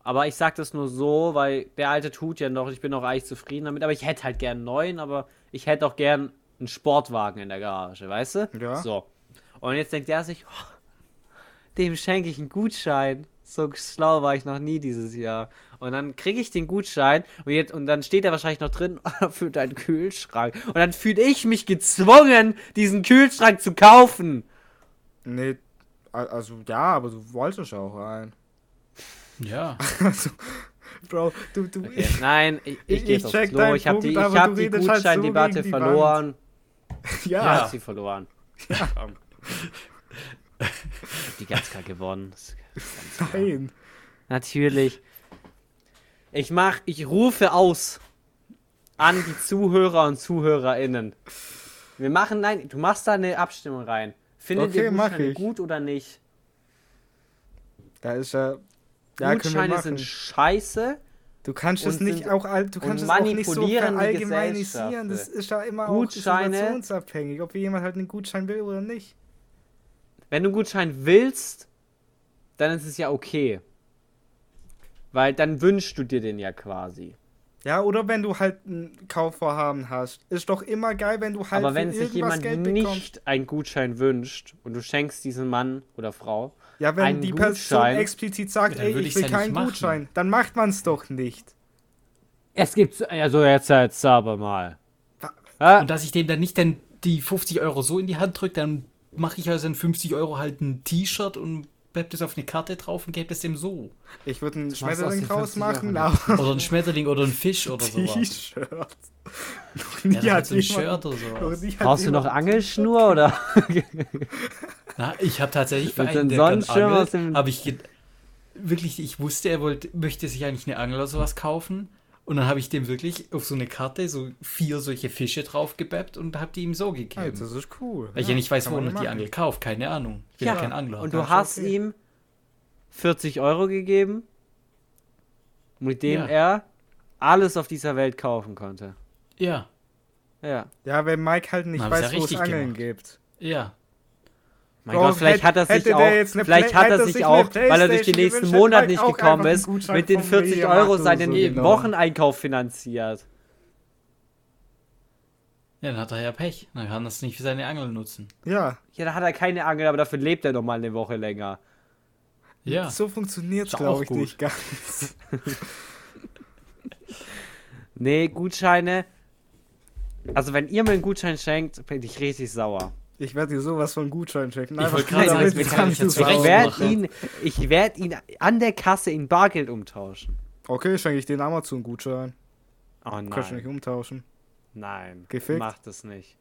Aber ich sag das nur so, weil der alte tut ja noch, ich bin auch eigentlich zufrieden damit. Aber ich hätte halt gern einen neuen, aber ich hätte auch gern einen Sportwagen in der Garage, weißt du?
Ja.
So. Und jetzt denkt er sich, oh, dem schenke ich einen Gutschein. So schlau war ich noch nie dieses Jahr. Und dann kriege ich den Gutschein und, jetzt, und dann steht er wahrscheinlich noch drin für deinen Kühlschrank. Und dann fühle ich mich gezwungen, diesen Kühlschrank zu kaufen.
Nee, al- also ja, aber du wolltest auch einen.
Ja.
Also, Bro, du, du.
Okay. Nein, ich, ich,
Ich-
gehe
ich
jetzt
check
aufs Klo. Ich habe die, ich hab die
redest halt so
Gutscheindebatte
die
verloren. Ich
Ja,
Ja.
hab sie verloren. Ich hab die ganz klar gewonnen. Ganz klar.
nein.
Natürlich. Ich mach, ich rufe aus. an die Zuhörer und ZuhörerInnen. Wir machen, nein, du machst da eine Abstimmung rein. Findet
Okay,
ihr
ich.
gut oder nicht?
Da ist ja. Ja,
Gutscheine sind scheiße.
Du kannst es nicht auch du kannst es auch nicht so verallgemeinisieren. Das ist ja immer
Gutscheine-
auch situationsabhängig, ob jemand halt einen Gutschein will oder nicht.
Wenn du einen Gutschein willst, dann ist es ja okay. Weil dann wünschst du dir den ja quasi.
Ja, oder wenn du halt ein Kaufvorhaben hast. Ist doch immer geil, wenn du halt
Aber wenn sich jemand
Geld
nicht
bekommst.
einen Gutschein wünscht und du schenkst diesem Mann oder Frau,
Ja, wenn
einen
die Person
Gutschein-
explizit sagt,
Ja,
ey, ich will
ja
keinen. Gutschein, dann macht man es doch nicht.
es gibt, also jetzt, jetzt aber mal.
Und dass ich dem dann nicht dann die 50 Euro so in die Hand drücke, dann mache ich also in 50 Euro halt ein T-Shirt und bebt das auf eine Karte drauf und gebe es dem so.
Ich würde einen Schmetterling draus
50
machen,
Oder ein Schmetterling oder ein Fisch oder sowas.
T-Shirt.
Ja,
hat
so ein Shirt oder
hat
brauchst du noch Angelschnur oder?
Na, ich habe tatsächlich für einen, der
Sonnenschirm aus dem-
habe ich wirklich, ich wusste, er wollte, möchte sich eigentlich eine Angel oder sowas kaufen. Und dann habe ich dem wirklich auf so eine Karte so vier solche Fische drauf gebappt und habe die ihm so gegeben.
Alter, das ist cool.
Weil ich ja nicht weiß, wo
man
er die. Angel kauft, keine Ahnung. Ich bin ja, kein Angler.
Und
Ja,
du hast
okay.
ihm 40 Euro gegeben, mit dem
Ja.
er alles auf dieser Welt kaufen konnte.
ja,
Ja.
Ja, wenn Mike halt nicht weiß,
ja
wo es Angeln
gemacht.
gibt.
ja.
Mein
Doch,
Gott, vielleicht
hätte-
hat er sich auch, vielleicht
Play-
hat er sich auch, weil er durch den nächsten Monat nicht gekommen ist, mit den
vom
40
Mediamarkt
Euro seinen
so genommen.
Wocheneinkauf finanziert.
Ja, dann hat er ja Pech. Dann kann er es nicht für seine Angel nutzen.
Ja,
Ja, da hat er keine Angel, aber dafür lebt er noch mal eine Woche länger.
Ja.
so funktioniert
auch
glaube ich
gut.
nicht ganz.
Nee, Gutscheine. Also wenn ihr mir einen Gutschein schenkt, bin ich richtig sauer.
Ich werde dir sowas von Gutschein checken.
Ich wollte gerade sagen,
du
kann ich
du
Ich
sauer
werde ihn, ich werde ihn an der Kasse in Bargeld umtauschen.
Okay, schenke ich den Amazon-Gutschein.
Oh
Kannst du nicht
nein,
umtauschen.
nein,
Gefickt?
mach das nicht.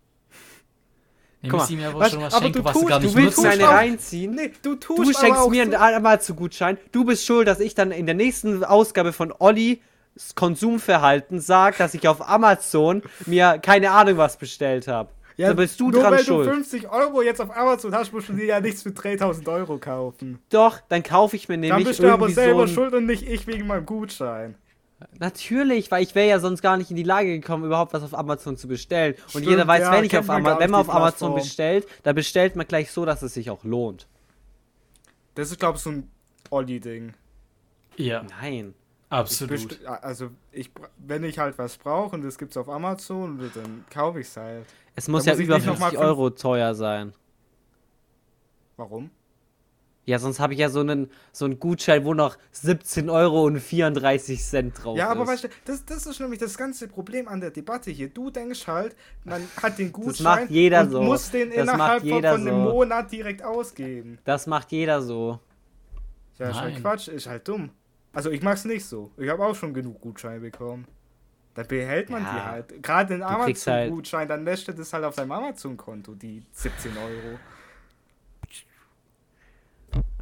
Guck mal,
ihm aber
was-
schon was
aber
schenken,
du
was
tust-
gar
du
nicht
willst
tust
nutzen
eine reinziehen?
Nee, du tust
Du schenkst mir einen Amazon-Gutschein. Du bist schuld, dass ich dann in der nächsten Ausgabe von Ollis Konsumverhalten sag, dass ich auf Amazon mir keine Ahnung was bestellt habe.
Ja,
da bist du
nur
dran
weil
schuld.
du 50 Euro jetzt auf Amazon hast, musst du dir ja nichts für 3000 Euro kaufen.
Doch, dann kaufe ich mir
Dann
nämlich
bist du aber selber
so
schuld und nicht ich wegen meinem Gutschein.
Natürlich, weil ich wäre ja sonst gar nicht in die Lage gekommen, überhaupt was auf Amazon zu bestellen. Und
Stimmt,
jeder weiß,
ja,
wenn, ich auf
man
Ama wenn man auf Amazon
Plattform.
bestellt, da bestellt man gleich so, dass es sich auch lohnt.
Das ist, glaube ich, so ein Olli-Ding.
Ja,
Nein.
Ich
absolut.
best- Also, ich, wenn ich halt was brauche und es gibt's auf Amazon, dann kaufe ich es halt.
Es muss
Da
ja
muss
über
nicht noch mal
50
fünf-
Euro teuer sein.
Warum?
Ja, sonst habe ich ja so einen, so einen Gutschein, wo noch 17 Euro und 34 Cent drauf
Ja, aber
ist.
weißt du, das, das ist nämlich das ganze Problem an der Debatte hier. Du denkst halt, man hat den Gutschein
macht jeder
und
so.
muss den
Das
innerhalb
macht
von,
jeder
von einem
so.
Monat direkt ausgeben.
Das macht jeder so.
Ja, ist halt. Quatsch, ist halt dumm. Also ich mach's nicht so. Ich habe auch schon genug Gutscheine bekommen. Dann behält man
Ja.
die halt. Gerade den
kriegst halt-
Amazon-Gutschein, dann lässt du das halt auf deinem Amazon-Konto, die 17 Euro.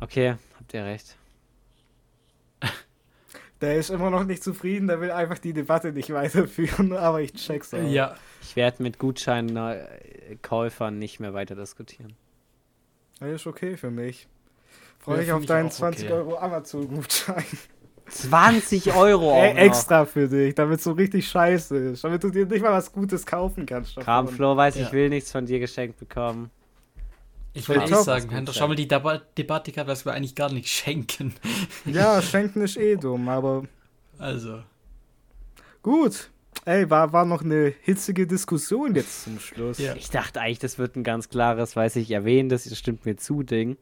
Okay, habt ihr recht.
Der ist immer noch nicht zufrieden, der will einfach die Debatte nicht weiterführen, aber ich check's auch.
Ja,
Ich werde mit Gutscheinkäufern nicht mehr weiter diskutieren.
Ja, ist okay für mich. Freue
Ja,
mich auf deinen
auch
20
okay.
Euro Amazon-Gutschein.
20 Euro auch
Ey,
noch.
extra für dich, damit so richtig scheiße ist. Damit du dir nicht mal was Gutes kaufen kannst. davon.
Kramflo weiß, ich
Ja.
will nichts von dir geschenkt bekommen.
ich würde
den
eh sagen, doch schon mal die Deba Debatte gehabt, dass wir eigentlich gar nichts schenken.
Ja, schenken ist eh dumm, aber
Also,
gut. Ey, war, war noch eine hitzige Diskussion jetzt zum Schluss.
Ja.
Ich dachte eigentlich, das wird ein ganz klares, weiß ich, erwähnen, das stimmt mir zu, Ding.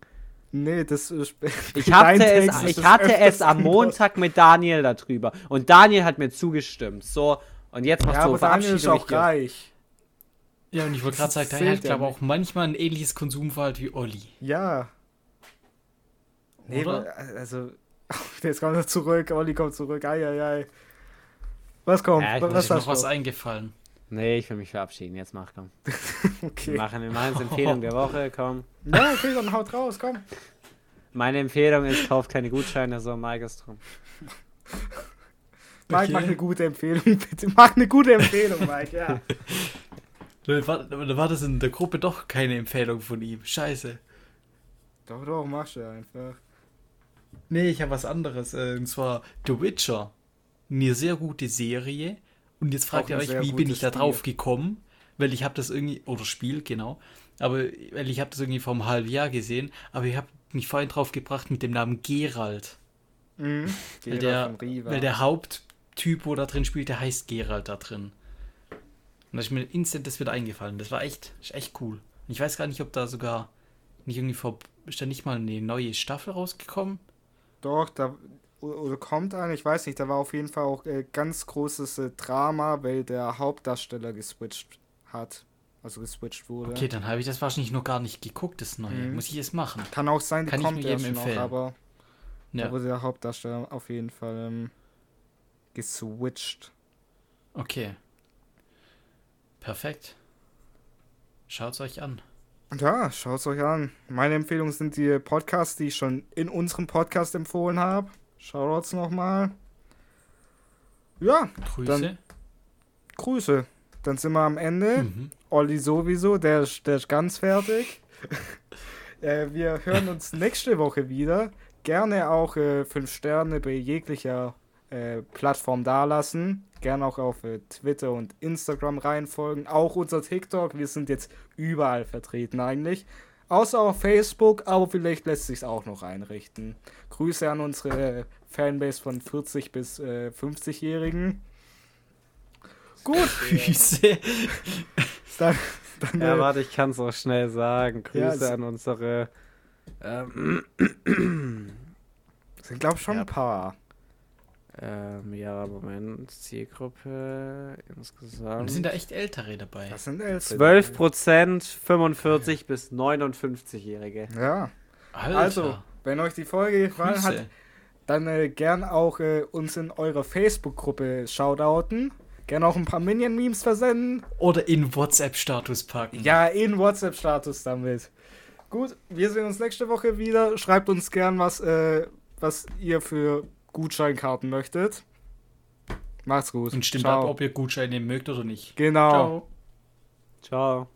Nee, das ist.
Ich hatte, es, ich hatte es am Montag mit Daniel darüber. Und Daniel hat mir zugestimmt. So, und jetzt machst
Ja,
du
aber Daniel ist auch reich.
ja, und ich wollte gerade sagen,
Das
der hat, glaube ich, auch manchmal ein ähnliches Konsumverhalten wie Olli.
Ja. Nee,
Oder?
also. Jetzt kommt er zurück, Olli kommt zurück. Eieiei. Was kommt?
Ja,
was
Ist noch was eingefallen.
Nee, ich will mich verabschieden. Jetzt mach, komm. Wir
Okay.
machen wir machen jetzt Empfehlung der Woche, komm.
Ja, okay, dann haut raus, komm.
Meine Empfehlung ist, kauft keine Gutscheine, so Mike ist drum.
Mike,
Okay.
mach eine gute Empfehlung, bitte. Mach eine gute Empfehlung, Mike, ja.
Da war, da war das in der Gruppe doch keine Empfehlung von ihm. Scheiße.
Doch, doch, mach schon einfach.
Nee, ich habe was anderes. äh, Und zwar The Witcher. Eine sehr gute Serie. Und jetzt fragt ihr euch, wie bin ich da
Spiel.
drauf gekommen? Weil ich habe das irgendwie, oder Spiel, genau. Aber weil ich habe das irgendwie vor einem halben Jahr gesehen. Aber ich habe mich vorhin drauf gebracht mit dem Namen Geralt.
Mhm.
Weil der, weil der Haupttyp, wo da drin spielt, der heißt Geralt da drin. Und da ist mir instant das wieder eingefallen. Das war echt, ist echt cool. Und ich weiß gar nicht, ob da sogar nicht irgendwie vor, ist da nicht mal eine neue Staffel rausgekommen?
Doch, da oder kommt eine, ich weiß nicht, da war auf jeden Fall auch äh, ganz großes äh, Drama, weil der Hauptdarsteller geswitcht hat. Also geswitcht wurde.
Okay, dann habe ich das wahrscheinlich noch gar nicht geguckt, das neue.
Mhm.
Muss ich es machen?
Kann auch sein, die
Kann ich
kommt
nur jedem
erst noch,
empfehlen.
aber da
Ja.
wurde der Hauptdarsteller auf jeden Fall ähm, geswitcht.
Okay. Perfekt. Schaut's euch an.
Ja, schaut's euch an. Meine Empfehlungen sind die Podcasts, die ich schon in unserem Podcast empfohlen habe. Shoutouts nochmal. Ja,
Grüße.
Dann- Grüße. Dann sind wir am Ende.
mhm.
Olli sowieso, der, ist- der ist ganz fertig. äh, wir hören uns nächste Woche wieder. Gerne auch äh, 5 Sterne bei jeglicher äh, Plattform dalassen. Gerne auch auf äh, Twitter und Instagram reinfolgen. Auch unser TikTok. Wir sind jetzt überall vertreten eigentlich. Außer auf Facebook, aber vielleicht lässt sich auch noch einrichten. Grüße an unsere Fanbase von 40 bis äh, 50-Jährigen. Gut,
Grüße.
dann, dann
Ja,
äh,
warte, ich kann es auch schnell sagen.
Ja,
Grüße
es-
an unsere. Ähm,
sind glaube ich schon
Ja.
ein paar.
Ähm, ja, Moment. Zielgruppe
Und
insgesamt.
sind da echt Ältere dabei.
Das sind elf.
12 Prozent 45 bis 59-Jährige.
Ja.
Alter.
Also, wenn euch die Folge gefallen hat,
Grüße.
dann äh, gern auch äh, uns in eurer Facebook-Gruppe shoutouten. Gern auch ein paar Minion-Memes versenden.
Oder in WhatsApp-Status packen.
Ja, in WhatsApp-Status damit. Gut, wir sehen uns nächste Woche wieder. Schreibt uns gern, was, äh, was ihr für Gutscheinkarten möchtet. Macht's gut.
Und stimmt
Ciao.
ab, ob ihr Gutscheine mögt oder nicht.
Genau.
Ciao.
Ciao.